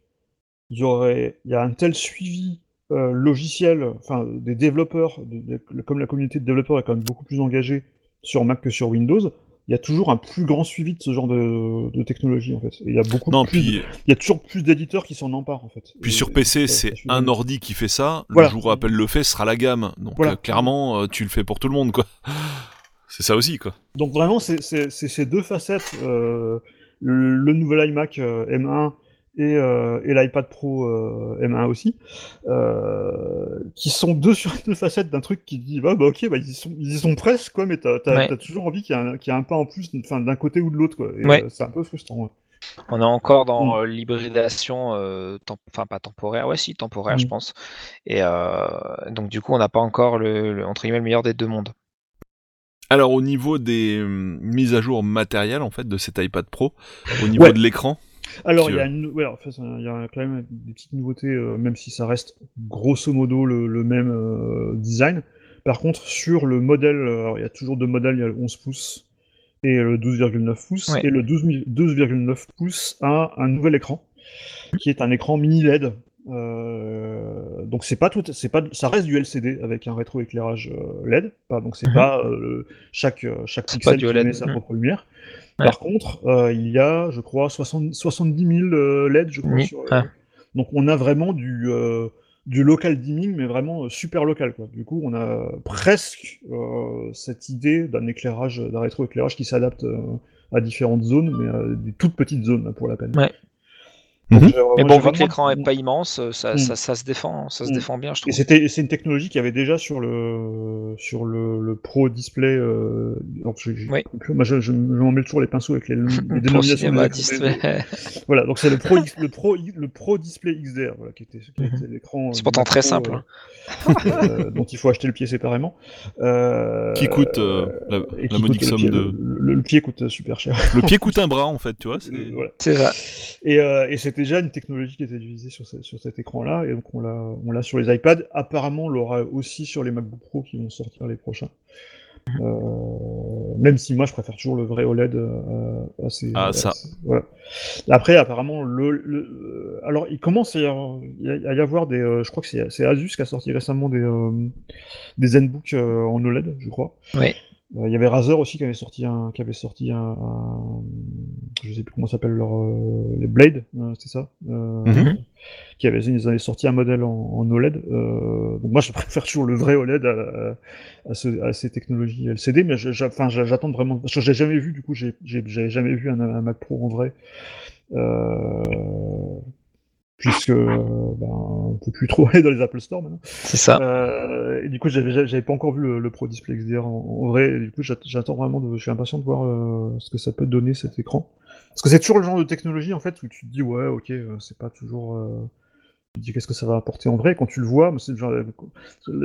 il y aurait il y a un tel suivi euh, logiciels, enfin des développeurs, de, de, comme la communauté de développeurs est quand même beaucoup plus engagée sur Mac que sur Windows, il y a toujours un plus grand suivi de ce genre de, de technologie en fait. Et il y a beaucoup non, plus, puis... il y a toujours plus d'éditeurs qui s'en emparent en fait. Puis et, sur PC, c'est un ordi qui fait ça. Voilà. Le jour où Apple le fait, ce sera la gamme. Donc voilà. euh, clairement, euh, tu le fais pour tout le monde quoi. C'est ça aussi quoi. Donc vraiment, c'est ces deux facettes. Euh, le, le, nouvel iMac euh, M1 et, euh, et l'iPad Pro euh, M1 aussi, euh, qui sont deux sur deux facettes d'un truc qui dit bah, bah ok, bah, ils, y sont, ils y sont presque, quoi, mais t'as Ouais. as toujours envie qu'il y, ait un- qu'il y ait un pas en plus enfin, d'un côté ou de l'autre. quoi. Ouais. euh, c'est un peu frustrant. ouais. On est encore dans Mm. euh, l'hybridation, euh, enfin pas temporaire, ouais si temporaire je Mm. pense. Et euh, donc du coup on n'a pas encore le, le- entre guillemets le meilleur des deux mondes. Alors au niveau des hum, mises à jour matérielles en fait de cet iPad Pro, au niveau Ouais. de l'écran, Alors, il y a, veux. une, ouais, en fait, il y a quand même des petites nouveautés, euh, même si ça reste grosso modo le, le même euh, design. Par contre, sur le modèle, euh, alors, il y a toujours deux modèles, il y a le 11 pouces et le 12,9 pouces. Ouais. Et le 12 mi- 12,9 pouces a un nouvel écran, qui est un écran mini LED. Euh, donc c'est pas tout, c'est pas, ça reste du LCD avec un rétroéclairage LED. Pas, donc c'est Mhm. pas chaque chaque pixel pas qui OLED, met sa propre lumière. Ouais. Par contre, euh, il y a, je crois, 60 70 000 euh, LED, je crois. Oui, sur, euh, ah. Donc on a vraiment du, euh, du local dimming, mais vraiment super local. Quoi. Du coup, on a presque cette idée d'un éclairage, d'un rétroéclairage qui s'adapte à différentes zones, mais à des toutes petites zones là, pour la peine. Ouais. Mhm. Mais bon vu que l'écran est pas immense, euh, ça, Mm. ça, ça se défend, ça se Mm. défend bien je Et trouve. c'était, c'est une technologie qui avait déjà sur le sur le, le Pro Display. Euh, j'ai- Oui. Moi, je, je, je m'en mets toujours les pinceaux avec les, les Pro dénominations. des. Voilà, donc c'est le Pro, le Pro, le Pro Display XDR, voilà, qui était, qui Mhm. était l'écran. C'est du pourtant très simple, euh, hein. euh, dont il faut acheter le pied séparément. Euh, qui coûte euh, la, et la modique coûte somme pied, de. le, le- le pied coûte super cher. Le pied coûte un bras en fait, tu vois. c'est- Euh, voilà. C'est ça. Et, euh, et c'était déjà une technologie qui était utilisée sur, ce- sur cet écran-là, et donc on l'a, on l'a sur les iPads. Apparemment, on l'aura aussi sur les MacBook Pro qui vont sortir les prochains. Euh, même si moi je préfère toujours le vrai OLED euh, à ces- Ah, à ça. ces- voilà. Après, apparemment, le, le- euh, alors il commence à y avoir, à y des, euh, je crois que c'est, c'est Asus qui a sorti récemment des, euh, des ZenBook euh, en OLED, je crois. Oui. Euh, Il y avait Razer aussi qui avait sorti un, qui avait sorti un, un- je sais plus comment s'appelle leur, euh, les Blade, euh, c'est ça, euh, Mhm. qui avait, ils avaient sorti un modèle en, en OLED. Donc moi, je préfère toujours le vrai OLED à, à, à ce- à ces technologies LCD, mais j'attends vraiment. J'ai jamais vu, du coup, j'ai, jamais vu un, un Mac Pro en vrai. Euh, puisque ben, on peut plus trop aller dans les Apple Store maintenant. C'est ça. Euh, et du coup, j'avais, pas encore vu le, le Pro Display XDR en, en vrai. Et du coup, j'att- j'attends vraiment, de, je suis impatient de voir euh, ce que ça peut donner cet écran. Parce que c'est toujours le genre de technologie en fait où tu te dis ouais, ok, euh, c'est pas toujours. euh, tu te dis qu'est-ce que ça va apporter en vrai. Quand tu le vois, mais c'est le genre,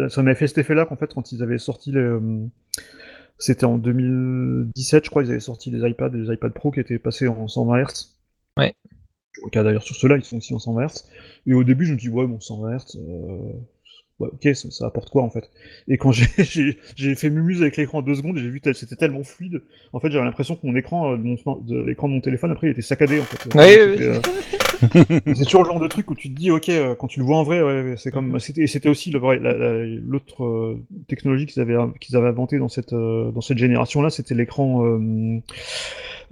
ça m'avait fait cet effet-là qu'en fait, quand ils avaient sorti les. euh, C'était en 2017, je crois, ils avaient sorti les iPads les iPad Pro qui étaient passés en 120 Hz. Ouais. D'ailleurs sur ceux-là, ils sont aussi en 120 Hz. Et au début, je me dis, ouais, bon, 120 Hz, euh, ouais, ok, ça, ça apporte quoi en fait? Et quand j'ai- fait mumuse avec l'écran en deux secondes, j'ai vu que c'était tellement fluide. En fait, j'avais l'impression que mon écran, euh, de l'écran de mon téléphone, après, il était saccadé en fait. Euh, c'est toujours le genre de truc où tu te dis, ok, euh, quand tu le vois en vrai, ouais, c'est comme. C'était, et c'était aussi la- la- l'autre euh, technologie qu'ils avaient, qu'ils avaient inventé dans cette, euh, dans cette génération-là, c'était l'écran. Euh,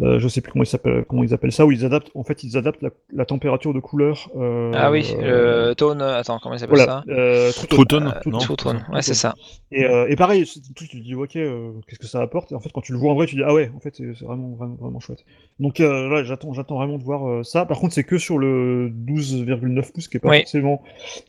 euh, je sais plus comment ils comment ils appellent ça, où ils adaptent, en fait, ils adaptent la, la température de couleur. euh, Ah oui, euh, le tone. Attends, comment il s'appelle voilà, ça? euh, True Tone, Euh, True Tone. Ouais, c'est ça. et, euh, et pareil, tout, tu te dis, ok, euh, qu'est-ce que ça apporte? Et en fait, quand tu le vois en vrai, tu dis, ah ouais, en fait, c'est vraiment, vraiment, vraiment chouette. Donc euh, là, j'attends, j'attends vraiment de voir euh, ça. Par contre, c'est que sur le 12,9 pouces, qui est pas Oui. forcément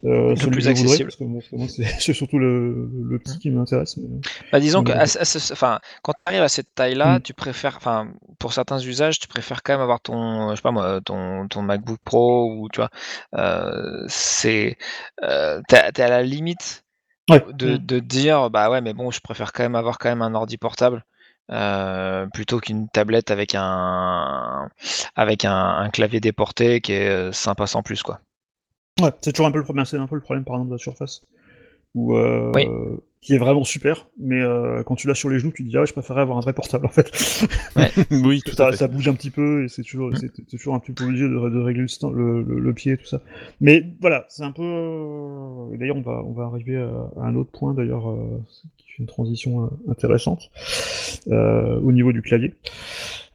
euh, celui plus que voudrais, accessible. parce que, bon, c'est surtout le, le petit qui m'intéresse. mais- Bah, disons que Ouais. à ce- à ce- enfin, quand tu arrives à cette taille-là, Mm. tu préfères, enfin, pour certains usages, tu préfères quand même avoir ton, je sais pas moi, ton, ton MacBook Pro ou tu vois, euh, c'est, euh, t'es, à la limite Ouais. de, Mm. de dire, bah ouais, mais bon, je préfère quand même avoir quand même un ordi portable. Euh, plutôt qu'une tablette avec un avec un, clavier déporté qui est euh, sympa sans plus quoi. Ouais, c'est toujours un peu le problème, c'est un peu le problème par exemple de la surface, où, euh, Oui. qui est vraiment super, mais euh, quand tu l'as sur les genoux, tu te dis ah je préférais avoir un vrai portable en fait. oui, tout ça, fait. ça bouge un petit peu et c'est toujours, c'est toujours un petit peu obligé de, de régler le, le, le- le pied et tout ça. Mais voilà, c'est un peu. euh, D'ailleurs, on va, on va arriver à, à un autre point d'ailleurs euh, qui fait une transition euh, intéressante euh, au niveau du clavier.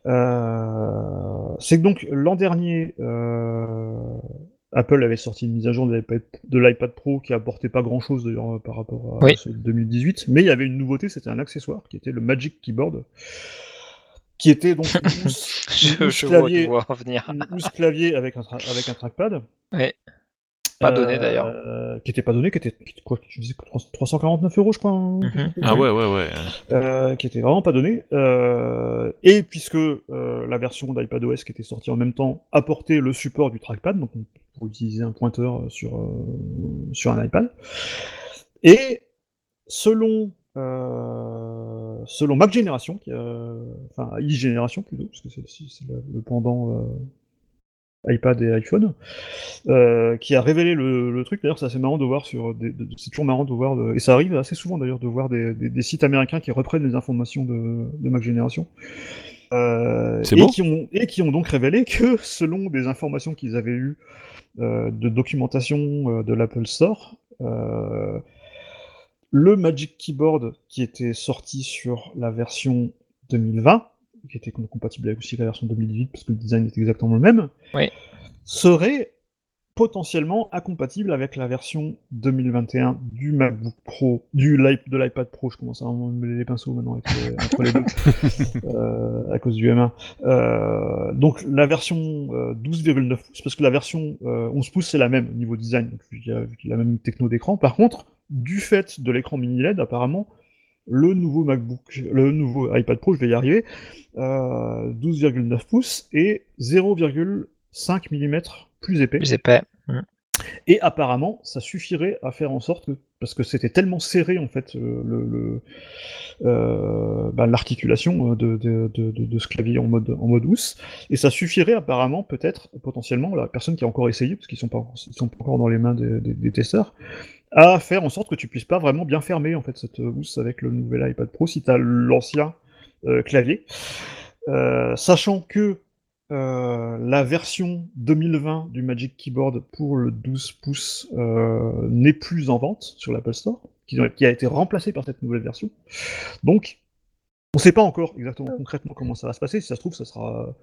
Euh, c'est que donc l'an dernier, euh, Apple avait sorti une mise à jour de l'iPad, Pro qui apportait pas grand chose d'ailleurs par rapport à Oui. celui de 2018, mais il y avait une nouveauté, c'était un accessoire qui était le Magic Keyboard. qui était donc Je, vois avec un, avec un trackpad. Ouais. Pas donné euh, d'ailleurs. Qui était pas donné, qui était qui- quoi, tu disais que 349 euros, je crois. hein, Ah ouais, ouais, ouais. Euh, qui était vraiment pas donné. Euh, et puisque euh, la version d'iPadOS qui était sortie en même temps apportait le support du trackpad, donc on peut utiliser un pointeur sur, euh, sur un iPad. Et selon, euh, selon Mac Generation, qui, euh, enfin iGénération plutôt, parce que c'est c'est le, le pendant euh, iPad et iPhone, euh, qui a révélé le, le truc. D'ailleurs, c'est assez marrant de voir sur. des- de- c'est toujours marrant de voir, de- et ça arrive assez souvent d'ailleurs, de voir des, des- des sites américains qui reprennent les informations de, de Mac Generation. Euh, et, beau. qui ont, et qui ont donc révélé que, selon des informations qu'ils avaient eues euh, de documentation euh, de l'Apple Store, euh, le Magic Keyboard qui était sorti sur la version 2020, qui était compatible avec aussi la version 2018 parce que le design est exactement le même, Oui. serait potentiellement incompatible avec la version 2021 du MacBook Pro, du de l'iPad Pro. Je commence à me mêler les pinceaux maintenant avec les- entre les deux euh, à cause du M1. Euh, donc la version euh, 12,9 pouces, parce que la version euh, 11 pouces c'est la même au niveau design, donc il y a la même techno d'écran. Par contre, du fait de l'écran mini LED, apparemment, le nouveau MacBook, le nouveau iPad Pro, je vais y arriver, euh, 12,9 pouces et 0,5 mm plus épais. Plus épais. Et apparemment, ça suffirait à faire en sorte que, parce que c'était tellement serré en fait, l'articulation de, ce clavier en mode en mode housse, et ça suffirait apparemment peut-être potentiellement la personne qui a encore essayé, parce qu'ils sont sont pas encore dans les mains des, testeurs, à faire en sorte que tu puisses pas vraiment bien fermer en fait cette housse avec le nouvel iPad Pro si tu as l'ancien euh, clavier, Euh, sachant que euh, la version 2020 du Magic Keyboard pour le 12 pouces euh, n'est plus en vente sur l'Apple Store, qui, qui a été remplacée par cette nouvelle version. Donc, on ne sait pas encore exactement concrètement comment ça va se passer. Si ça se trouve, ça sera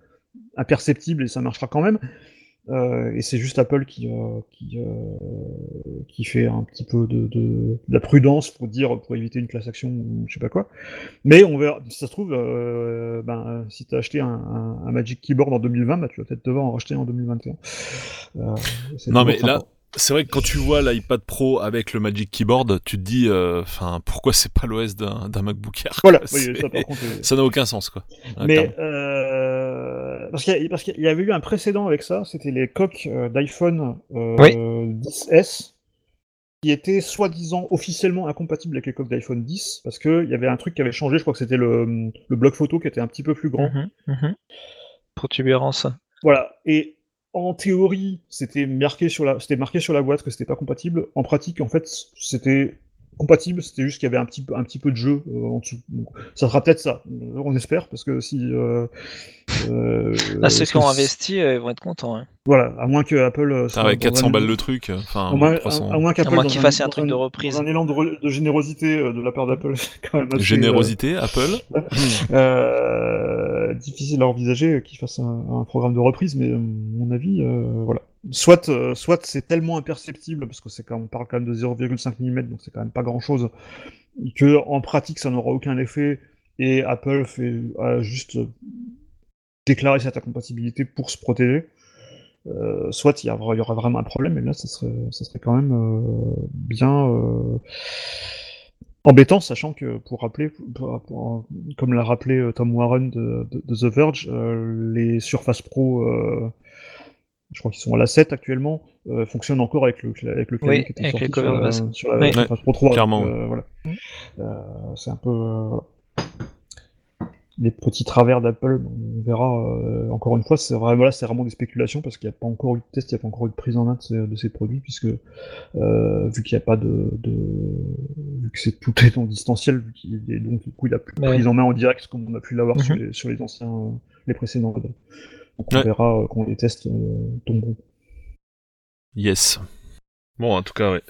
imperceptible et ça marchera quand même. Euh, et c'est juste Apple qui, euh, qui, euh, qui fait un petit peu de, de, de la prudence pour dire pour éviter une class action ou je sais pas quoi. Mais on verra. Si ça se trouve, euh, ben, si tu as acheté un, un, un Magic Keyboard en 2020, bah, tu vas peut-être devoir en racheter en 2021. Euh, Non, mais là. C'est vrai que quand tu vois l'iPad Pro avec le Magic Keyboard, tu te dis, enfin, pourquoi c'est pas l'OS d'un MacBook Air Voilà, oui, ça par contre. euh, Ça n'a aucun sens, quoi. Mais euh, parce qu'il y, avait eu un précédent avec ça, c'était les coques euh, d'iPhone euh, Oui. 10S qui étaient soi-disant officiellement incompatibles avec les coques d'iPhone 10 parce qu'il y avait un truc qui avait changé, je crois que c'était le, le bloc photo qui était un petit peu plus grand. Mhm, mhm. Protubérance. Voilà. Et en théorie, c'était marqué sur la, c'était marqué sur la boîte que c'était pas compatible. En pratique, en fait, c'était compatible. C'était juste qu'il y avait un petit peu, un petit peu de jeu euh, en dessous. Donc, ça sera peut-être ça. On espère parce que si. Euh, euh, Là, ceux parce qui ont investi euh, ils vont être contents. hein. Voilà, à moins que Apple. euh, Ah ouais, dans 400 un- balles le truc, enfin, À moins, 300. à- à moins qu'Apple, À moins dans qu'ils fassent un dans truc de reprise. Un élan de, re- de générosité euh, de la part d'Apple, quand même assez, euh, Générosité, Apple. euh, difficile à envisager qu'ils fassent un, un programme de reprise, mais à mon avis, euh, voilà. Soit, euh, soit c'est tellement imperceptible, parce que c'est quand on parle quand même de 0,5 mm, donc c'est quand même pas grand chose, que en pratique ça n'aura aucun effet, et Apple fait a juste déclarer cette incompatibilité pour se protéger. Euh, soit il y, aura vraiment un problème, et là ça serait, ça serait quand même euh, bien euh, embêtant, sachant que pour rappeler, comme l'a rappelé Tom Warren de, de- The Verge, les Surface Pro, je crois qu'ils sont à la 7 actuellement, euh, fonctionnent encore avec le, avec le Oui, qui était avec sorti sur, la, sur la Oui. Pro 3. Clairement, donc, euh, voilà. Euh, c'est un peu euh, les petits travers d'Apple. On verra. euh, encore une fois, c'est vraiment là, c'est vraiment des spéculations parce qu'il n'y a pas encore eu de test, il n'y a pas encore eu de prise en main de ces, de ces produits puisque euh, vu qu'il n'y a pas de, de vu que c'est tout est en distanciel, vu qu'il est donc du coup il a plus de Ouais. prise en main en direct comme on a pu l'avoir sur, Mhm. les, sur les anciens, euh, les précédents modèles. Donc on Ouais. verra euh, quand les tests euh, tomberont. Yes. Bon, en tout cas, ouais.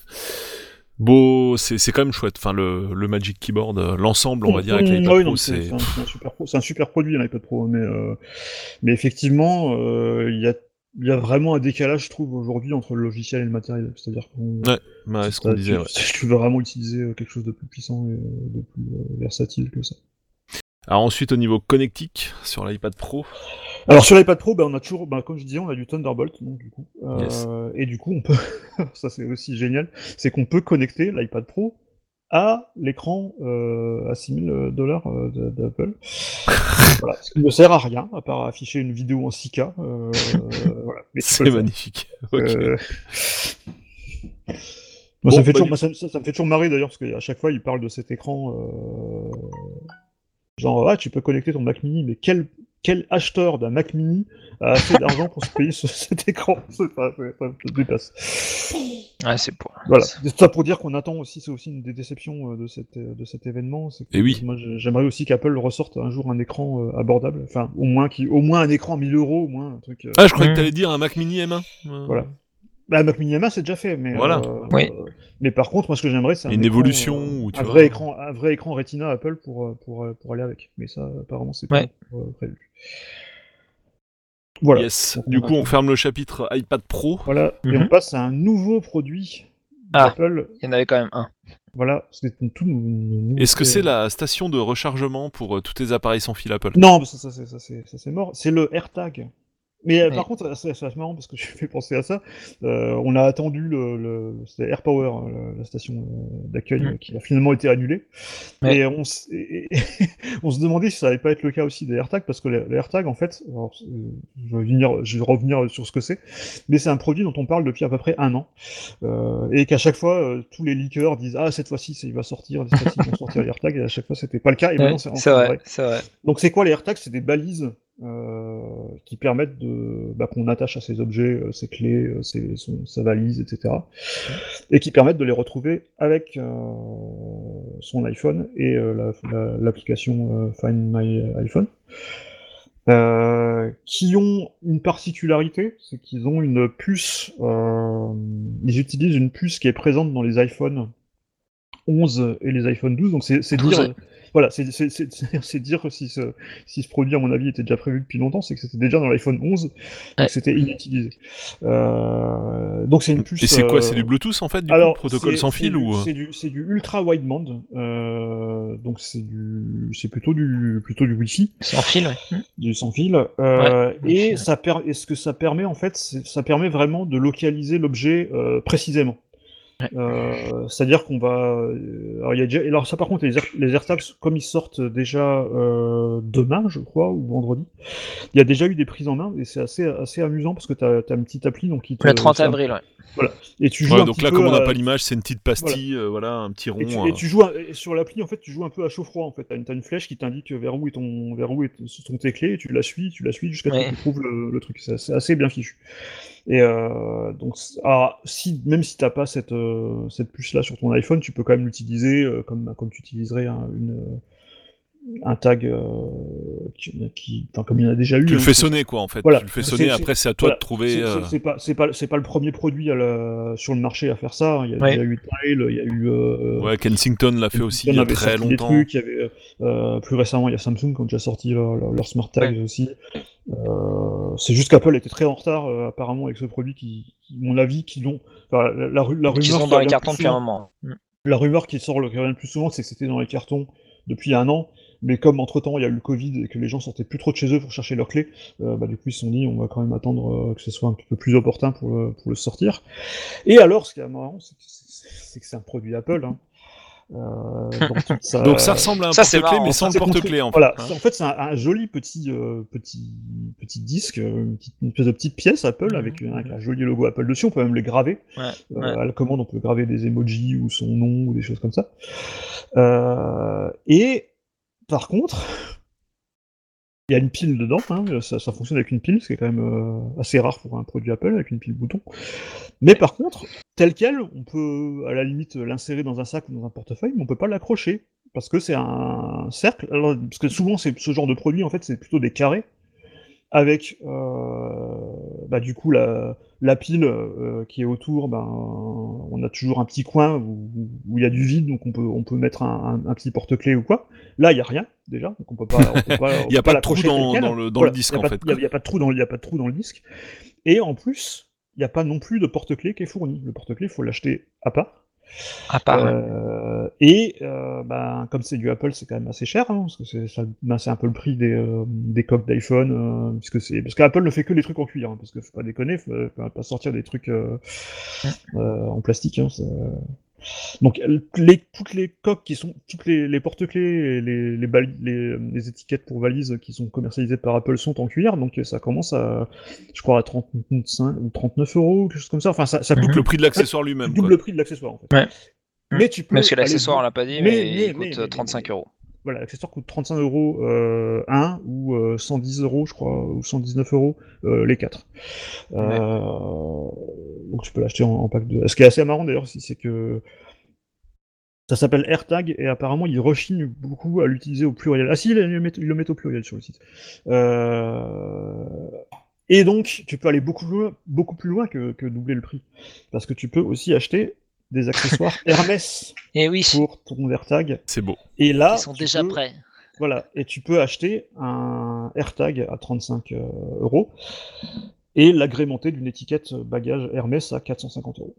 Beau, c'est c'est quand même chouette. Enfin, le, le Magic Keyboard, euh, l'ensemble, on va dire, avec l'iPad oui, Pro, non, c'est. c'est un, c'est un super pro- c'est un super produit l'iPad Pro, mais euh, mais effectivement, euh, il y a il y a vraiment un décalage, je trouve, aujourd'hui entre le logiciel et le matériel. C'est-à-dire qu'on Ouais, bah, si ce qu'on disait, tu, ouais. tu veux vraiment utiliser quelque chose de plus puissant et de plus versatile que ça. Alors ensuite au niveau connectique sur l'iPad Pro. Alors sur l'iPad Pro, ben, on a toujours, ben, comme je disais, on a du Thunderbolt, donc, du coup, Euh, Yes. et du coup on peut, ça c'est aussi génial, c'est qu'on peut connecter l'iPad Pro à l'écran euh, à 6000 dollars euh, d'Apple. voilà, ce qui ne sert à rien, à part afficher une vidéo en 6K. euh, voilà. Mais tu peux C'est magnifique. Euh, Bon, ça, me fait bah, toujours, du- moi, ça, ça- ça me fait toujours marrer d'ailleurs, parce qu'à chaque fois, il parle de cet écran. euh, Genre, ah, tu peux connecter ton Mac mini, mais quel, quel acheteur d'un Mac mini a assez d'argent pour se payer ce- cet écran? C'est pas- dépasse. Ouais, c'est pour. Voilà. C'est ça pour dire qu'on attend aussi, c'est aussi une des déceptions euh, de, cette, euh, de cet événement. c'est que Eh oui. Moi, j'aimerais aussi qu'Apple ressorte un jour un écran euh, abordable. Enfin, au moins, qui, au moins un écran à 1000 euros, au moins un truc. euh, Ah, je croyais que Mm. t'allais dire un Mac Mini M1. Euh, Voilà. Bah, Mac Mini M1, c'est déjà fait, mais Voilà. euh, Oui. euh, mais par contre, moi, ce que j'aimerais, c'est un Une écran, évolution euh, tu un vois- vrai écran, un vrai écran Retina Apple pour euh, pour pour aller avec. Mais ça, apparemment, c'est Ouais. pas euh, prévu. Voilà. Yes. Donc, Du coup, on ferme le chapitre iPad Pro. Voilà. Et Mhm. on passe à un nouveau produit Ah. d'Apple. Il y en avait quand même un. Voilà. C'est une tout Est-ce que c'est la station de rechargement pour euh, tous tes appareils sans fil Apple? Non, ça, ça, c'est- ça, c'est ça, c'est mort. C'est le AirTag. Mais euh, Oui. par contre, c'est assez marrant parce que je fais penser à ça. Euh, on a attendu le, le c'était AirPower, hein, la, la station euh, d'accueil, Mm. qui a finalement été annulée. Et on, et- et- on se demandait si ça allait pas être le cas aussi des AirTags parce que les, les AirTags, en fait, alors, euh, je vais venir, je vais revenir sur ce que c'est, mais c'est un produit dont on parle depuis à peu près un an euh, et qu'à chaque fois, euh, tous les leakers disent ah cette fois-ci, il va sortir, cette fois-ci, ils vont sortir les AirTags, et à chaque fois, c'était pas le cas. Et maintenant, c'est vrai, c'est vrai. donc c'est quoi les AirTags? C'est des balises qui permettent de bah, qu'on attache à ses objets, euh, ses clés, euh, ses- son- sa valise, etc. Et qui permettent de les retrouver avec euh, son iPhone et euh, la- la- l'application euh, Find My iPhone. Euh, qui ont une particularité, c'est qu'ils ont une puce, euh, ils utilisent une puce qui est présente dans les iPhones 11 et les iPhone 12, donc c'est c'est 12, dire. Voilà, c'est c'est- c'est- c'est- c'est dire que si ce, si ce produit, à mon avis, était déjà prévu depuis longtemps, c'est que c'était déjà dans l'iPhone 11, et Ouais. c'était inutilisé. Euh, donc c'est une puce. Et c'est quoi C'est euh, du Bluetooth en fait du alors, coup, protocole c'est- sans c'est fil ou euh C'est du, c'est du ultra wideband, euh, donc c'est du, c'est plutôt du, plutôt du Wi-Fi, Sans fil, ouais. du sans fil, euh, Ouais, et ça per- et ce que ça permet en fait, c'est- ça permet vraiment de localiser l'objet euh, précisément. Ouais. Euh, C'est-à-dire qu'on va, euh, alors il y a déjà, alors ça par contre les, Air- les AirTags comme ils sortent déjà euh, demain, je crois, ou vendredi, il y a déjà eu des prises en main et c'est assez, assez amusant parce que tu as, une petite appli donc qui te, Le 30 ça- avril, ouais. et tu joues Ouais, un donc petit là, peu comme on n'a à- pas l'image, c'est une petite pastille, euh, voilà, un petit rond. et tu, euh. et tu joues un- et sur l'appli en fait tu joues un peu à chaud froid en fait t'as une, t'as une flèche qui t'indique vers où est ton vers où est, sont tes clés et tu la suis tu la suis jusqu'à ce Ouais. que tu trouves le, le truc c'est assez, assez bien fichu et euh, donc si même si t'as pas cette euh, cette puce là sur ton iPhone tu peux quand même l'utiliser euh, comme comme tu utiliserais un, une un tag euh, qui, comme il y en a déjà eu Tu le hein, fais sonner quoi en fait. Voilà. Tu le fais sonner. Après, c'est à toi voilà. de trouver. C'est- euh, c'est- pas, c'est pas, c'est pas le premier produit à la- sur le marché à faire ça. hein. Il y a, Ouais. il y a eu Tile, il y a eu. euh, Ouais, Kensington l'a fait aussi il y a très longtemps. trucs, il y avait euh, plus récemment il y a Samsung qui ont déjà sorti leur, leur- leur smart tags aussi. Euh, c'est juste qu'Apple était très en retard euh, apparemment avec ce produit qui, mon avis, qui l'ont. enfin, la, la, rumeur sont qui dans revient les cartons depuis un moment. Mm. La rumeur qui sort le, qui revient le plus souvent, c'est que c'était dans les cartons depuis un an. Mais comme entre temps il y a eu le Covid et que les gens sortaient plus trop de chez eux pour chercher leurs clés, euh, bah, du coup ils se sont dit on va quand même attendre euh, que ce soit un petit peu plus opportun pour le, pour le sortir. Et alors ce qui est marrant, c'est que c'est- c'est que c'est un produit Apple. Hein. Euh, sa- Donc ça ressemble à un Ça, c'est porte-clés, marrant. mais sans le porte-clés en fait. Voilà, hein. c'est- en fait c'est un, un joli petit, euh, petit, petit disque, euh, une, petite, une espèce de petite pièce Apple avec, un, avec un joli logo Apple dessus. On peut même le graver. Ouais, Euh, ouais. À la commande, on peut graver des emojis ou son nom ou des choses comme ça. Euh, et par contre, il y a une pile dedans. hein, ça, fonctionne avec une pile, ce qui est quand même euh, assez rare pour un produit Apple avec une pile bouton. Mais par contre, tel quel, on peut à la limite l'insérer dans un sac ou dans un portefeuille, mais on peut pas l'accrocher parce que c'est un cercle. Parce que souvent, ce genre de produit, en fait, c'est plutôt des carrés avec euh, bah, du coup la, la pile euh, qui est autour, ben, on a toujours un petit coin où où il y a du vide, donc on peut, on peut mettre un, un- un petit porte-clés ou quoi. Là, il n'y a rien déjà, donc on peut pas. on peut pas on Il y a pas de trou dans- le- Voilà, disque, il y a en pas- fait, Il y a- pas de trou dans, le- il y a pas de trou dans le disque. Et en plus, il n'y a pas non plus de porte-clés qui est fourni. Le porte-clés, il faut l'acheter à part. À part. Euh, Et euh, ben, comme c'est du Apple, c'est quand même assez cher, hein, parce que c'est ben, un peu le prix des, euh, des coques d'iPhone, puisque c'est parce qu'Apple ne fait que des trucs en cuir, hein, parce que faut pas déconner, faut, faut pas sortir des trucs en plastique. Hein, donc les, toutes les coques qui sont, toutes les, les porte-clés, et les, les, bali- les, les étiquettes pour valises qui sont commercialisées par Apple sont en cuir, donc ça commence à, je crois, à 35 ou 39 euros, quelque chose comme ça. Enfin, ça, ça double le prix de l'accessoire lui-même. double quoi. le prix de l'accessoire en fait. Ouais. Mais tu peux. Parce que l'accessoire, on l'a pas dit, Mais- mais, mais- il mais- coûte mais- euh, 35 euros. Voilà, l'accessoire coûte 35 euros euh, un ou euh, 110 euros, je crois, ou 119 euros euh, les quatre. Euh, donc tu peux l'acheter en, en pack de. Ce qui est assez marrant d'ailleurs, c'est que ça s'appelle AirTag et apparemment ils rechignent beaucoup à l'utiliser au pluriel. Ah si, ils le mettent, ils le mettent au pluriel sur le site. Et donc, tu peux aller beaucoup plus loin, beaucoup plus loin que, que doubler le prix. Parce que tu peux aussi acheter des accessoires Hermès Et oui, pour ton AirTag. C'est beau. Et là, ils sont tu déjà peux- prêts. Voilà, et tu peux acheter un AirTag à 35 euh, euros et l'agrémenter d'une étiquette bagage Hermès à 450 euros.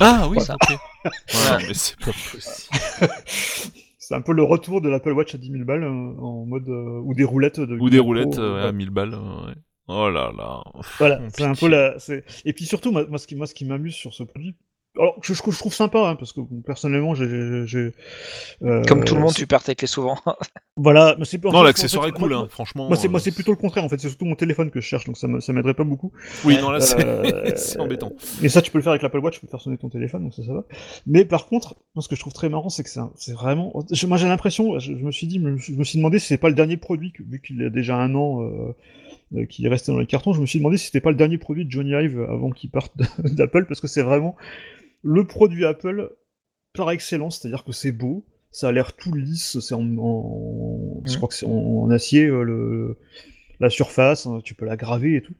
Ah oui, Ça. ok. Ouais, non, mais c'est pas possible. C'est un peu le retour de l'Apple Watch à 10 000 balles euh, en mode euh, ou des roulettes de Ou des roulettes euh, euh, à 1000 balles. euh, ouais. Oh là là. Voilà, c'est un peu la. Et puis surtout, moi, moi, ce qui, moi, ce qui m'amuse sur ce produit, alors que je, je trouve sympa, hein, parce que bon, personnellement, j'ai. j'ai, euh, Comme tout le monde, tu perds tes clés souvent. Voilà, mais c'est Non, l'accessoire en est cool, moi- hein, franchement. Moi, c'est, moi, euh, c'est plutôt le contraire, en fait. C'est surtout mon téléphone que je cherche, donc ça, me- ça m'aiderait pas beaucoup. Oui, non, là, c'est Euh, c'est embêtant. Et ça, tu peux le faire avec l'Apple Watch, tu peux faire sonner ton téléphone, donc ça, ça va. Mais par contre, moi, ce que je trouve très marrant, c'est que c'est, vraiment. je- moi, j'ai l'impression, je, je me suis dit, je me suis- je me suis demandé si c'est pas le dernier produit, vu qu'il a déjà un an, euh, euh, qu'il est resté dans les cartons, je me suis demandé si c'était pas le dernier produit de Johnny Ive avant qu'il parte d'Apple, parce que c'est vraiment le produit Apple par excellence, c'est-à-dire que c'est beau, ça a l'air tout lisse, c'est en, en- je crois que c'est en, en acier euh, le, la surface, hein, tu peux la graver et tout.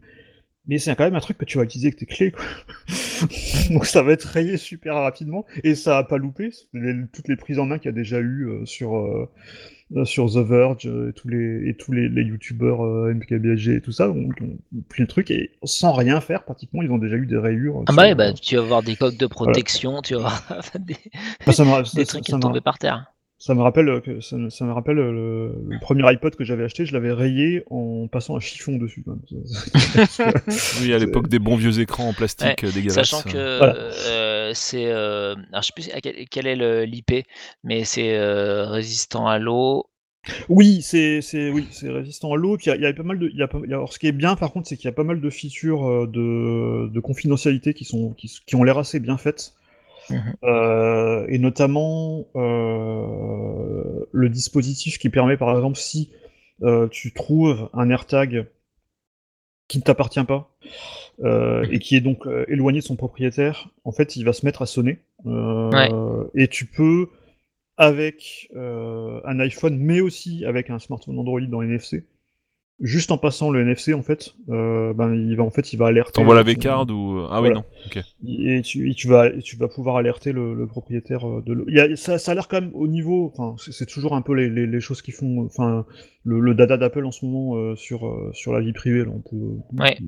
Mais c'est quand même un truc que tu vas utiliser avec tes clés, quoi. Donc ça va être rayé super rapidement et ça a pas loupé. Les- toutes les prises en main qu'il y a déjà eu euh, sur euh, sur The Verge euh, et tous les et tous les, les youtubeurs euh, MKBHG et tout ça ont, ont pris le truc et sans rien faire pratiquement ils ont déjà eu des rayures. Ah sur- bah, oui, bah, tu vas voir des coques de protection, tu vas voir des, Bah, ça des ça- trucs qui ça sont tombés par terre. Ça me rappelle euh, que ça, me- ça me rappelle euh, le, le premier iPod que j'avais acheté, je l'avais rayé en passant un chiffon dessus. Oui, à l'époque des bons vieux écrans en plastique euh, dégueulasses. Sachant que Voilà. euh, c'est. euh, alors, je sais plus à quel, quel est le- l'IP, mais c'est euh, résistant à l'eau. Oui, c'est c'est oui, c'est résistant à l'eau. Il y, a- il y a pas mal de. il Y a pas, alors, ce qui est bien, par contre, c'est qu'il y a pas mal de features euh, de, de confidentialité qui sont qui ont l'air assez bien faites. Mhm. Euh, et notamment euh, le dispositif qui permet, par exemple, si euh, tu trouves un AirTag qui ne t'appartient pas euh, et qui est donc euh, éloigné de son propriétaire, en fait, il va se mettre à sonner. Euh, Et tu peux, avec un iPhone, mais aussi avec un smartphone Android dans NFC, juste en passant le NFC, en fait, euh, ben, il va en fait, il va alerter. T'envoies la V-card ou. Ah oui, Voilà. non. Ok. et tu, et tu vas, et tu vas pouvoir alerter le, le propriétaire euh, de l'eau. Il y a- Ça, ça a l'air quand même au niveau, enfin, c'est c'est toujours un peu les, les, les choses qui font, enfin, le, le dada d'Apple en ce moment euh, sur, euh, sur la vie privée. Là, on peut Ouais.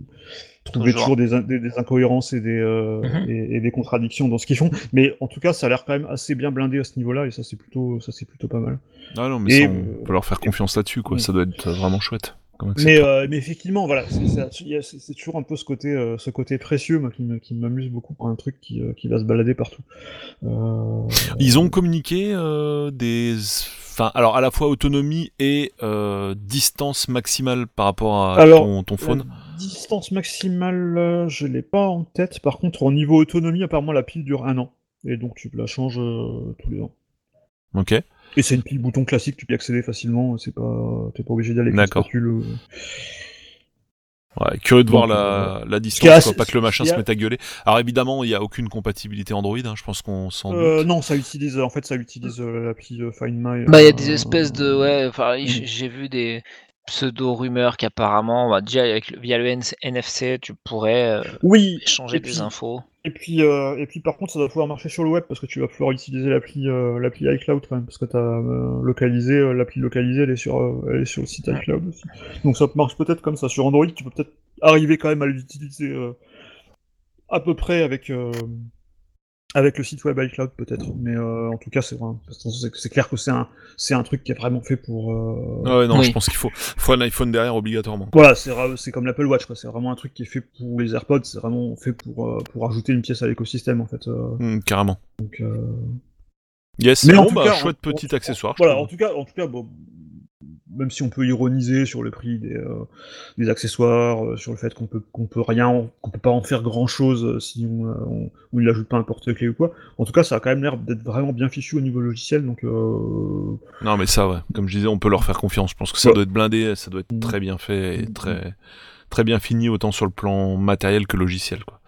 trouver Toujours. toujours des, des, des incohérences et des, euh, Mhm. et, et des contradictions dans ce qu'ils font. Mais en tout cas, ça a l'air quand même assez bien blindé à ce niveau-là, et ça, c'est plutôt, ça, c'est plutôt pas mal. Ah non, mais Et, ça, on euh, peut leur faire confiance là-dessus, quoi. Ça doit être vraiment chouette. Mais, euh, mais effectivement, voilà, c'est- c'est il y a- c'est- c'est toujours un peu ce côté, euh, ce côté précieux, moi, qui me- qui m'amuse beaucoup pour un truc qui, euh, qui va se balader partout. Euh, Ils ont communiqué euh, des. Enfin, alors à la fois autonomie et euh, distance maximale par rapport à Alors, ton, ton phone. Distance maximale, euh, je l'ai pas en tête. Par contre, au niveau autonomie, apparemment, la pile dure un an. Et donc, tu la changes euh, tous les ans. Ok. Et c'est une pile bouton classique, tu peux y accéder facilement. C'est pas, t'es pas obligé d'aller D'accord. Euh. Ouais, curieux de voir la, la qui est distance, assez- quoi, pas que le machin a- se mette à gueuler. Alors évidemment, il n'y a aucune compatibilité Android, hein, je pense qu'on s'en Euh, doute. non, ça utilise, en fait, ça utilise euh, l'appli euh, Find My. Bah, il y a euh, des espèces de. Ouais, enfin, Mm. j'ai vu des pseudo-rumeurs qu'apparemment, bah, déjà, avec, via le NFC, tu pourrais euh, Oui. échanger et des puis- infos. Et puis, euh, et puis par contre, ça doit pouvoir marcher sur le web parce que tu vas pouvoir utiliser l'appli, euh, l'appli iCloud quand même, parce que t'as euh, localisé, l'appli localisée, elle est sur, elle est sur le site iCloud aussi. Donc ça marche peut-être comme ça. Sur Android, tu peux peut-être arriver quand même à l'utiliser à peu près avec, euh, Avec le site web iCloud peut-être, mais euh, en tout cas c'est vrai- c'est clair que c'est un c'est un truc qui est vraiment fait pour. euh, Ah ouais, non, Oui. je pense qu'il faut, faut un iPhone derrière obligatoirement. Voilà, c'est c'est comme l'Apple Watch, quoi. C'est vraiment un truc qui est fait pour les AirPods. C'est vraiment fait pour euh, pour ajouter une pièce à l'écosystème en fait. euh, Hmm, carrément. donc, euh, Yes, Mais en bon, tout bah, cas, chouette en- petit en- accessoire. Voilà, en tout cas, en tout cas, bon, même si on peut ironiser sur le prix des, euh, des accessoires, euh, sur le fait qu'on peut qu'on peut rien, qu'on peut pas en faire grand chose si on, euh, on, on ne l'ajoute pas un porte-clés ou quoi. En tout cas, ça a quand même l'air d'être vraiment bien fichu au niveau logiciel, donc euh, Non, mais ça, ouais. Comme je disais, on peut leur faire confiance. Je pense que ça Ouais. doit être blindé, ça doit être Mm. très bien fait et Mm. très, très bien fini, autant sur le plan matériel que logiciel, quoi.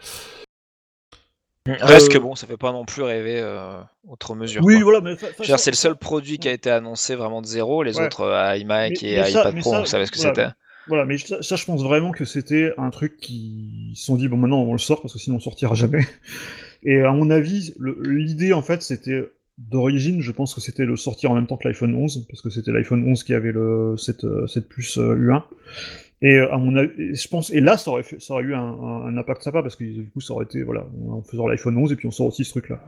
Reste que Euh, bon, ça fait pas non plus rêver euh, outre mesure. oui, quoi. voilà, mais fa- c'est le seul produit qui a été annoncé vraiment de zéro. Les Ouais. autres euh, iMac Mais- et mais iPad Pro, ça, on savait ce que voilà. c'était. Voilà, mais ça, ça, je pense vraiment que c'était un truc qui se sont dit bon maintenant on le sort parce que sinon on sortira jamais. Et à mon avis, l'idée en fait c'était d'origine, je pense que c'était le sortir en même temps que l'iPhone 11 parce que c'était l'iPhone 11 qui avait le cette euh, cette puce euh, U1. Et euh, à mon avis, je pense et là ça aurait fait, ça aurait eu un, impact sympa parce que du coup ça aurait été voilà en faisant l'iPhone 11 et puis on sort aussi ce truc là.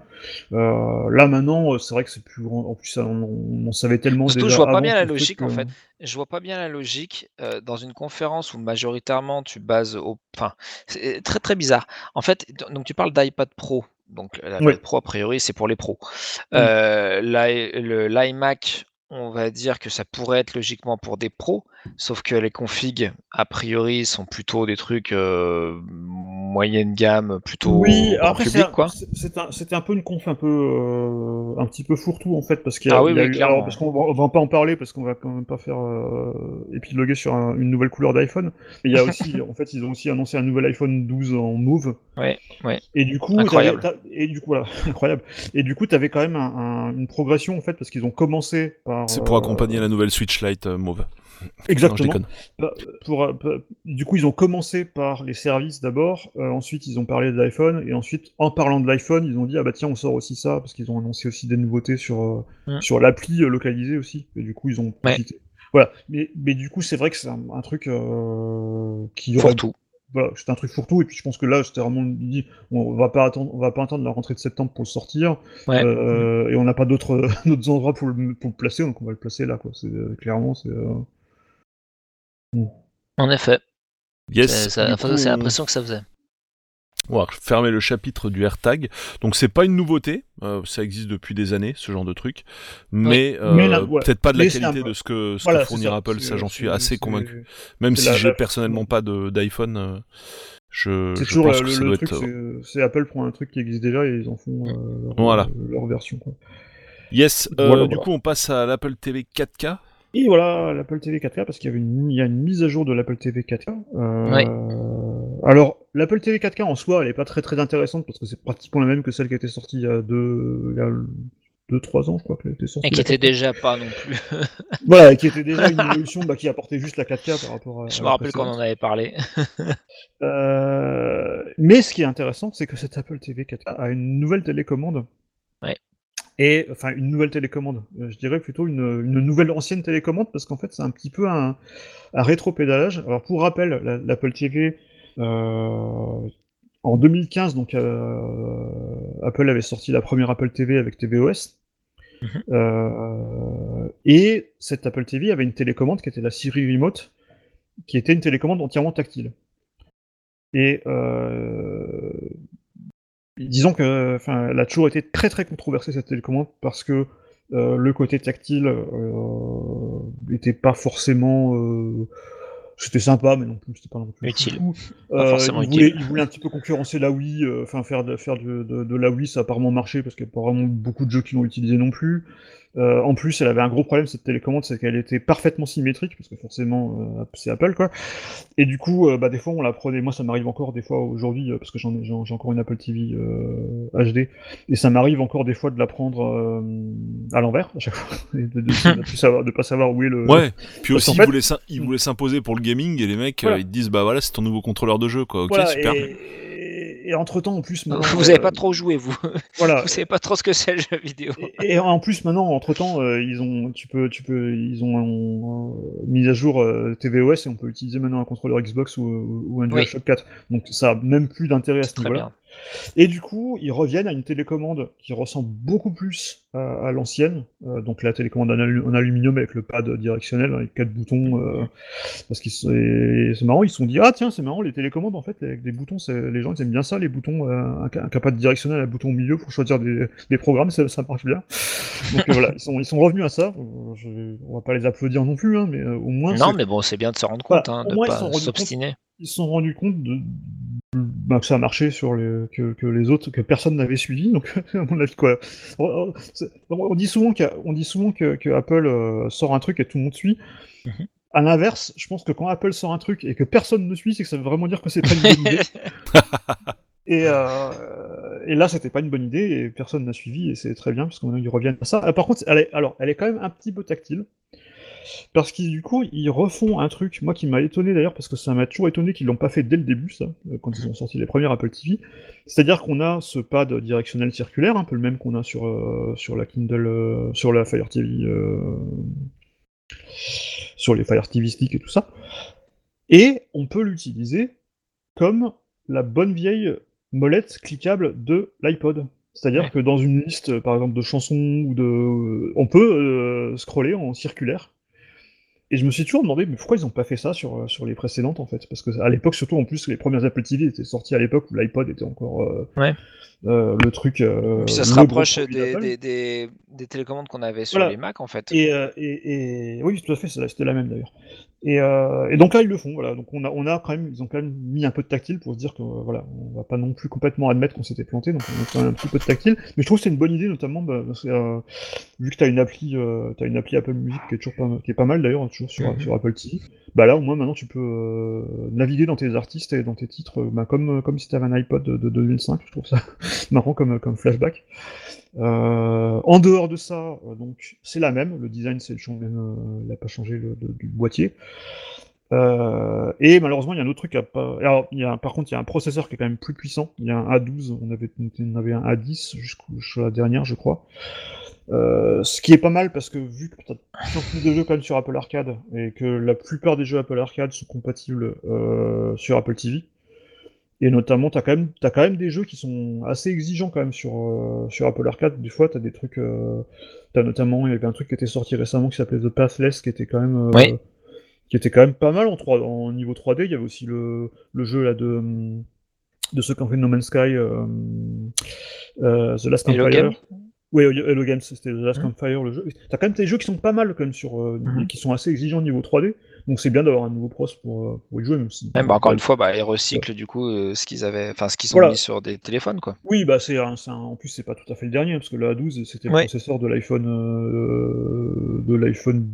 Euh, là maintenant euh, c'est vrai que c'est plus grand en plus on, on en savait tellement Surtout, déjà je vois pas bien la logique, en que- fait. Je vois pas bien la logique euh, dans une conférence où majoritairement tu bases au. Enfin, c'est très très bizarre. En fait, donc tu parles d'iPad Pro. Donc l'iPad Oui. Pro, a priori, c'est pour les pros. Mm. Euh, L'iMac, on va dire que ça pourrait être logiquement pour des pros, sauf que les configs, a priori, sont plutôt des trucs euh, moyenne gamme, plutôt Oui, après c'est public, un- quoi. c'est- c'est un- c'était un, peu une conf un peu euh, un petit peu fourre-tout en fait parce qu'il y a, Ah oui, il y a oui, eu- clairement. alors, parce qu'on va, on va pas en parler parce qu'on va quand même pas faire euh, épiloguer sur un- une nouvelle couleur d'iPhone. Mais il y a aussi en fait ils ont aussi annoncé un nouvel iPhone 12 en mauve Ouais, ouais. et du coup Incroyable. t'avais- t'as- et du coup voilà incroyable et du coup tu avais quand même un- un- une progression en fait parce qu'ils ont commencé par C'est pour euh, accompagner la nouvelle Switch Lite euh, mauve. Exactement. Bah, pour, euh, bah, du coup, ils ont commencé par les services d'abord, euh, ensuite ils ont parlé de l'iPhone, et ensuite, en parlant de l'iPhone, ils ont dit ah bah tiens, on sort aussi ça, parce qu'ils ont annoncé aussi des nouveautés sur, euh, sur l'appli euh, localisée aussi, et du coup, ils ont Ouais. Voilà, mais, mais du coup, c'est vrai que c'est un, un truc euh, qui aurait Pour tout. voilà, c'était un truc fourre-tout, et puis je pense que là, c'était vraiment dit, on va pas attendre, on va pas attendre la rentrée de septembre pour le sortir, Ouais. euh, et on n'a pas d'autres d'autres endroits pour le, pour le placer, donc on va le placer là, quoi. C'est euh, clairement, c'est. euh, En effet. Yes. C'est ça- enfin, l'impression que ça faisait. On va fermer le chapitre du AirTag. Donc c'est pas une nouveauté, euh, ça existe depuis des années, ce genre de truc. Mais, euh, Mais là, ouais. peut-être pas de la Mais qualité de ce que, ce Voilà, que fournira. Apple, ça j'en suis assez convaincu. Même si j'ai personnellement pas d'iPhone, euh, je, je toujours pense que le, ça le doit truc, être... c'est- Apple prend un truc qui existe déjà et ils en font euh, leur, Voilà. leur version. Quoi. Yes, euh, Voilà, du voilà. coup on passe à l'Apple TV 4K. Et voilà l'Apple TV 4K parce qu'il y avait une, il y a une mise à jour de l'Apple TV 4K. Euh, Ouais. Alors l'Apple TV 4K en soi, elle est pas très très intéressante parce que c'est pratiquement la même que celle qui a été sortie il y a deux, il y a deux trois ans, je crois qu'elle était sortie. Et qui était 4K. déjà pas non plus. Voilà, qui était déjà une évolution bah, qui apportait juste la 4K par rapport à. Je à me rappelle qu'on en avait parlé. Euh, mais ce qui est intéressant, c'est que cette Apple TV 4K a une nouvelle télécommande. Et enfin, une nouvelle télécommande. Euh, Je dirais plutôt une, une nouvelle ancienne télécommande parce qu'en fait, c'est un petit peu un, un rétro-pédalage. Alors, pour rappel, la- l'Apple TV. euh, en 2015, donc, euh, Apple avait sorti la première Apple TV avec tvOS. Mhm. Euh, et cette Apple TV avait une télécommande qui était la Siri Remote, qui était une télécommande entièrement tactile. Et euh, disons que, enfin, elle a toujours été très très controversée cette télécommande parce que euh, le côté tactile euh, n'était pas forcément. euh, c'était sympa, mais non plus, c'était pas non plus Utile. Pas Euh, forcément il, voulait, utile. il voulait un petit peu concurrencer la Wii, euh, enfin faire, de, faire de, de, de la Wii, ça a apparemment marché parce qu'il n'y a pas vraiment beaucoup de jeux qui l'ont utilisé non plus. Euh, en plus, elle avait un gros problème cette télécommande, c'est qu'elle était parfaitement symétrique, parce que forcément euh, c'est Apple quoi. Et du coup, euh, bah, des fois on la prenait, moi ça m'arrive encore des fois aujourd'hui, euh, parce que j'en ai, j'en- j'ai encore une Apple TV euh, HD, et ça m'arrive encore des fois de la prendre euh, à l'envers à chaque fois, et de, de pas savoir où est le. Ouais, puis parce aussi ils fait- voulaient s'im- ils voulaient s'imposer pour le gaming et les mecs Voilà. euh, ils te disent bah voilà c'est ton nouveau contrôleur de jeu quoi, ok Voilà, super. et, et, entre temps en plus maintenant, Vous n'avez euh, pas trop joué, vous. voilà, Vous savez pas trop ce que c'est le jeu vidéo. Et, et en plus maintenant, entre temps, ils ont, tu peux, tu peux, ils ont euh, mis à jour euh, tvOS et on peut utiliser maintenant un contrôleur Xbox ou, ou un Oui. DualShock 4. Donc ça a même plus d'intérêt à ce niveau-là. Et du coup, ils reviennent à une télécommande qui ressemble beaucoup plus à, à l'ancienne, euh, donc la télécommande en, alu- en aluminium avec le pad directionnel, avec quatre boutons. euh, parce et c'est marrant, ils se sont dit ah tiens c'est marrant les télécommandes en fait avec des boutons, les gens ils aiment bien ça, les boutons, euh, un, un pad directionnel, un bouton au milieu pour choisir des, des programmes, ça, ça marche bien. Donc voilà, ils sont, ils sont revenus à ça. Je- on va pas les applaudir non plus, hein, mais au moins Non, mais bon, c'est bien de se rendre Voilà, compte, hein, au de sont pas s'obstiner. ils se sont rendus compte de, bah, que ça a marché sur les, que, que les autres, que personne n'avait suivi. Donc, à mon avis, quoi. On, dit souvent, on dit souvent que, que Apple euh, sort un truc et tout le monde suit. Mhm. À l'inverse, je pense que quand Apple sort un truc et que personne ne suit, c'est que ça veut vraiment dire que c'est pas une bonne idée. Et, euh, et là, c'était pas une bonne idée et personne n'a suivi et c'est très bien parce qu'ils reviennent à ça. Ah, par contre, elle est, alors, elle est quand même un petit peu tactile parce qu'ils du coup ils refont un truc, moi qui m'a étonné d'ailleurs parce que ça m'a toujours étonné qu'ils l'ont pas fait dès le début ça, euh, quand ils ont sorti les premières Apple TV. C'est-à-dire qu'on a ce pad directionnel circulaire, un peu le même qu'on a sur euh, sur la Kindle, euh, sur la Fire TV, sur les Fire TV Stick et tout ça. Et on peut l'utiliser comme la bonne vieille molette cliquable de l'iPod. C'est-à-dire Ouais. que dans une liste, par exemple, de chansons ou de, on peut euh, scroller en circulaire. Et je me suis toujours demandé, mais pourquoi ils n'ont pas fait ça sur, euh, sur les précédentes en fait? Parce que à l'époque, surtout en plus, les premières Apple TV étaient sorties à l'époque où l'iPod était encore euh, Ouais. euh, le truc. euh, Puis ça se rapproche des, d'Apple. des, des, des télécommandes qu'on avait sur Voilà. les Mac en fait. Et, euh, et, et- oui, tout à fait, c'était la même d'ailleurs. Et, euh, et donc là, ils le font. Voilà. Donc on a, on a quand même, ils ont quand même mis un peu de tactile pour se dire que euh, voilà, on va pas non plus complètement admettre qu'on s'était planté. Donc on a quand même un petit peu de tactile. Mais je trouve que c'est une bonne idée, notamment bah, euh, vu que t'as une appli, euh, t'as une appli Apple Music qui est toujours pas, qui est pas mal d'ailleurs, hein, toujours sur, Mhm. sur Apple TV. Bah là, au moins maintenant, tu peux euh, naviguer dans tes artistes et dans tes titres, bah, comme comme si t'avais un iPod de, de 2005. Je trouve ça marrant comme comme flashback. Euh, en dehors de ça, euh, donc c'est la même. Le design, c'est chang- euh, n'a pas changé de- du boîtier. Et malheureusement, il y a un autre truc pas. Alors, il y a, par contre, il y a un processeur qui est quand même plus puissant. Il y a un A12, on avait, on avait un A10 jusqu'au- jusqu'à la dernière, je crois. Ce qui est pas mal parce que vu que tu as plus de jeux quand même sur Apple Arcade et que la plupart des jeux Apple Arcade sont compatibles sur Apple TV, et notamment, t'as quand même, t'as quand même des jeux qui sont assez exigeants quand même sur, euh, sur Apple Arcade. Des fois, t'as des trucs, euh, t'as notamment, il y avait un truc qui était sorti récemment qui s'appelait The Pathless, qui était quand même, euh, Oui. qui était quand même pas mal en 3, en niveau 3D. Il y avait aussi le, le jeu là de, de ceux qui ont fait No Man's Sky, euh, The Last Hello. Game Oui, Hello Games, c'était The Last Mhm. Campfire, le jeu. T'as quand même des jeux qui sont pas mal quand même sur, euh, Mhm. qui sont assez exigeants au niveau 3D. Donc c'est bien d'avoir un nouveau pros pour, euh, pour y jouer, même si. Bah, encore une fois, bah, ils recyclent du coup euh, ce qu'ils avaient, enfin ce qu'ils ont Voilà. mis sur des téléphones quoi. Oui, bah c'est en plus c'est pas tout à fait le dernier parce que le A12 c'était le Ouais. processeur de l'iPhone euh, de l'iPhone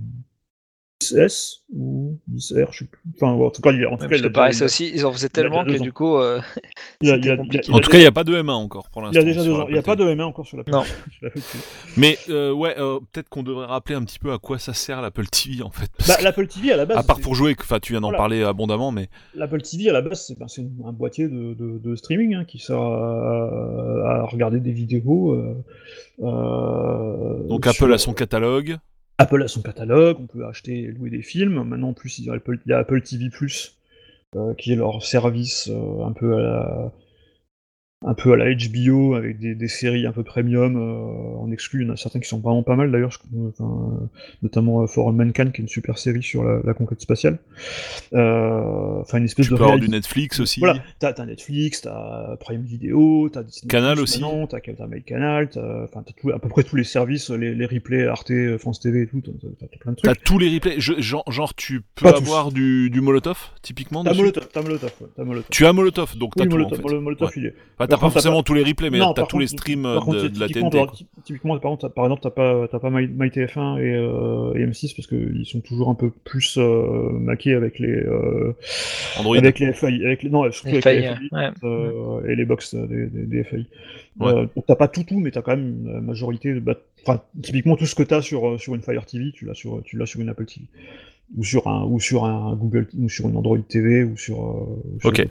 10S ou 10R, je sais plus. Enfin en tout cas il, en tout cas, il a, pareil, aussi, ils en faisaient a tellement que du coup, euh, il a- il a- En a tout cas, il n'y a pas de M1 encore pour l'instant. il a déjà sur deux ans. Il n'y a pas de M1 encore sur la Non. sur l'Apple TV. Mais euh, ouais, euh, peut-être qu'on devrait rappeler un petit peu à quoi ça sert l'Apple TV en fait. Bah, que- l'Apple TV à la base. à part pour jouer, enfin tu viens d'en Voilà. parler abondamment, mais L'Apple TV à la base, c'est ben, c'est un boîtier de, de- de streaming hein, qui sert à, à regarder des vidéos. euh, euh, donc sur- Apple a son catalogue. Apple a son catalogue, on peut acheter et louer des films. Maintenant, en plus, il y a Apple, TV euh, qui est leur service euh, un peu à la un peu à la HBO avec des, des séries un peu premium euh, en exclu. Il y en a certains qui sont vraiment pas mal d'ailleurs, enfin, euh, notamment euh, For All Mankind qui est une super série sur la, la conquête spatiale. Euh, Enfin, une espèce Tu de peux avoir du Netflix aussi. voilà, t'as t'as Netflix, t'as Prime Video, t'as Disney+, Canal aussi. t'as t'as MyCanal, t'as tout- à peu près tous les services, les, les replays Arte, France TV et tout, t'as plein de trucs. T'as tous les replays. Je- genre, genre, tu peux Pas avoir du, du Molotov, typiquement T'as Molotov, t'as Molotov, ouais, Molotov. Tu as Molotov, donc t'as Oui, tout Molotov, en fait. Molo- Molotov, Ouais. il est. Enfin, t'as pas forcément tous les replays, mais Non, t'as tous les streams Par euh, contre, de, de la TNT. typiquement, par contre, t'as- par exemple, t'as pas, t'as pas My, MyTF1 et, euh, et M6 parce qu'ils sont toujours un peu plus euh, maqués avec les, euh, Android. avec les FAI, avec les, non, surtout Les avec les FAI. euh, et les box des, des, des FAI. Euh, t'as pas tout tout, mais t'as quand même la majorité. de- Bah, enfin, typiquement tout ce que t'as sur sur une Fire TV, tu l'as sur tu l'as sur une Apple TV ou sur un ou sur un Google ou sur une Android TV ou sur. euh, ou sur Ok.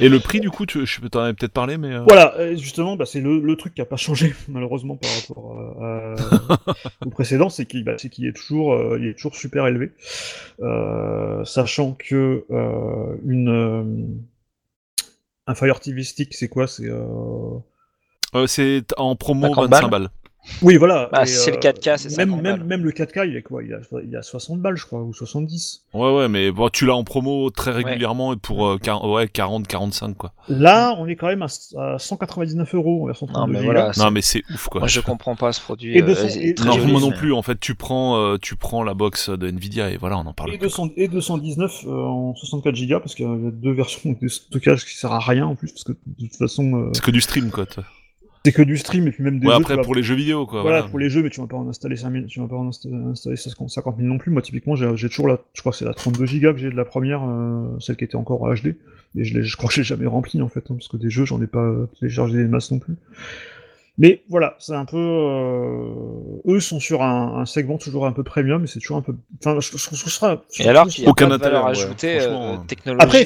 Et le prix, du coup, tu, je t'en avais peut-être parlé, mais. euh, Voilà, euh, justement, bah, c'est le, le truc qui a pas changé malheureusement par rapport à- à- au précédent, c'est qu'il bah, c'est qu'il est toujours euh, il est toujours super élevé, Euh, sachant que euh, une euh, Un Fire TV Stick, c'est quoi? C'est euh, Euh, c'est en promo 50 25 balles. Oui, voilà. Bah, c'est le euh, 4K, c'est même, 50 même, le 4K, il est quoi il a, il a 60 balles, je crois, ou 70. Ouais, ouais, mais bon, tu l'as en promo très régulièrement et pour euh, quar- ouais, 40, 45 quoi. Là, on est quand même à, à 199 euros en version Non, 32 mais voilà. Non, mais c'est ouf quoi. Moi, je comprends pas ce produit. Et de euh, son- c'est et- Non, joli, moi non mais- plus. En fait, tu prends, euh, tu prends la box de Nvidia et voilà, on en parle. Et, plus, 200 et 219 euh, en 64 Go parce qu'il y a deux versions de stockage qui sert à rien en plus parce que de toute façon euh, C'est que du stream quoi. toi. C'est que du stream et puis même des Ouais, jeux. après vas- pour les jeux vidéo quoi. voilà, voilà. pour les jeux mais tu vas pas en installer 5000, tu vas pas en insta- installer 50 000 non plus. Moi typiquement j'ai j'ai toujours la, je crois que c'est la 32 Go que j'ai de la première, euh, celle qui était encore en HD et je, l'ai- je crois que je l'ai jamais remplie en fait hein, parce que des jeux j'en ai pas euh, téléchargé des masses non plus. Mais voilà, c'est un peu. euh, Eux sont sur un, un segment toujours un peu premium, mais c'est toujours un peu. Enfin, je, je, je, je serais- je- Et alors je- qu'il n'y a Aucun pas de valeur ouais, euh, euh. technologique. Après,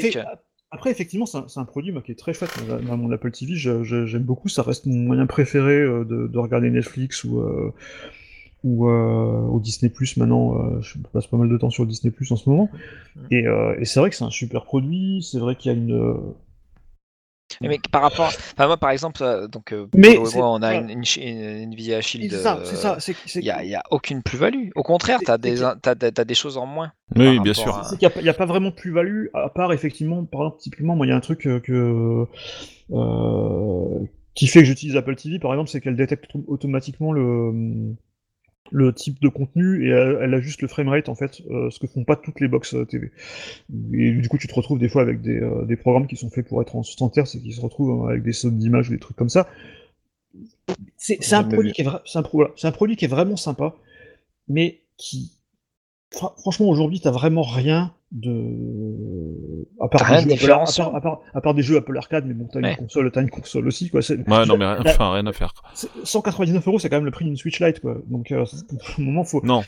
après, effectivement, c'est un, produit moi, qui est très chouette. Moi, Dans mon Apple TV, j'aime beaucoup. Ça reste mon moyen préféré euh, de, de regarder Netflix ou, euh, ou, euh, ou Disney Plus. Maintenant, je passe pas mal de temps sur Disney Plus en ce moment. Et, et c'est vrai que c'est un super produit. C'est vrai qu'il y a une. Mais par rapport, enfin moi par exemple, euh, donc euh, Mais moi, on a une, une, une Nvidia Shield. C'est ça, c'est ça. c'est- c'est- Il y a, a aucune plus-value. Au contraire, t'as c'est des, que- t'as, t'as- t'as des choses en moins. Oui, bien sûr. à- qu'il n'y a, pas vraiment de plus-value, à part effectivement, par exemple, typiquement, moi, il y a un truc euh, que, euh, qui fait que j'utilise Apple TV, par exemple, c'est qu'elle détecte autom- automatiquement le, le type de contenu et elle, elle ajuste le framerate, en fait, euh, ce que font pas toutes les box euh, TV. Et du coup, tu te retrouves des fois avec des, euh, des programmes qui sont faits pour être en 60 Hz et qui se retrouvent avec des sautes d'image ou des trucs comme ça. C'est un, produit qui est vra- un, pro- voilà, c'est un produit qui est vraiment sympa, mais qui, Fra- franchement, aujourd'hui, t'as vraiment rien de. À part, rien de Apple, à, part, à part- à part des jeux Apple Arcade, mais bon, t'as Ouais. une console, t'as une console aussi, quoi. c'est- Ouais, non, mais rien, enfin, rien à faire. quoi. c'est- 199 euros, c'est quand même le prix d'une Switch Lite, quoi. Donc, euh, c'est- pour le moment, faut. Non.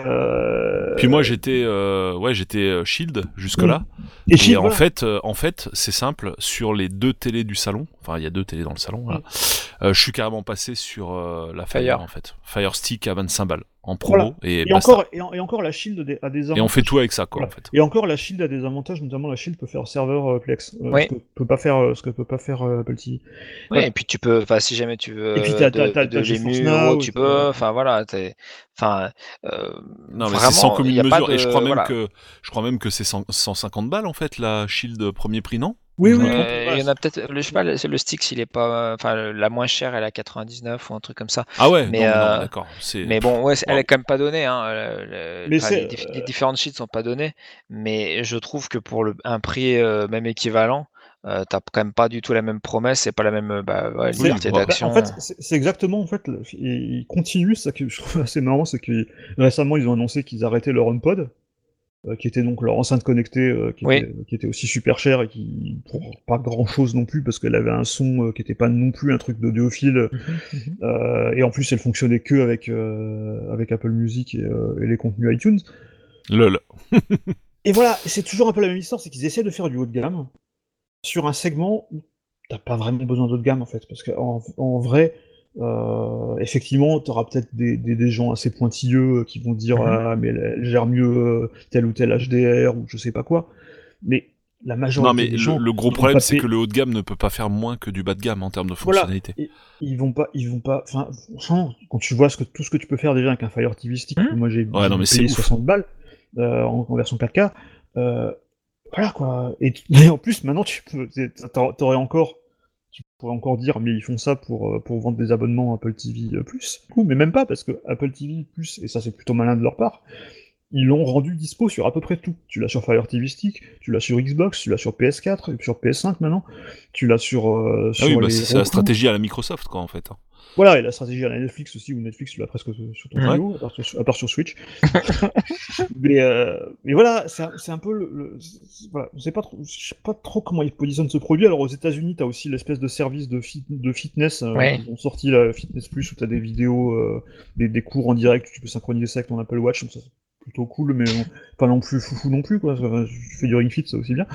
Euh, Puis moi, j'étais, euh, ouais, j'étais euh, Shield jusque là. Et Et, Shield, en voilà. fait, euh, en fait, c'est simple. Sur les deux télés du salon, enfin, il y a deux télés dans le salon. Voilà. Euh, je suis carrément passé sur euh, la Fire, Fire. en fait. Fire Stick à 25 balles en promo Voilà. et, encore, et, en- et encore, la Shield a des, a des Et on avantages. fait tout avec ça, quoi, Voilà. en fait. Et encore, la Shield a des avantages, notamment la Shield peut faire serveur euh, Plex, euh, Oui. ce que peut pas faire, euh, ce que peut pas faire euh, Apple TV. Ouais, Voilà. Et puis tu peux, enfin si jamais tu veux Et puis t'as- de, t'as- t'as- de t'as l'ému, Now, tu et peux, enfin voilà, t'es- enfin euh, Non, mais vraiment, c'est sans commune mesure. Et je de- crois même voilà. que, je crois même que c'est 100 150 balles, en fait, la Shield premier prix, non? Oui, oui, Euh, il y en a peut-être, le- je sais pas, le, le stick s'il est pas, enfin la moins chère elle est à 99 ou un truc comme ça. Ah ouais, Mais, non, non, euh, d'accord. Mais bon, ouais, elle est quand même pas donnée. Hein, le- Mais les, dif- euh, les différentes sheets sont pas données, mais je trouve que pour le, un prix euh, même équivalent, euh, t'as quand même pas du tout la même promesse, c'est pas la même bah, ouais, C'est- liberté bah, d'action. En fait, c'est c'est exactement en fait, ils continuent. Ça que je trouve assez marrant, c'est que récemment ils ont annoncé qu'ils arrêtaient leur HomePod, euh, qui était donc leur enceinte connectée, euh, qui, Oui. était, qui était aussi super chère et qui pour pas grand chose non plus parce qu'elle avait un son euh, qui était pas non plus un truc d'audiophile. Euh, et en plus, elle fonctionnait que avec euh, avec Apple Music et, euh, et les contenus iTunes. Lol. Et voilà, c'est toujours un peu la même histoire, c'est qu'ils essaient de faire du haut de gamme sur un segment où t'as pas vraiment besoin d'haut de gamme en fait, parce qu'en en vrai, euh, effectivement, t'auras peut-être des, des, des gens assez pointilleux euh, qui vont dire Mhm. ah mais elle, gère mieux euh, tel ou tel HDR ou je sais pas quoi, mais la majorité Non, mais des le, gens le gros problème, c'est que le haut de gamme ne peut pas faire moins que du bas de gamme en termes de Voilà. fonctionnalité. Et- ils vont pas, ils vont pas. Enfin, franchement, quand tu vois ce que, tout ce que tu peux faire déjà avec un Fire TV Stick, Mhm. moi j'ai Ouais, payé ouf. 60 balles euh, en, en version 4K. euh, voilà quoi. Et, tu- et en plus, maintenant, tu peux, t'aurais encore, tu pourrais encore dire, mais ils font ça pour euh, pour vendre des abonnements Apple TV euh, Plus. Du coup, mais même pas parce que Apple TV Plus, et ça c'est plutôt malin de leur part. Ils l'ont rendu dispo sur à peu près tout. Tu l'as sur Fire TV Stick, tu l'as sur Xbox, tu l'as sur PS4, et puis sur PS5 maintenant. Tu l'as sur, euh, Ah sur oui, bah, c'est la stratégie à la Microsoft, quoi, en fait. Voilà, et la stratégie à la Netflix aussi, où Netflix l'as presque sur ton Ouais. vidéo, à, part sur, à part sur Switch. mais, euh, mais voilà, c'est un, peu le. le- voilà, je sais pas trop, je sais pas trop comment ils positionnent ce produit. Alors aux États-Unis, tu as aussi l'espèce de service de, fit- de fitness. euh, Ouais. Ils ont sorti la Fitness Plus où tu as des vidéos, euh, des, des cours en direct, tu peux synchroniser ça avec ton Apple Watch. Donc ça, c'est plutôt cool, mais pas non plus foufou non plus. Quoi. Euh, Je fais du Ring Fit, ça aussi bien.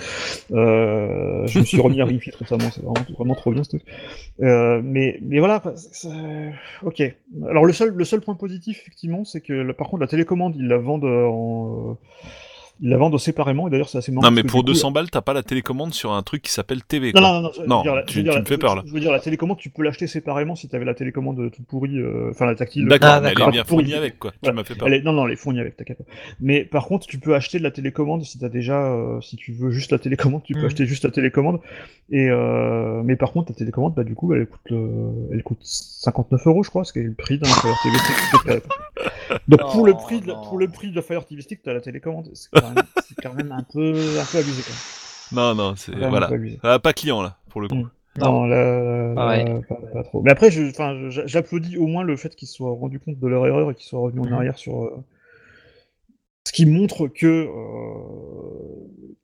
Euh, je me suis remis à Ring Fit récemment, c'est vraiment, vraiment trop bien ce truc. Euh, mais, mais voilà, c'est- c'est- ok. Alors le seul, le seul point positif, effectivement, c'est que par contre la télécommande, ils la vendent euh, en, Ils la vendent séparément, et d'ailleurs, c'est assez marrant. Non, mais pour du coup, 200 balles, t'as pas la télécommande sur un truc qui s'appelle TV. Non, quoi. non, non, je veux Non, dire, la- tu- je veux dire, tu la- me fais peur, là. Je veux dire, la télécommande, tu peux l'acheter séparément si tu avais la télécommande toute pourrie, euh, enfin la tactile. D'accord, Ah, elle est bien fournie avec, quoi. Tu Voilà. m'as fait peur. Elle est- Non, non, elle est fournie avec, t'inquiète pas. Mais par contre, tu peux acheter de la télécommande si t'as déjà, euh, si tu veux juste la télécommande, tu peux Mhm. acheter juste la télécommande. Et euh, mais par contre, ta télécommande, bah du coup, elle coûte, euh, elle coûte 59 euros, je crois, ce qui est le prix d'un Fire TV Stick. Donc pour le prix, la- pour le prix de la Fire TV Stick, t'as la télécommande. C'est quand, même- c'est quand même un peu, un peu abusé. Quand même. Non, non, c'est. Voilà. peu abusé. Ah, pas client, là, pour le coup. Mm. Non, là, Ah ouais. là, pas, pas trop. Mais après, j'applaudis au moins le fait qu'ils se soient rendus compte de leur erreur et qu'ils soient revenus en Mhm. arrière sur. Euh, qui montre que euh,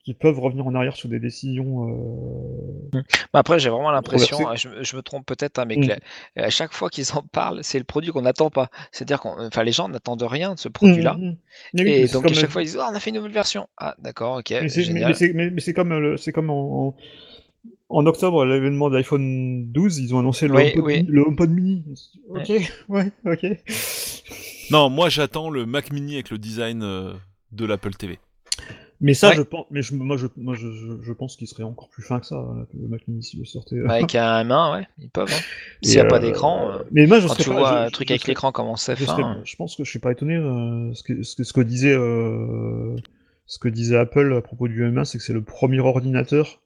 qu'ils peuvent revenir en arrière sur des décisions. euh, Bah Après, j'ai vraiment l'impression, ah, je, me- je me trompe peut-être, hein, mais Mm. que à chaque fois qu'ils en parlent, c'est le produit qu'on n'attend pas. C'est-à-dire enfin, les gens n'attendent rien de ce produit-là. Mhm. Mais oui, Et donc, comme- à chaque fois, ils disent, Ah, on a fait une nouvelle version. Ah, d'accord, ok, Mais c'est, comme, le- c'est comme en, en, en octobre, à l'événement d'iPhone 12, ils ont annoncé le, Oui, HomePod, oui. Mini- le HomePod Mini. Ok, ouais, ok. Non, moi, j'attends le Mac Mini avec le design euh, de l'Apple TV. Mais ça, Ouais. je pense, mais je, moi, je, moi, je, pense qu'il serait encore plus fin que ça, hein, le Mac Mini s'il le sortait. euh. Avec un main, ouais, ils peuvent. hein. S'il n'y a pas euh, d'écran, euh, mais moi, je quand tu pas- vois je- un truc avec serais- l'écran comment c'est je, fin. serais- je pense que je suis pas étonné. euh, ce, que, ce, que, ce que disait, euh, ce que disait Apple à propos du M1, c'est que c'est le premier ordinateur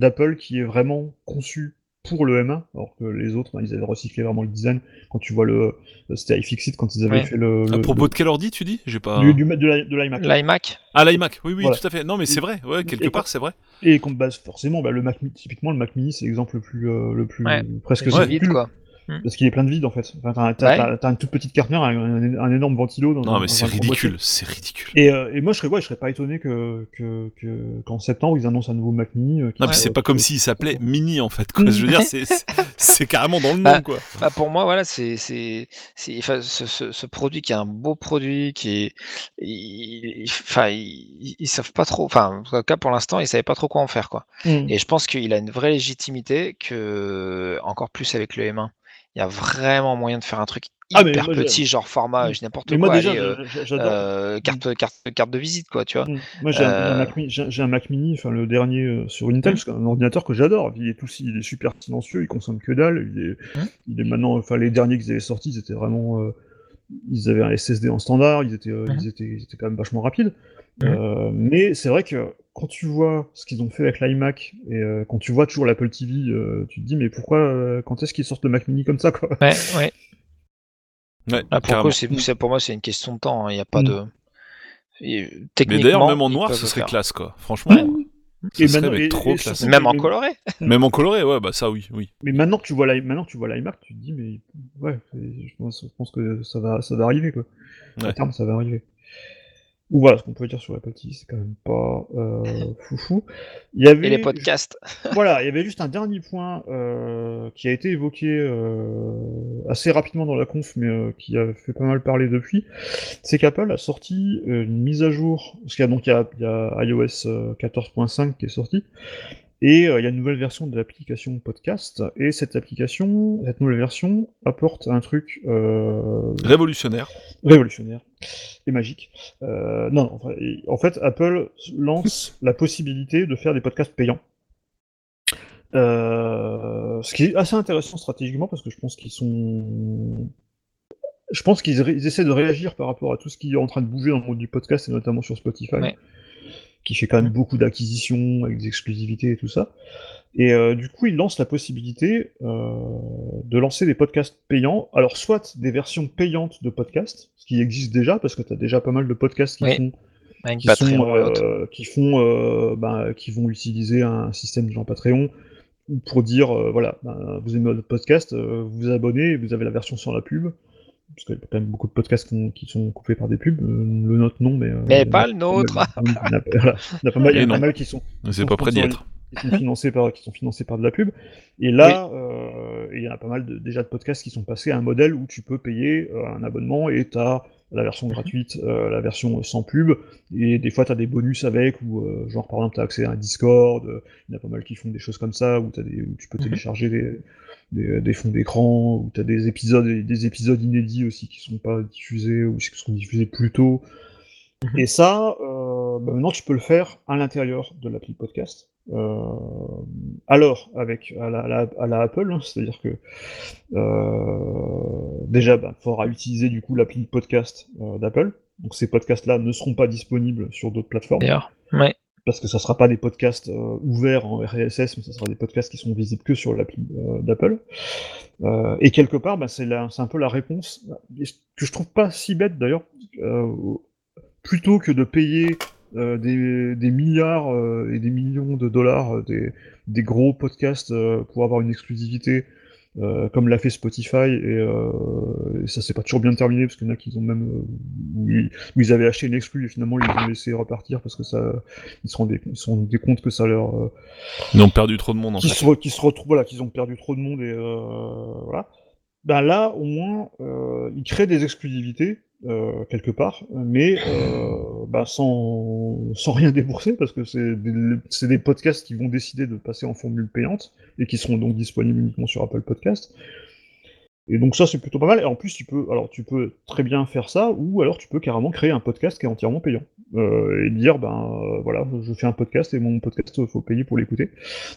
d'Apple qui est vraiment conçu pour le M1, alors que les autres, ben, ils avaient recyclé vraiment le design. Quand tu vois le, c'était iFixit quand ils avaient Ouais. fait le, À le- propos de quel ordi, tu dis? J'ai pas. du, du, de l'i- de l'iMac. L'iMac, Ah, l'iMac, oui, oui, Voilà. tout à fait. Non, mais c'est vrai, ouais, quelque Et part, c'est vrai. Et qu'on base forcément, bah, le Mac, Mini- typiquement le Mac Mini, c'est l'exemple le plus, euh, le plus Ouais. presque ridicule, vide, quoi. Parce qu'il est plein de vide en fait. Enfin, t'as, t'as- Ouais. t'as- t'as une toute petite carte mère, un, un- un énorme ventilo. Dans, Non, dans mais c'est ridicule, boîtier. c'est ridicule. Et, euh, et moi, je serais, ouais, je serais pas étonné que, que, que, qu'en septembre, ils annoncent un nouveau Mac Mini. euh, Non, soit- c'est pas comme s'il s'appelait Mini, en fait, quoi. Je veux dire, c'est- c'est c'est carrément dans le nom, Bah, quoi. Bah, pour moi, voilà, c'est c'est c'est enfin, ce, ce, ce produit qui est un beau produit, qui est, il- il- enfin, ils, ils savent pas trop, enfin, en tout cas pour l'instant, ils savaient pas trop quoi en faire, quoi. Mm. Et je pense qu'il a une vraie légitimité que, encore plus avec le M1, il y a vraiment moyen de faire un truc Ah, hyper petit, genre format, je dis n'importe quoi, moi, déjà, allez, euh, euh, carte, carte, carte de visite, quoi, tu vois. Mm. Moi, j'ai un, Euh, un Mac Mini, j'ai j'ai un Mac Mini, enfin le dernier euh, sur Intel, Mm. c'est un ordinateur que j'adore. Il est tout, il est super silencieux, il consomme que dalle. Il est, Mm. il est maintenant, enfin les derniers qu'ils avaient sortis, ils étaient vraiment, ils avaient un SSD en standard, ils étaient, ils étaient, ils étaient quand même vachement rapides. Mais c'est vrai que quand tu vois ce qu'ils ont fait avec l'iMac et euh, quand tu vois toujours l'Apple TV, euh, tu te dis mais pourquoi, euh, quand est-ce qu'ils sortent le Mac Mini comme ça quoi? Ouais, ouais. Ouais, Là, pour, c'est, c'est- pour moi, c'est une question de temps. hein, Il n'y a pas Mm. de. Et, Mais d'ailleurs, même en noir, ce serait faire. classe, quoi. Franchement, ce Et serait et- trop et classe. Même en coloré. Même en coloré, ouais, bah ça, oui, oui. Mais maintenant que tu vois l'i- maintenant que tu vois l'iMac, tu te dis mais ouais, je pense, je pense que ça va, ça va arriver quoi. À terme, ça va arriver. Ou voilà, ce qu'on peut dire sur Apple TV, c'est quand même pas euh, foufou. Il y avait, Et les podcasts. voilà, il y avait juste un dernier point euh, qui a été évoqué euh, assez rapidement dans la conf, mais euh, qui a fait pas mal parler depuis. C'est qu'Apple a sorti euh, une mise à jour, parce qu'il y a donc il y a, il y a iOS euh, 14.5 qui est sorti, et euh, il y a une nouvelle version de l'application podcast, et cette application, cette nouvelle version apporte un truc euh, Révolutionnaire. révolutionnaire et magique. Euh, non, non, en fait- Apple lance la possibilité de faire des podcasts payants. Euh, ce qui est assez intéressant stratégiquement parce que je pense qu'ils sont. Je pense qu'ils essaient de réagir par rapport à tout ce qui est en train de bouger dans le monde du podcast et notamment sur Spotify, Ouais. Qui fait quand même beaucoup d'acquisitions avec des exclusivités et tout ça. Et euh, du coup, ils lancent la possibilité euh, de lancer des podcasts payants. Alors, soit des versions payantes de podcasts, ce qui existe déjà, parce que tu as déjà pas mal de podcasts qui Oui. font Avec qui Patreon sont, et autres. euh, qui font, ben, qui vont utiliser un système genre Patreon pour dire, voilà, ben, vous aimez notre podcast, vous vous abonnez, vous avez la version sans la pub. Parce qu'il y a quand même beaucoup de podcasts qui, ont- qui sont coupés par des pubs. Euh, le nôtre, non, mais. euh, Mais a pas le nôtre. Il y en a, pas mal, il y en a Et pas non. mal qui sont, C'est pas près d'y être. qui sont financés par qui sont financés par de la pub et là euh, il y en a pas mal de, déjà de podcasts qui sont passés à un modèle où tu peux payer euh, un abonnement et tu as la version gratuite euh, la version sans pub et des fois tu as des bonus avec ou euh, genre par exemple tu as accès à un Discord euh, il y en a pas mal qui font des choses comme ça où, t'as des, où tu peux Mhm. télécharger des, des, des fonds d'écran où tu as des épisodes des épisodes inédits aussi qui sont pas diffusés ou qui sont diffusés plus tôt Et ça, euh, bah, maintenant tu peux le faire à l'intérieur de l'appli podcast. Euh, alors, avec à la, à la- à la Apple, hein, c'est-à-dire que euh, déjà, il faudra utiliser du coup l'appli podcast euh, d'Apple. Donc ces podcasts-là ne seront pas disponibles sur d'autres plateformes D'ailleurs, ouais. Parce que ça sera pas des podcasts euh, ouverts en RSS, mais ça sera des podcasts qui sont visibles que sur l'appli euh, d'Apple. Euh, et quelque part, bah, c'est un peu la réponse que je trouve pas si bête d'ailleurs. plutôt que de payer des, milliards et des millions de dollars des, gros podcasts pour avoir une exclusivité. Euh, comme l'a fait Spotify et, euh, et ça s'est pas toujours bien terminé parce qu'il y en a qui ont même euh, où ils, où ils avaient acheté une exclue et finalement ils les ont laissé repartir parce que ça ils se rendaient, ils se rendaient compte que ça leur euh, Ils ont perdu trop de monde en fait. se, qui se retrouvent, voilà, qu'ils ont perdu trop de monde et euh, voilà. Ben là, au moins, euh, ils créent des exclusivités euh, quelque part, mais euh, bah, sans, rien débourser parce que c'est des, podcasts qui vont décider de passer en formule payante et qui seront donc disponibles uniquement sur Apple Podcast. Et donc ça c'est plutôt pas mal. Et en plus tu peux, alors tu peux très bien faire ça, ou alors tu peux carrément créer un podcast qui est entièrement payant euh, et dire ben euh, voilà je fais un podcast et mon podcast faut payer pour l'écouter.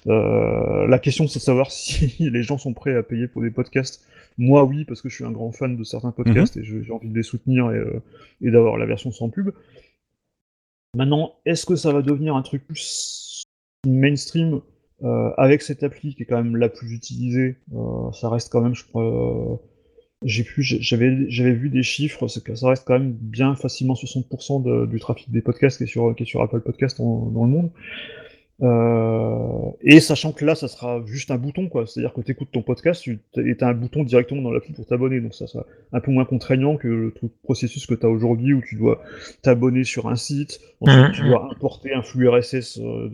Euh, la question c'est de savoir si les gens sont prêts à payer pour des podcasts. Moi oui parce que je suis un grand fan de certains podcasts et je- j'ai envie de les soutenir et, euh, et d'avoir la version sans pub. Maintenant est-ce que ça va devenir un truc plus mainstream euh, avec cette appli qui est quand même la plus utilisée, euh, ça reste quand même, je crois, euh, j'ai pu, j'avais, j'avais vu des chiffres, que ça reste quand même bien facilement 60% de- du trafic des podcasts qui est sur, qui est sur Apple Podcast en- dans le monde. Euh, et sachant que là, ça sera juste un bouton, quoi. C'est-à-dire que tu écoutes ton podcast tu, et tu as un bouton directement dans l'appli pour t'abonner. Donc ça sera un peu moins contraignant que le truc processus que tu as aujourd'hui où tu dois t'abonner sur un site, ensuite Mhm, tu dois importer un flux RSS euh,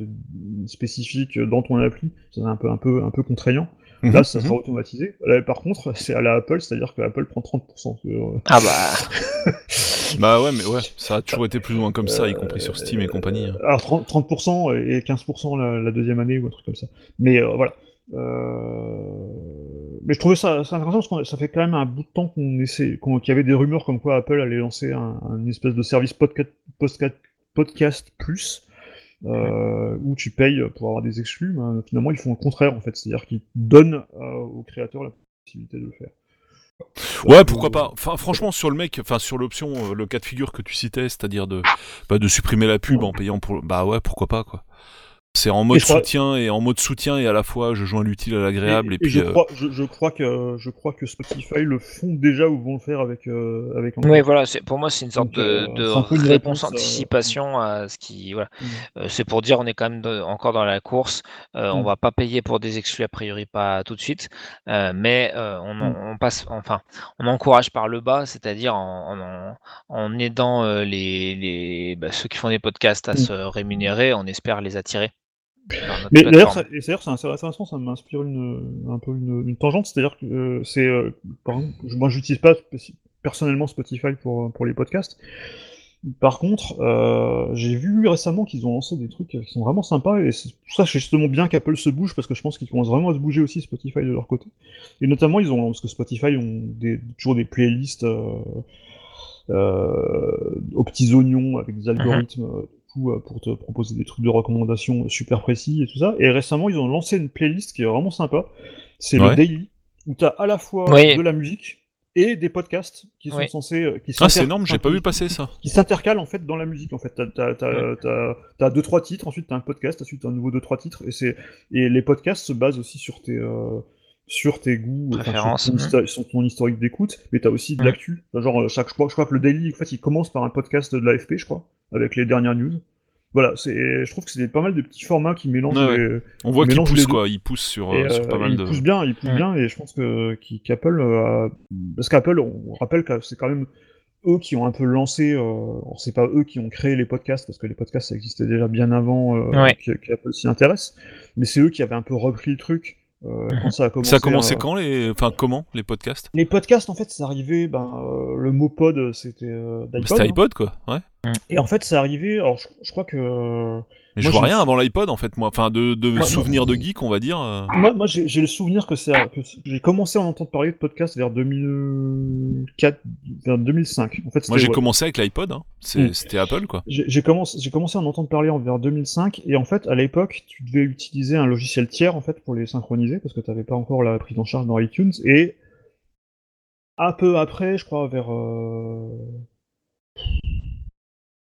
spécifique dans ton appli. C'est un peu, un peu, un peu contraignant. Là, Mhm, ça mhm. sera automatisé. Là, par contre, c'est à la Apple, c'est-à-dire que Apple prend 30%. sur- Ah bah, Bah ouais, mais ouais, ça a toujours été plus ou moins comme ça, y compris sur Steam et compagnie. hein. Alors 30%, 30% et 15% la, la deuxième année ou un truc comme ça. Mais euh, voilà. Euh, Mais je trouvais ça, ça intéressant parce que ça fait quand même un bout de temps qu'on essaie, qu'il y avait des rumeurs comme quoi Apple allait lancer un, un espèce de service podcast, podcast, podcast plus. Euh, où tu payes pour avoir des exclus, ben, finalement ils font le contraire en fait, c'est-à-dire qu'ils donnent euh, aux créateurs la possibilité de le faire. Ouais, pourquoi pas. Enfin, franchement, sur le mec, enfin sur l'option, euh, le cas de figure que tu citais, c'est-à-dire de, bah, de supprimer la pub en payant pour, bah ouais, pourquoi pas quoi. C'est en mode crois- soutien et en mode soutien et à la fois je joins l'utile à l'agréable et, Et- et puis. je, euh, crois, je, je crois que je crois que Spotify le font déjà ou vont le faire avec euh, avec. oui, voilà, c'est pour moi c'est une sorte Donc, euh, de, un réponse, réponse, euh, anticipation à ce qui, voilà. Mm. Euh, c'est pour dire on est quand même de- encore dans la course. Euh, On Mm. va pas payer pour des exclus a priori pas tout de suite, euh, mais euh, on, Mm. on passe, enfin, on encourage par le bas, c'est-à-dire en, en, en aidant euh, les, les bah, ceux qui font des podcasts à Mm. se rémunérer, on espère les attirer. Mais d'ailleurs, c'est intéressant, ça m'inspire une, un peu une, une tangente, c'est-à-dire que euh, c'est, euh, moi, j'utilise pas personnellement Spotify pour pour les podcasts. Par contre, euh, j'ai vu récemment qu'ils ont lancé des trucs qui sont vraiment sympas et c'est pour ça que c'est justement bien qu'Apple se bouge parce que je pense qu'ils commencent vraiment à se bouger aussi Spotify de leur côté. Et notamment, ils ont parce que Spotify ont des, toujours des playlists euh, euh, aux petits oignons avec des algorithmes euh, pour te proposer des trucs de recommandation super précis et tout ça. Et récemment, ils ont lancé une playlist qui est vraiment sympa. C'est Ouais. le daily où tu as à la fois Oui. de la musique et des podcasts qui sont Oui. censés euh, qui Ah, c'est énorme, j'ai pas vu passer ça. qui s'intercalent en fait dans la musique en fait. T'as, t'as, t'as, deux trois titres, ensuite t'as un podcast, ensuite t'as un nouveau deux trois titres et c'est et les podcasts se basent aussi sur tes euh, sur tes goûts, enfin, sur, ton histo- sur ton historique d'écoute, mais t'as aussi de Mhm. l'actu. Genre euh, chaque je crois, je crois que le daily en fait il commence par un podcast de l'AFP je crois avec les dernières news. Voilà, c'est je trouve que c'est pas mal de petits formats qui mélangent Ouais, les, On voit qu'il mélange pousse les deux. quoi, il pousse sur, et, euh, sur euh, pas mal de. pousse bien, il pousse Ouais. bien, et je pense que qui- qu'Apple, euh, a- parce qu'Apple, on rappelle que c'est quand même eux qui ont un peu lancé, euh, alors c'est pas eux qui ont créé les podcasts, parce que les podcasts ça existait déjà bien avant euh, Ouais. qu'Apple s'y intéresse, mais c'est eux qui avaient un peu repris le truc euh, quand ça a commencé. Ça a commencé à- quand les, enfin comment les podcasts? Les podcasts, en fait, c'est arrivé, ben, euh, le mot pod, c'était euh, d'iPod. C'était hein. iPod quoi, ouais. Mm. Et en fait, c'est arrivé. Alors, je, je crois que Mais Moi, je vois rien avant l'iPod en fait, moi. Enfin, de, de Moi, souvenirs de geek, on va dire. euh. moi, moi, j'ai le souvenir que c'est que j'ai commencé à en entendre parler de podcast vers 2004, vers 2005. En fait, Moi, j'ai ouais. commencé avec l'iPod. Hein. Mm. C'était Apple, quoi. J'ai commencé, j'ai commencé à en entendre parler en vers 2005 et en fait à l'époque tu devais utiliser un logiciel tiers en fait pour les synchroniser parce que tu n'avais pas encore la prise en charge dans iTunes et un peu après je crois vers euh...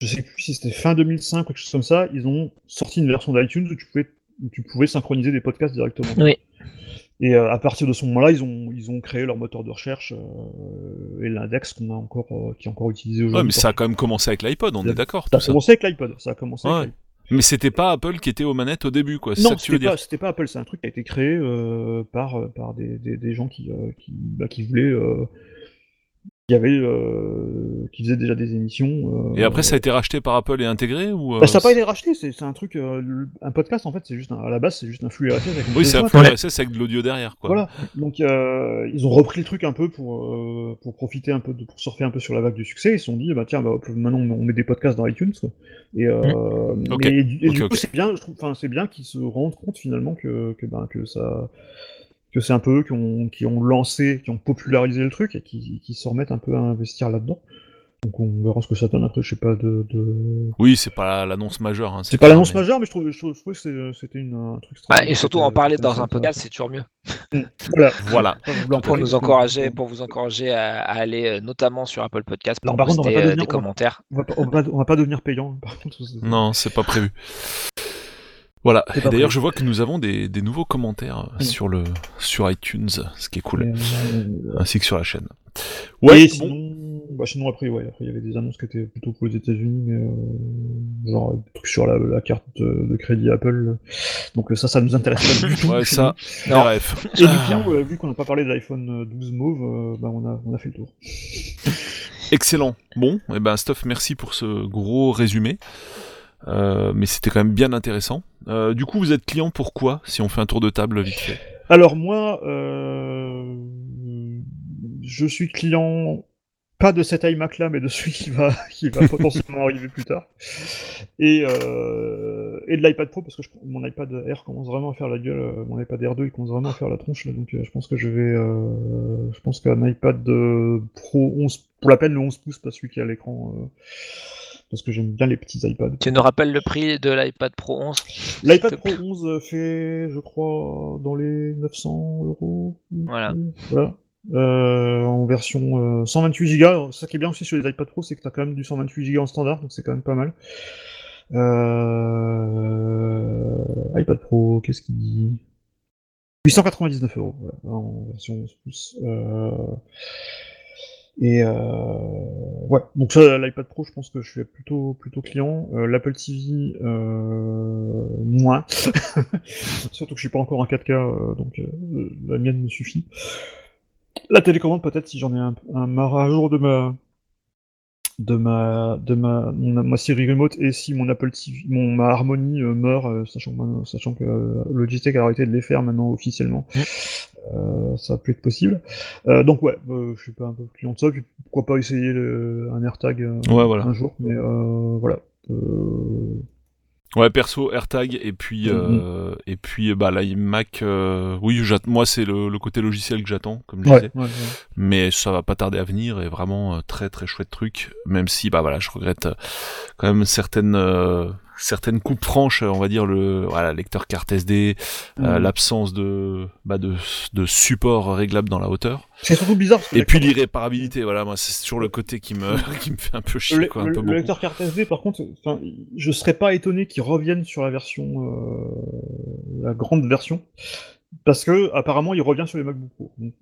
je sais plus si c'était fin 2005 ou quelque chose comme ça ils ont sorti une version d'iTunes où tu pouvais où tu pouvais synchroniser des podcasts directement. Oui. Et euh, à partir de ce moment-là, ils ont, ils ont créé leur moteur de recherche euh, et l'index qu'on a encore, euh, qui est encore utilisé aujourd'hui. Ouais, mais ça a quand même commencé avec l'iPod, on est d'accord. Ça a commencé avec l'iPod. Ça a commencé Ouais. avec. Mais c'était pas Apple qui était aux manettes au début, quoi. C'est Non, c'était pas, c'était pas Apple, c'est un truc qui a été créé euh, par, par des, des, des gens qui, euh, qui, bah, qui voulaient. Euh, qui, euh, faisaient déjà des émissions. euh, Et après, ça a été racheté par Apple et intégré ou euh, bah, ça n'a pas été racheté, c'est un truc. euh, un podcast, en fait, c'est juste un- à la base, c'est juste un flux RSS avec une Oui, c'est un flux. RSS avec de l'audio derrière, quoi. Voilà. Donc, euh, ils ont repris le truc un peu pour, euh, pour profiter un peu, de, pour surfer un peu sur la vague du succès. Ils se sont dit, bah tiens, bah, maintenant on met des podcasts dans iTunes. quoi. Et, euh, mais du, et coup, c'est bien, je trouve, enfin, c'est bien qu'ils se rendent compte finalement que, que, ben, que ça, que c'est un peu eux qui ont, qui ont lancé, qui ont popularisé le truc et qui, qui se remettent un peu à investir là-dedans. Donc on verra ce que ça donne après, je sais pas de. de... Oui, c'est pas l'annonce majeure. Hein, C'est pas l'annonce mais- majeure, mais je trouve, je trouve que c'est- c'était une, un truc stratégique, et surtout en parler dans un podcast, c'est toujours mieux. Voilà. Voilà. En Pour nous encourager, pour vous encourager à, à aller euh, notamment sur Apple Podcast pour Alors, par contre, on va poster pas euh, devenir- des commentaires. On va, pas, on, va, on va pas devenir payant, par contre. Non, c'est pas prévu. Voilà. Et D'ailleurs, je vois que nous avons des, des nouveaux commentaires euh, Mm. sur le sur iTunes, ce qui est cool, Euh, ainsi que sur la chaîne. et Ouais. bon. sinon, bah, sinon après, ouais, après il y avait des annonces qui étaient plutôt pour les États-Unis, mais euh, genre des trucs sur la, la carte de, de crédit Apple. Donc euh, ça, ça nous intéresse pas du tout. Ouais, ça. les rêves. Et du coup, euh, vu qu'on n'a pas parlé de l'iPhone 12 Mauve, euh, bah, on a, on a fait le tour. Excellent. Bon, et ben Stuff, merci pour ce gros résumé. Euh, mais c'était quand même bien intéressant. Euh, du coup, vous êtes client pourquoi Si on fait un tour de table vite fait? Alors moi, euh, je suis client pas de cet iMac là, mais de celui qui va, potentiellement arriver plus tard. Et, et de l'iPad Pro, parce que mon iPad Air commence vraiment à faire la gueule, mon iPad Air 2 il commence vraiment à faire la tronche, donc je pense que je vais, je pense qu'un iPad Pro 11, pour la peine le 11 pouces, pas celui qui a l'écran, parce que j'aime bien les petits iPads. Tu nous rappelles le prix de l'iPad Pro 11 L'iPad Pro plaît? 11 fait, je crois, dans les 900 euros. Voilà. Voilà. Euh, en version euh, 128 Go. Ça qui est bien aussi sur les iPad Pro, c'est que tu as quand même du 128 Go en standard, donc c'est quand même pas mal. Euh... iPad Pro, qu'est-ce qu'il dit? 899 euros voilà, en version 11 pouces. Euh... Et euh... ouais, donc ça, l'iPad Pro, je pense que je suis plutôt plutôt client. Euh, L'Apple TV, euh... moins. Surtout que je suis pas encore en 4K, euh, donc euh, la mienne me suffit. La télécommande, peut-être si j'en ai un, un à jour de ma de ma de ma mon- ma Siri remote et si mon Apple TV, mon ma Harmony euh, meurt, euh, sachant que- sachant que euh, Logitech a arrêté de les faire maintenant officiellement, euh, ça plus être possible. Euh, donc ouais, euh, je suis pas un peu client de ça. Puis pourquoi pas essayer le- un AirTag euh, Ouais, voilà. un jour, mais euh, voilà. Euh, Ouais, perso, AirTag et puis euh, et puis bah l'iMac. Euh, oui, moi c'est le, le côté logiciel que j'attends, comme je ouais, disais. ouais, ouais. Mais ça va pas tarder à venir et vraiment très très chouette truc. Même si bah voilà, je regrette quand même certaines euh, certaines coupes franches, on va dire le voilà lecteur carte SD, euh, Mhm. l'absence de bah de de support réglable dans la hauteur. C'est surtout bizarre. Parce que Et puis l'irréparabilité, voilà, moi c'est toujours le côté qui me qui me fait un peu chier Le, quoi, un le- peu le beaucoup. lecteur carte SD, par contre, je serais pas étonné qu'ils reviennent sur la version, euh, la grande version, parce que apparemment il revient sur les MacBook Pro. Donc,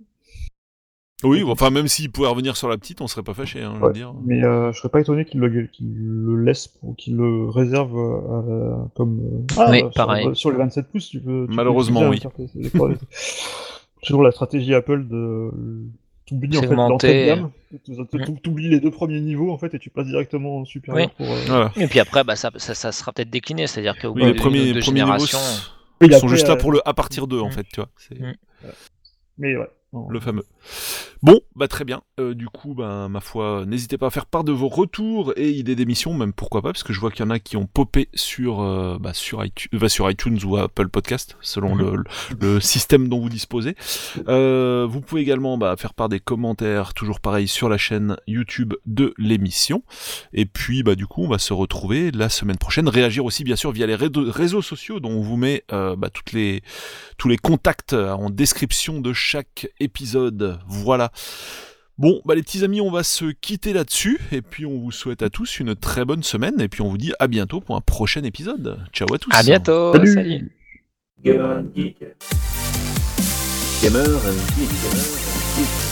Oui, bon, enfin même s'il pouvait revenir sur la petite, on serait pas fâché, hein, je veux dire. Mais euh, je serais pas étonné qu'ils le, qu'ils le laissent, pour- qu'ils le réservent euh, comme euh, ah, Oui, sur, pareil. sur les 27 pouces. Tu peux, tu peux Malheureusement. C'est pas- c'est toujours la stratégie Apple de t'oublies en fait l'entrée de gamme, t'oublies les deux premiers niveaux en fait et tu passes directement au supérieur Oui. pour. euh, Voilà. Et puis après, bah, ça, ça, ça sera peut-être décliné, c'est-à-dire qu'au Oui, bout les premiers, deux premiers niveaux générations, s- Oui, sont après, juste là euh, pour le à partir d'eux, en Mm. fait, tu vois. Mm. Mais ouais. Le fameux. Bon, bah très bien. Euh, du coup, bah, ma foi, n'hésitez pas à faire part de vos retours et idées d'émissions, même pourquoi pas, parce que je vois qu'il y en a qui ont popé sur, euh, bah, sur, iTunes, bah, sur iTunes ou Apple Podcast, selon le, Mhm. le système dont vous disposez. Euh, vous pouvez également bah, faire part des commentaires, toujours pareil, sur la chaîne YouTube de l'émission. Et puis, bah, du coup, on va se retrouver la semaine prochaine. Réagir aussi, bien sûr, via les réseaux, sociaux, dont on vous met euh, bah, toutes les, tous les contacts euh, en description de chaque épisode. Voilà. Bon, bah les petits amis, on va se quitter là-dessus, et puis on vous souhaite à tous une très bonne semaine, et puis on vous dit à bientôt pour un prochain épisode. Ciao à tous. À bientôt. Salut. salut. Gamer and Geek. Gamer and Geek. Gamer and Geek.